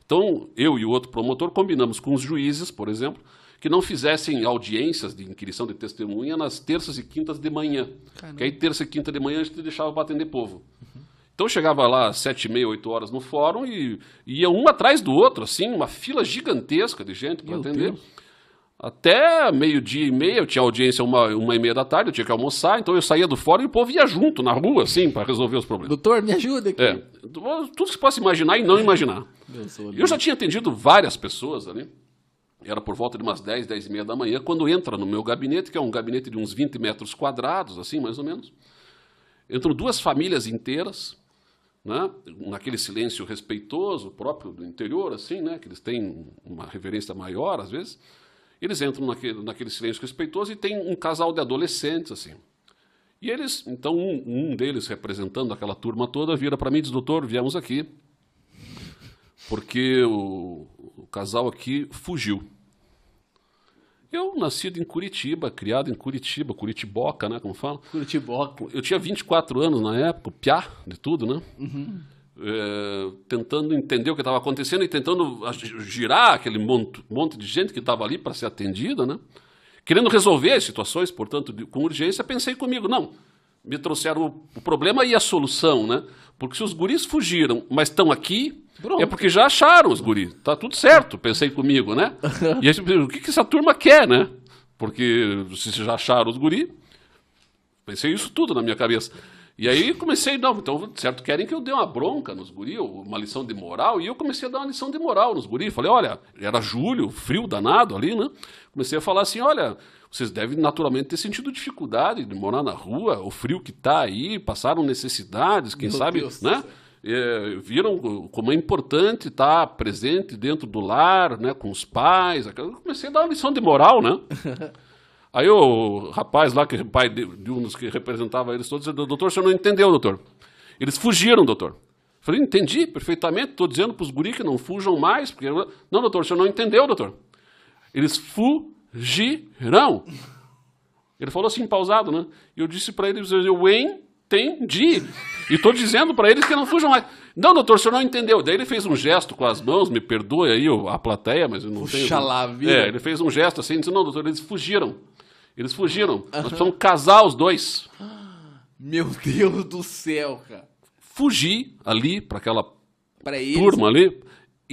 Então, eu e o outro promotor combinamos com os juízes, por exemplo, que não fizessem audiências de inquirição de testemunha nas terças e quintas de manhã. Caramba. Que aí, terça e quinta de manhã, a gente deixava para atender povo. Então, eu chegava lá às sete e meia, oito horas no fórum e ia um atrás do outro, assim, uma fila gigantesca de gente para atender. Deus. Até meio-dia e meia, eu tinha audiência uma, uma e meia da tarde, eu tinha que almoçar, então eu saía do fórum e o povo ia junto na rua, assim, para resolver os problemas. Doutor, me ajuda aqui. É, tudo que você possa imaginar e não imaginar. Eu Eu já tinha atendido várias pessoas ali, era por volta de umas 10, 10 e meia da manhã, quando entra no meu gabinete, que é um gabinete de uns 20 metros quadrados, assim, mais ou menos. Entram duas famílias inteiras, né, naquele silêncio respeitoso, próprio do interior, assim, né, que eles têm uma reverência maior, às vezes. Eles entram naquele, naquele silêncio respeitoso e tem um casal de adolescentes, assim. E eles, então, um, um deles, representando aquela turma toda, vira para mim e diz, doutor, viemos aqui porque o, o casal aqui fugiu. Eu, nascido em Curitiba, criado em Curitiba, Curitiboca, né, como fala. Curitiboca. Eu tinha 24 anos na época, piá de tudo, né? É, tentando entender o que estava acontecendo e tentando girar aquele monte, monte de gente que estava ali para ser atendida, né? Querendo resolver as situações, portanto, de- com urgência, pensei comigo, não, me trouxeram o, o problema e a solução, né? Porque se os guris fugiram, mas estão aqui, Pronto. é porque já acharam os guris. Tá tudo certo, pensei comigo, né? e aí, o que, que essa turma quer, né? Porque se já acharam os guris, Pensei isso tudo na minha cabeça. E aí comecei, não, então, certo, querem que eu dê uma bronca nos guri, uma lição de moral, e eu comecei a dar uma lição de moral nos guri. Falei, olha, era julho, frio danado ali, né? Comecei a falar assim, olha, vocês devem naturalmente ter sentido dificuldade de morar na rua, o frio que tá aí, passaram necessidades, quem Meu sabe, Deus né? É, viram como é importante estar presente dentro do lar, né, com os pais. Eu comecei a dar uma lição de moral, né? Aí o rapaz lá, que é pai de, de um dos que representava eles todos, disse, doutor, o senhor não entendeu, doutor. Eles fugiram, doutor. Falei, entendi perfeitamente, estou dizendo para os guri que não fujam mais. Porque... Não, doutor, o senhor não entendeu, doutor. Eles fugirão. Ele falou assim, pausado, né? E eu disse para ele, eu entendi. E estou dizendo para eles que não fujam mais. Não, doutor, o senhor não entendeu. Daí ele fez um gesto com as mãos, me perdoe aí a plateia, mas eu não Puxa tenho... lá, vida. É, ele fez um gesto assim, disse, não, doutor, eles fugiram. Eles fugiram. Nós precisamos casar os dois. Meu Deus do céu, cara. Fugir ali para aquela Pra eles. turma ali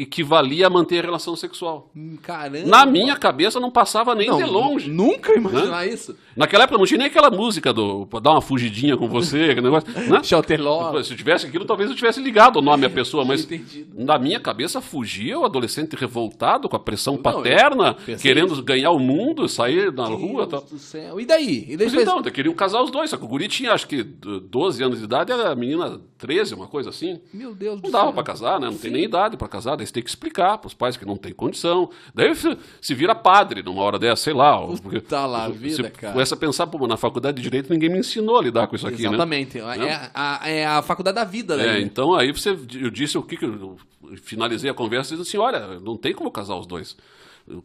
equivalia a manter a relação sexual. hum, Caramba. Na minha cabeça não passava nem Não, de longe. Nunca imaginar isso. Naquela época não tinha nem aquela música do dar uma fugidinha com você, aquele negócio, né? Chalteló. Se eu tivesse aquilo, talvez eu tivesse ligado o nome à pessoa, mas Entendido. na minha cabeça fugia o adolescente revoltado com a pressão Não, paterna, querendo ganhar o mundo, sair na rua e tal. Deus do céu. E daí? E daí Mas então, eu queriam casar os dois, só que o guri tinha acho que d- 12 anos de idade, a menina 13, uma coisa assim. Meu Deus do Não dava céu. pra casar, né? Não tem nem idade pra casar, daí você tem que explicar pros pais que não tem condição. Daí se- vira padre numa hora dessa, sei lá. porque- Puta lá, vida, se cara. Começa a pensar, pô, na faculdade de Direito ninguém me ensinou a lidar com isso aqui, né? Exatamente. É, a, é a faculdade da vida, né? É, então aí você, eu disse o que, que eu, finalizei a conversa e disse assim, olha, não tem como casar os dois.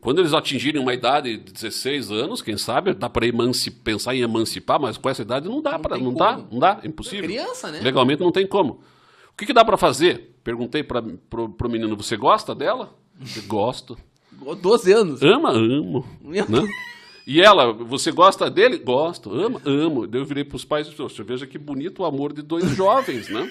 Quando eles atingirem uma idade de 16 anos, quem sabe, dá para pensar em emancipar, mas com essa idade não dá para, não, não dá, não dá, é impossível. Criança, né? Legalmente não tem como. O que, que dá para fazer? Perguntei para pro, pro menino, você gosta dela? Gosto. 12 anos. Ama, amo. Né? E ela, você gosta dele? Gosto. Ama, amo. Daí eu virei para os pais e disse, veja que bonito o amor de dois jovens, né?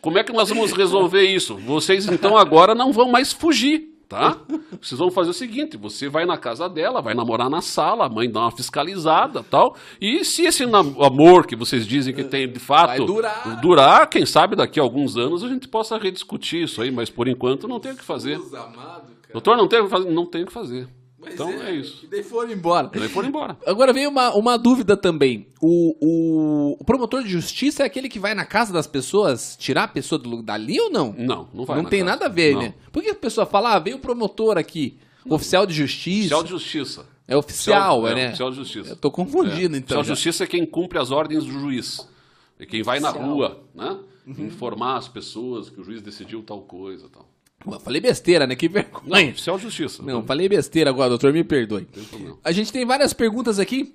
Como é que nós vamos resolver isso? Vocês então agora não vão mais fugir, tá? Vocês vão fazer o seguinte: você vai na casa dela, vai namorar na sala, a mãe dá uma fiscalizada, tal. E se esse amor que vocês dizem que tem de fato durar. durar, quem sabe daqui a alguns anos a gente possa rediscutir isso aí, mas por enquanto não tem o que fazer. Amado, Doutor, não tem o que fazer, não tem o que fazer. Mas então é, é, isso. E daí foram embora. Daí foram embora. Agora veio uma, uma dúvida também. O, o, o, promotor de justiça é aquele que vai na casa das pessoas tirar a pessoa do, dali ou não? Não, não vai. Não tem casa. nada a ver, não. né? Por que a pessoa fala, ah, veio o promotor aqui, não. oficial de justiça? Oficial de justiça. É oficial, oficial é, né? Oficial de justiça. Eu tô confundindo, é. então. Oficial de justiça é quem cumpre as ordens do juiz. É quem vai oficial. na rua, né? Uhum. Informar as pessoas que o juiz decidiu tal coisa tal. Eu falei besteira, né? Que vergonha. Não, oficial de justiça. Não, falei besteira agora, doutor, me perdoe. A gente tem várias perguntas aqui,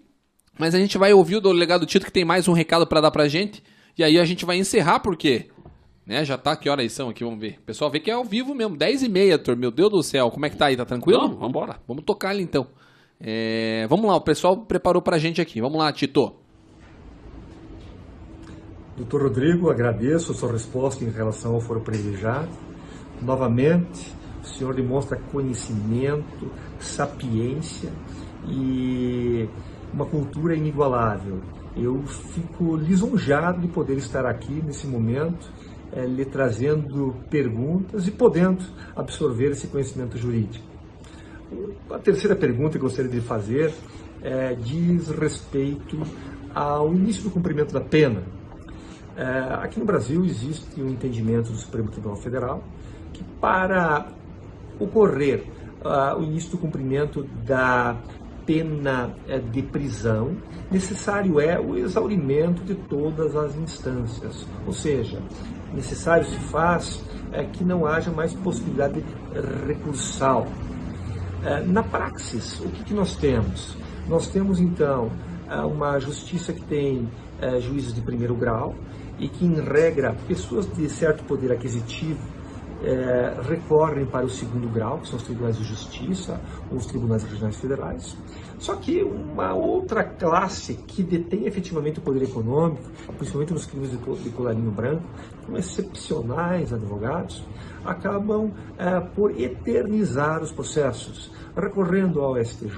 mas a gente vai ouvir o delegado Tito que tem mais um recado para dar pra gente. E aí a gente vai encerrar, porque né, já tá, que horas são aqui, vamos ver. O pessoal vê que é ao vivo mesmo, 10 e meia, doutor, meu Deus do céu. Como é que tá aí, tá tranquilo? Não, vamos embora. Vamos tocar ali então. É, vamos lá, o pessoal preparou pra gente aqui. Vamos lá, Tito. Doutor Rodrigo, agradeço a sua resposta em relação ao foro privilegiado. Novamente, o senhor demonstra conhecimento, sapiência e uma cultura inigualável. Eu fico lisonjado de poder estar aqui nesse momento, é, lhe trazendo perguntas e podendo absorver esse conhecimento jurídico. A terceira pergunta que gostaria de fazer é, diz respeito ao início do cumprimento da pena. É, aqui no Brasil existe um entendimento do Supremo Tribunal Federal que para ocorrer uh, o início do cumprimento da pena uh, de prisão, necessário é o exaurimento de todas as instâncias, ou seja, necessário se faz uh, que não haja mais possibilidade recursal. Eh, na praxis, o que, que, nós temos? Nós temos então uma justiça que tem juízes de primeiro grau e que, em regra, pessoas de certo poder aquisitivo é, recorrem para o segundo grau, que são os tribunais de justiça ou os tribunais regionais federais. Só que uma outra classe que detém efetivamente o poder econômico, principalmente nos crimes de colarinho branco, como excepcionais advogados, acabam é, por eternizar os processos, recorrendo ao STJ,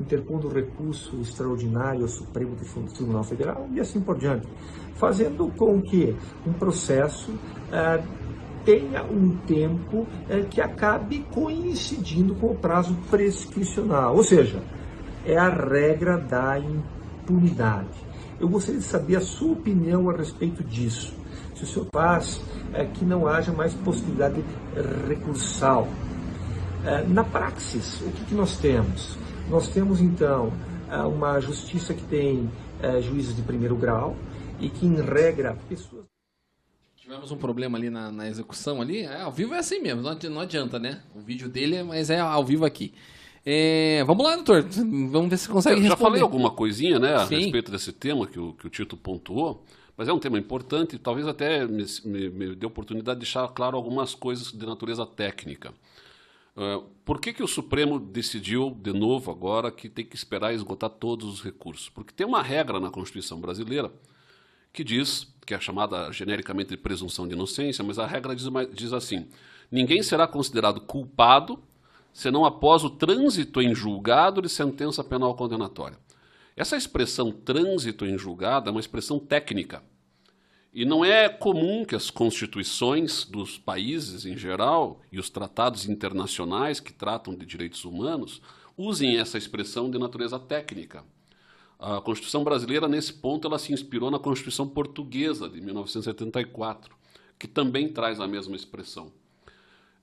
interpondo recurso extraordinário ao Supremo Tribunal Federal e assim por diante, fazendo com que um processo é, tenha um tempo é, que acabe coincidindo com o prazo prescricional, ou seja, é a regra da impunidade. Eu gostaria de saber a sua opinião a respeito disso. Se o senhor faz é, que não haja mais possibilidade recursal. É, na praxis, o que, que, nós temos? Nós temos então uma justiça que tem é, juízes de primeiro grau e que, em regra, pessoas. Tivemos um problema ali na, na execução ali. É, ao vivo é assim mesmo, não adianta, né? O vídeo dele, mas é ao vivo aqui. É, vamos lá, doutor. Vamos ver se consegue Eu responder. já falei alguma coisinha, né, a Sim. respeito desse tema que o, que o Tito pontuou, mas é um tema importante e talvez até me, me, me dê oportunidade de deixar claro algumas coisas de natureza técnica. Uh, por que, que o Supremo decidiu, de novo agora, que tem que esperar esgotar todos os recursos? Porque tem uma regra na Constituição brasileira que diz, que é chamada genericamente de presunção de inocência, mas a regra diz, diz assim: ninguém será considerado culpado senão após o trânsito em julgado de sentença penal condenatória. Essa expressão trânsito em julgado é uma expressão técnica. E não é comum que as constituições dos países em geral e os tratados internacionais que tratam de direitos humanos usem essa expressão de natureza técnica. A Constituição brasileira, nesse ponto, ela se inspirou na Constituição portuguesa de 1974, que também traz a mesma expressão.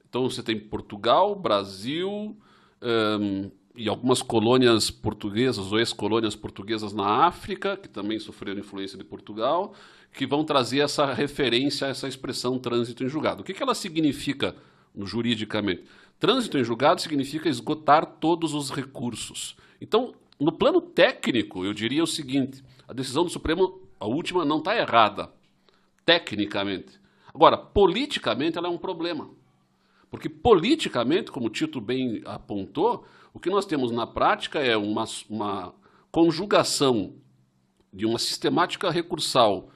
Então, você tem Portugal, Brasil um, e algumas colônias portuguesas ou ex-colônias portuguesas na África, que também sofreram influência de Portugal, que vão trazer essa referência a essa expressão trânsito em julgado. O que, que ela significa juridicamente? Trânsito em julgado significa esgotar todos os recursos. Então, no plano técnico, eu diria o seguinte: a decisão do Supremo, a última, não está errada, tecnicamente. Agora, politicamente, ela é um problema. Porque politicamente, como o Tito bem apontou, o que nós temos na prática é uma, uma conjugação de uma sistemática recursal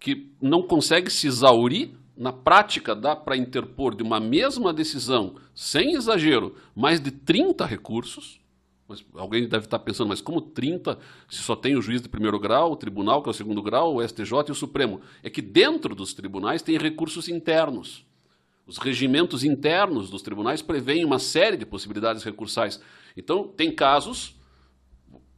que não consegue se exaurir, na prática dá para interpor de uma mesma decisão, sem exagero, mais de 30 recursos. Mas alguém deve estar pensando, mas como 30 se só tem o juiz de primeiro grau, o tribunal, que é o segundo grau, o STJ e o Supremo? É que dentro dos tribunais tem recursos internos. Os regimentos internos dos tribunais prevêem uma série de possibilidades recursais. Então, tem casos,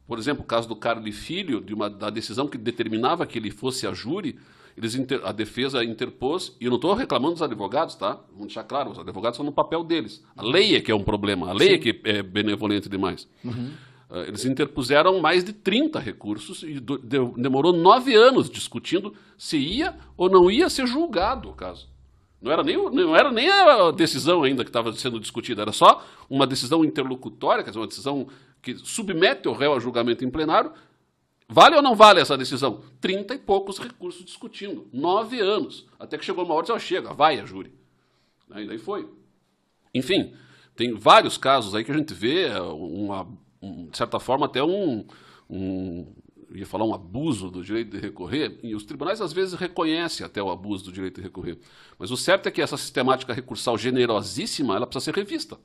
por exemplo, o caso do Carlos Filho, de uma, da decisão que determinava que ele fosse a júri, eles inter, a defesa interpôs, e eu não estou reclamando dos advogados, tá? Vamos deixar claro, os advogados estão no papel deles. A lei é que é um problema, a lei Sim. é que é benevolente demais. Uhum. Uh, eles interpuseram mais de 30 recursos e do, de, demorou nove anos discutindo se ia ou não ia ser julgado o caso. Não era nem, não era nem a decisão ainda que estava sendo discutida, era só uma decisão interlocutória, quer dizer, uma decisão que submete o réu a julgamento em plenário. Vale ou não vale essa decisão? Trinta e poucos recursos discutindo. Nove anos. Até que chegou uma hora e disse, chega, vai a júri. Aí daí foi. Enfim, tem vários casos aí que a gente vê, uma, um, de certa forma, até um, um ia falar um abuso do direito de recorrer, e os tribunais às vezes reconhecem até o abuso do direito de recorrer. Mas o certo é que essa sistemática recursal generosíssima, ela precisa ser revista.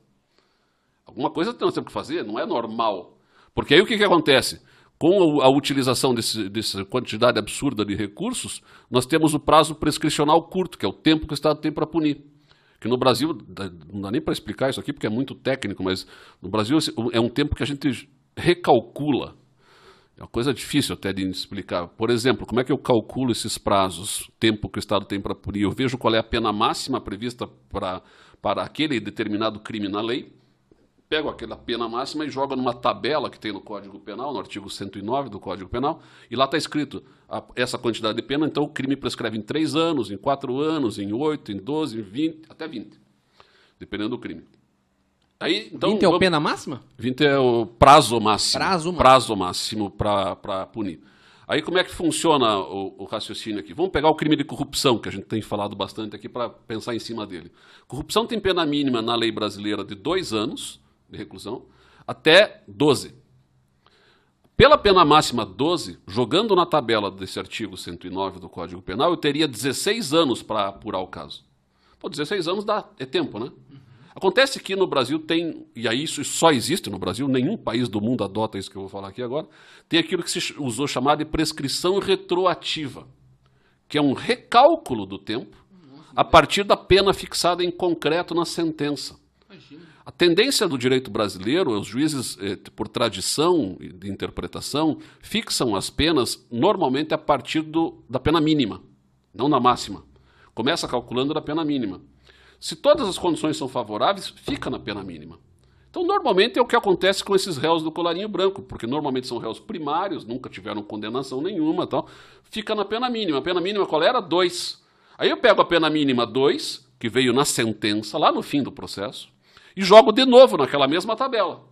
Alguma coisa nós temos que fazer, não é normal. Porque aí o que, que acontece? Com a utilização desse, dessa quantidade absurda de recursos, nós temos o prazo prescricional curto, que é o tempo que o Estado tem para punir. Que no Brasil, não dá nem para explicar isso aqui porque é muito técnico, mas no Brasil é um tempo que a gente recalcula é uma coisa difícil até de explicar. Por exemplo, como é que eu calculo esses prazos, tempo que o Estado tem para punir? Eu vejo qual é a pena máxima prevista para, aquele determinado crime na lei, pego aquela pena máxima e jogo numa tabela que tem no Código Penal, no artigo 109 do Código Penal, e lá está escrito a, essa quantidade de pena, então o crime prescreve em 3 anos, em 4 anos, em 8, em 12, em 20, até 20, dependendo do crime. Aí, então, 20 é o pena máxima? 20 é o prazo máximo. Prazo máximo. Prazo máximo para punir. Aí como é que funciona o, o, raciocínio aqui? Vamos pegar o crime de corrupção, que a gente tem falado bastante aqui para pensar em cima dele. Corrupção tem pena mínima na lei brasileira de dois anos de reclusão até 12. Pela pena máxima 12, jogando na tabela desse artigo 109 do Código Penal, eu teria 16 anos para apurar o caso. Pô, 16 anos dá, é tempo, né? Acontece que no Brasil tem, e aí isso só existe no Brasil, nenhum país do mundo adota isso que eu vou falar aqui agora, tem aquilo que se usou chamar de prescrição retroativa, que é um recálculo do tempo a partir da pena fixada em concreto na sentença. A tendência do direito brasileiro, os juízes, eh, por tradição de interpretação, fixam as penas normalmente a partir do, da pena mínima, não na máxima. Começa calculando da pena mínima. Se todas as condições são favoráveis, fica na pena mínima. Então, normalmente é o que acontece com esses réus do colarinho branco, porque normalmente são réus primários, nunca tiveram condenação nenhuma, tal. Fica na pena mínima. A pena mínima qual era? Dois. Aí eu pego a pena mínima dois, que veio na sentença, lá no fim do processo, e jogo de novo naquela mesma tabela.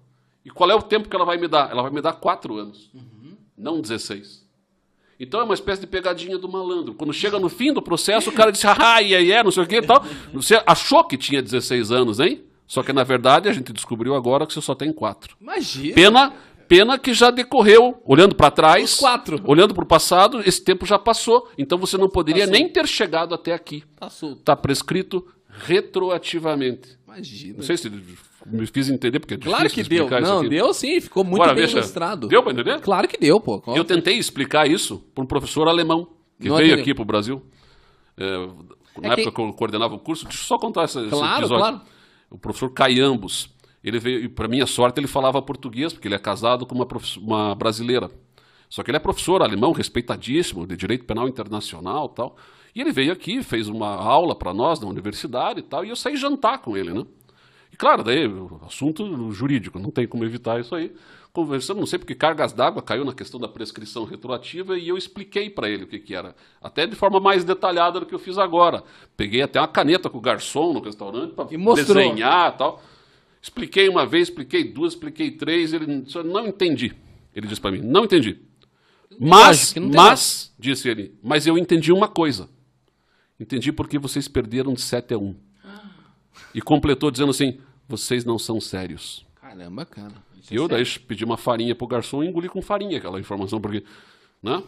E qual é o tempo que ela vai me dar? Ela vai me dar quatro anos, uhum. não 16. Então é uma espécie de pegadinha do malandro. Quando chega no fim do processo, o cara diz, ah, e aí, é, não sei o que e tal. Você achou que tinha 16 anos, hein? Só que, na verdade, a gente descobriu agora que você só tem quatro. Imagina. Pena, pena que já decorreu, olhando para trás. Os quatro. Olhando para o passado, esse tempo já passou. Então você não poderia passou. nem ter chegado até aqui. Passou. Está prescrito retroativamente. Imagina. Não sei se me fiz entender, porque é Claro que deu. Não, deu sim, ficou muito Agora, bem veja, ilustrado. Deu para entender? Claro que deu, pô. Eu tentei explicar isso para um professor alemão que Não veio aqui para o Brasil. É, na É época que eu coordenava o curso, deixa eu só contar esse, esse Claro, episódio. claro. O professor Caiambos, ele veio, e para minha sorte, ele falava português, porque ele é casado com uma, uma brasileira. Só que ele é professor alemão, respeitadíssimo, de direito penal internacional e tal. E ele veio aqui, fez uma aula para nós na universidade e tal, e eu saí jantar com ele, né? E claro, daí, assunto jurídico, não tem como evitar isso aí. Conversando, não sei porque cargas d'água caiu na questão da prescrição retroativa e eu expliquei para ele o que, que era. Até de forma mais detalhada do que eu fiz agora. Peguei até uma caneta com o garçom no restaurante para desenhar e tal. Expliquei uma vez, expliquei duas, expliquei três, ele disse, não entendi. Ele disse para mim, não entendi. Mas, lógica, não mas, disse ele, mas eu entendi uma coisa. Entendi porque vocês perderam de 7 a 1. E completou dizendo assim, vocês não são sérios. Caramba, cara. E é eu daí pedi uma farinha pro garçom e engoli com farinha aquela informação, porque, né?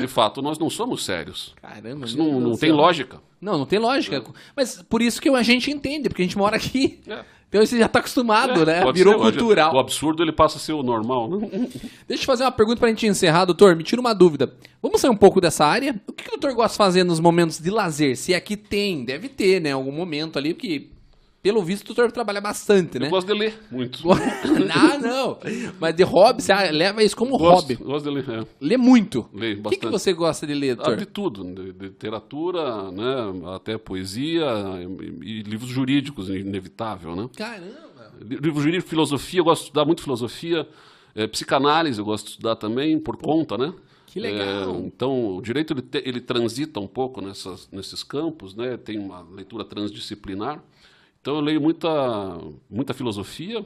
De fato, nós não somos sérios. Caramba, Isso não, não tem lógica. Não, não tem lógica. Mas por isso que a gente entende, porque a gente mora aqui. É. Então você já tá acostumado, né? Pode Virou ser, cultural. O absurdo ele passa a ser o normal. né? Deixa eu fazer uma pergunta pra gente encerrar, doutor. Me tira uma dúvida. Vamos sair um pouco dessa área. O que, que o doutor gosta de fazer nos momentos de lazer? Se aqui tem, deve ter, né? Algum momento ali, porque, pelo visto, o doutor trabalha bastante, né? Eu gosto de ler muito. ah, não. Mas de hobby, você leva isso como Gosto, hobby. gosto de ler. É. Lê muito. Leio O que, que bastante. você gosta de ler, Ah, doutor? de tudo, de, de literatura, né, até poesia e, e livros jurídicos, inevitável, né? Caramba. Livro jurídico, filosofia, eu gosto de estudar muito filosofia, eh, psicanálise eu gosto de estudar também, por conta, né? que legal. Eh, então, o direito ele, te- ele transita um pouco nessas, nesses campos, né? Tem uma leitura transdisciplinar. Então, eu leio muita, muita filosofia,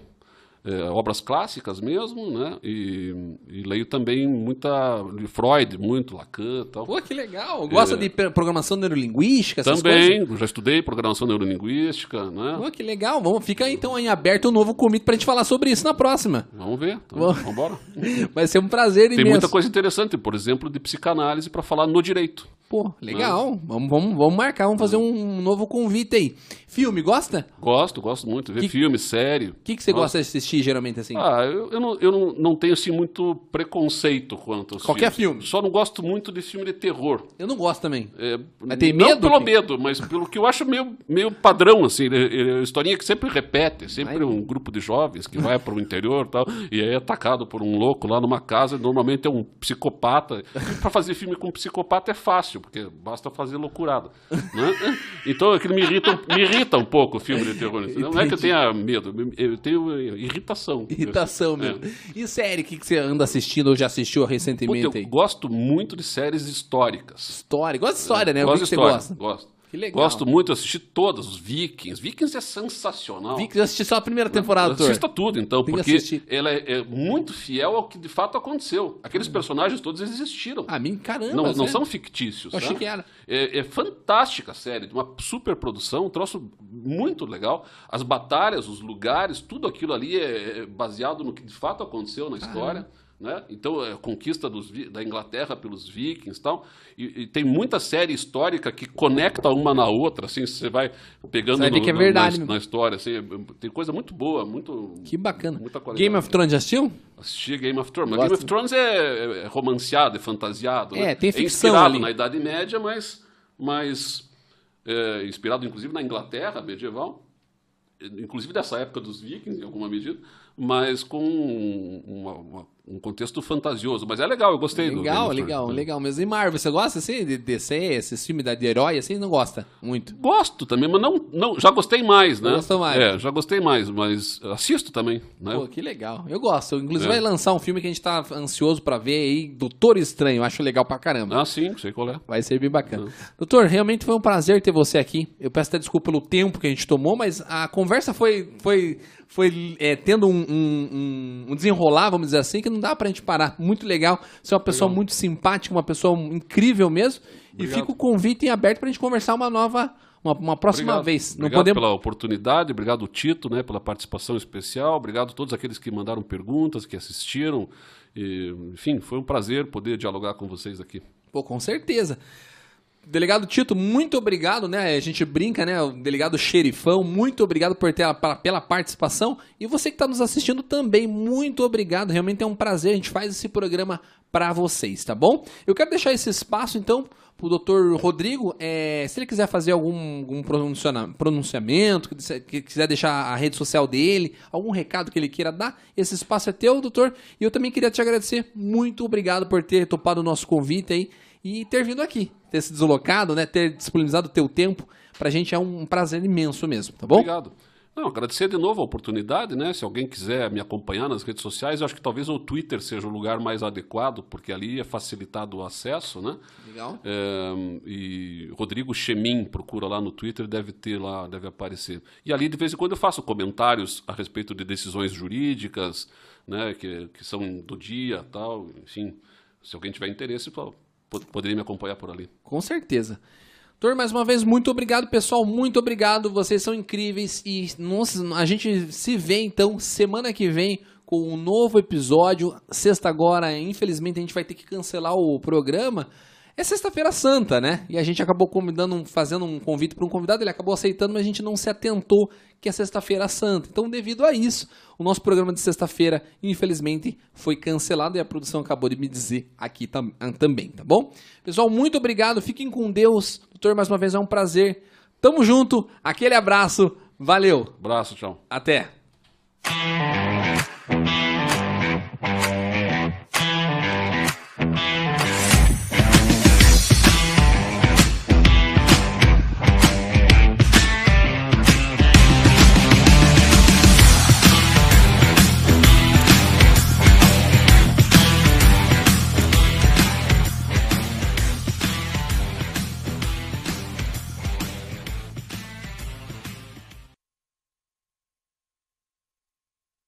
eh, obras clássicas mesmo, né? E, e leio também muita Freud, muito Lacan, tal. Pô, que legal. Gosta É. de programação neurolinguística, Também, já estudei programação neurolinguística, né? Pô, que legal. Vamos, fica aí, então em aberto um novo convite pra gente falar sobre isso na próxima. Vamos ver, então, Vamos. vamos embora. Vai ser um prazer Tem imenso. muita coisa interessante, por exemplo, de psicanálise para falar no direito. Pô, legal. Vamos, vamos, vamos marcar, vamos fazer um novo convite aí. Filme, gosta? Gosto, gosto muito ver Que- filme, série. O que, que você Gosto. gosta de assistir geralmente assim? Ah, eu, eu, não, eu não, não tenho assim muito preconceito quanto aos Qualquer filmes. filme. Só não gosto muito de filme de terror. Eu não gosto também. É, Mas tem não medo? pelo medo, mas pelo que eu acho meio, meio padrão, assim. É, é historinha que sempre repete. Sempre Ai. um grupo de jovens que vai para o interior e tal, e aí é atacado por um louco lá numa casa. Normalmente é um psicopata. Para fazer filme com psicopata é fácil, porque basta fazer loucurada. Né? Então aquilo me irrita, me irrita um pouco o filme de terror. entendeu? Não é que eu Entendi. tenha medo, eu tenho irritação. Irritação É. mesmo. E série, o que, que você anda assistindo ou já assistiu Puta, recentemente eu aí? gosto muito de séries históricas. História. Gosta de história, né? O que, Gosto de você história, gosta? Gosto. Que legal. Gosto muito, eu assisti todas, os Vikings. Vikings é sensacional. Vi que eu assisti só a primeira temporada, doutor. Assista tudo, então, Tem que porque ela é, é muito fiel ao que de fato aconteceu. Aqueles personagens todos existiram. Ah, mim, caramba. não, não são fictícios. Eu achei sabe? que era. É, é fantástica a série, de uma super produção, um troço muito legal. As batalhas, os lugares, tudo aquilo ali é, é baseado no que de fato aconteceu na história. Né? Então, é a conquista dos da Inglaterra pelos vikings e tal. E, e tem muita série histórica que conecta uma na outra, assim, você vai pegando no- que é na- verdade na, na história. Assim, é- tem coisa muito boa, muito. Que bacana. Game of Thrones já assistiu? Assisti Game of Thrones. Game of Thrones é, é romanceado, é fantasiado. É, né? tem ficção inspirado ali. na Idade Média, mas, mas é, inspirado inclusive na Inglaterra medieval, inclusive dessa época dos vikings, em alguma medida, mas com uma- uma- um contexto fantasioso. Mas é legal, eu gostei do Game Legal, of Thrones. legal, legal mesmo. E Marvel, você gosta assim de DC, esses filmes da de herói assim? Não gosta muito? Gosto também, mas não, não já gostei mais, né? Gostou mais. É, já gostei mais, mas assisto também, né? Pô, que legal. Eu gosto. Inclusive É. vai lançar um filme que a gente tá ansioso pra ver aí, Doutor Estranho. Acho legal pra caramba. Ah, sim, sei qual é. Vai ser bem bacana. Doutor, realmente foi um prazer ter você aqui. Eu peço até desculpa pelo tempo que a gente tomou, mas a conversa foi, foi, foi é, tendo um- um- um desenrolar, vamos dizer assim, que não dá pra gente parar. Muito legal. Você é uma pessoa muito simpática, uma pessoa incrível mesmo. E Obrigado. fica o convite em aberto pra gente conversar uma nova, uma, uma próxima Obrigado. vez. Não Obrigado podemos. pela oportunidade, obrigado Tito, né, pela participação especial, obrigado a todos aqueles que mandaram perguntas, que assistiram. E, enfim, foi um prazer poder dialogar com vocês aqui. Pô, com certeza. Delegado Tito, muito obrigado, né? A gente brinca, né? O delegado xerifão, muito obrigado por ter a- pela participação. E você que está nos assistindo também, muito obrigado. Realmente é um prazer, a gente faz esse programa para vocês, tá bom? Eu quero deixar esse espaço, então, pro doutor Rodrigo, é, se ele quiser fazer algum, algum pronunciamento, que quiser deixar a rede social dele, algum recado que ele queira dar, esse espaço é teu, doutor. E eu também queria te agradecer. Muito obrigado por ter topado o nosso convite aí e ter vindo aqui, ter se deslocado, né, ter disponibilizado o teu tempo. Pra gente é um prazer imenso mesmo, tá bom? Obrigado. Não, agradecer de novo a oportunidade, né? Se alguém quiser me acompanhar nas redes sociais, eu acho que talvez o Twitter seja o lugar mais adequado, porque ali é facilitado o acesso, né? Legal. É, e Rodrigo Chemin, procura lá no Twitter, deve ter lá, deve aparecer. E ali, de vez em quando, eu faço comentários a respeito de decisões jurídicas, né? Que, que são do dia tal, enfim. Se alguém tiver interesse, poderia me acompanhar por ali. Com certeza. Doutor, mais uma vez, muito obrigado, pessoal. Muito obrigado. Vocês são incríveis. E nossa, a gente se vê então semana que vem com um novo episódio. Sexta agora, infelizmente, a gente vai ter que cancelar o programa. É sexta-feira santa, né? E a gente acabou convidando, fazendo um convite para um convidado, ele acabou aceitando, mas a gente não se atentou que é sexta-feira santa. Então, devido a isso, o nosso programa de sexta-feira, infelizmente, foi cancelado e a produção acabou de me dizer aqui tam também, tá bom? Pessoal, muito obrigado, fiquem com Deus. Doutor, mais uma vez é um prazer. Tamo junto, aquele abraço, valeu. Abraço, tchau. Até.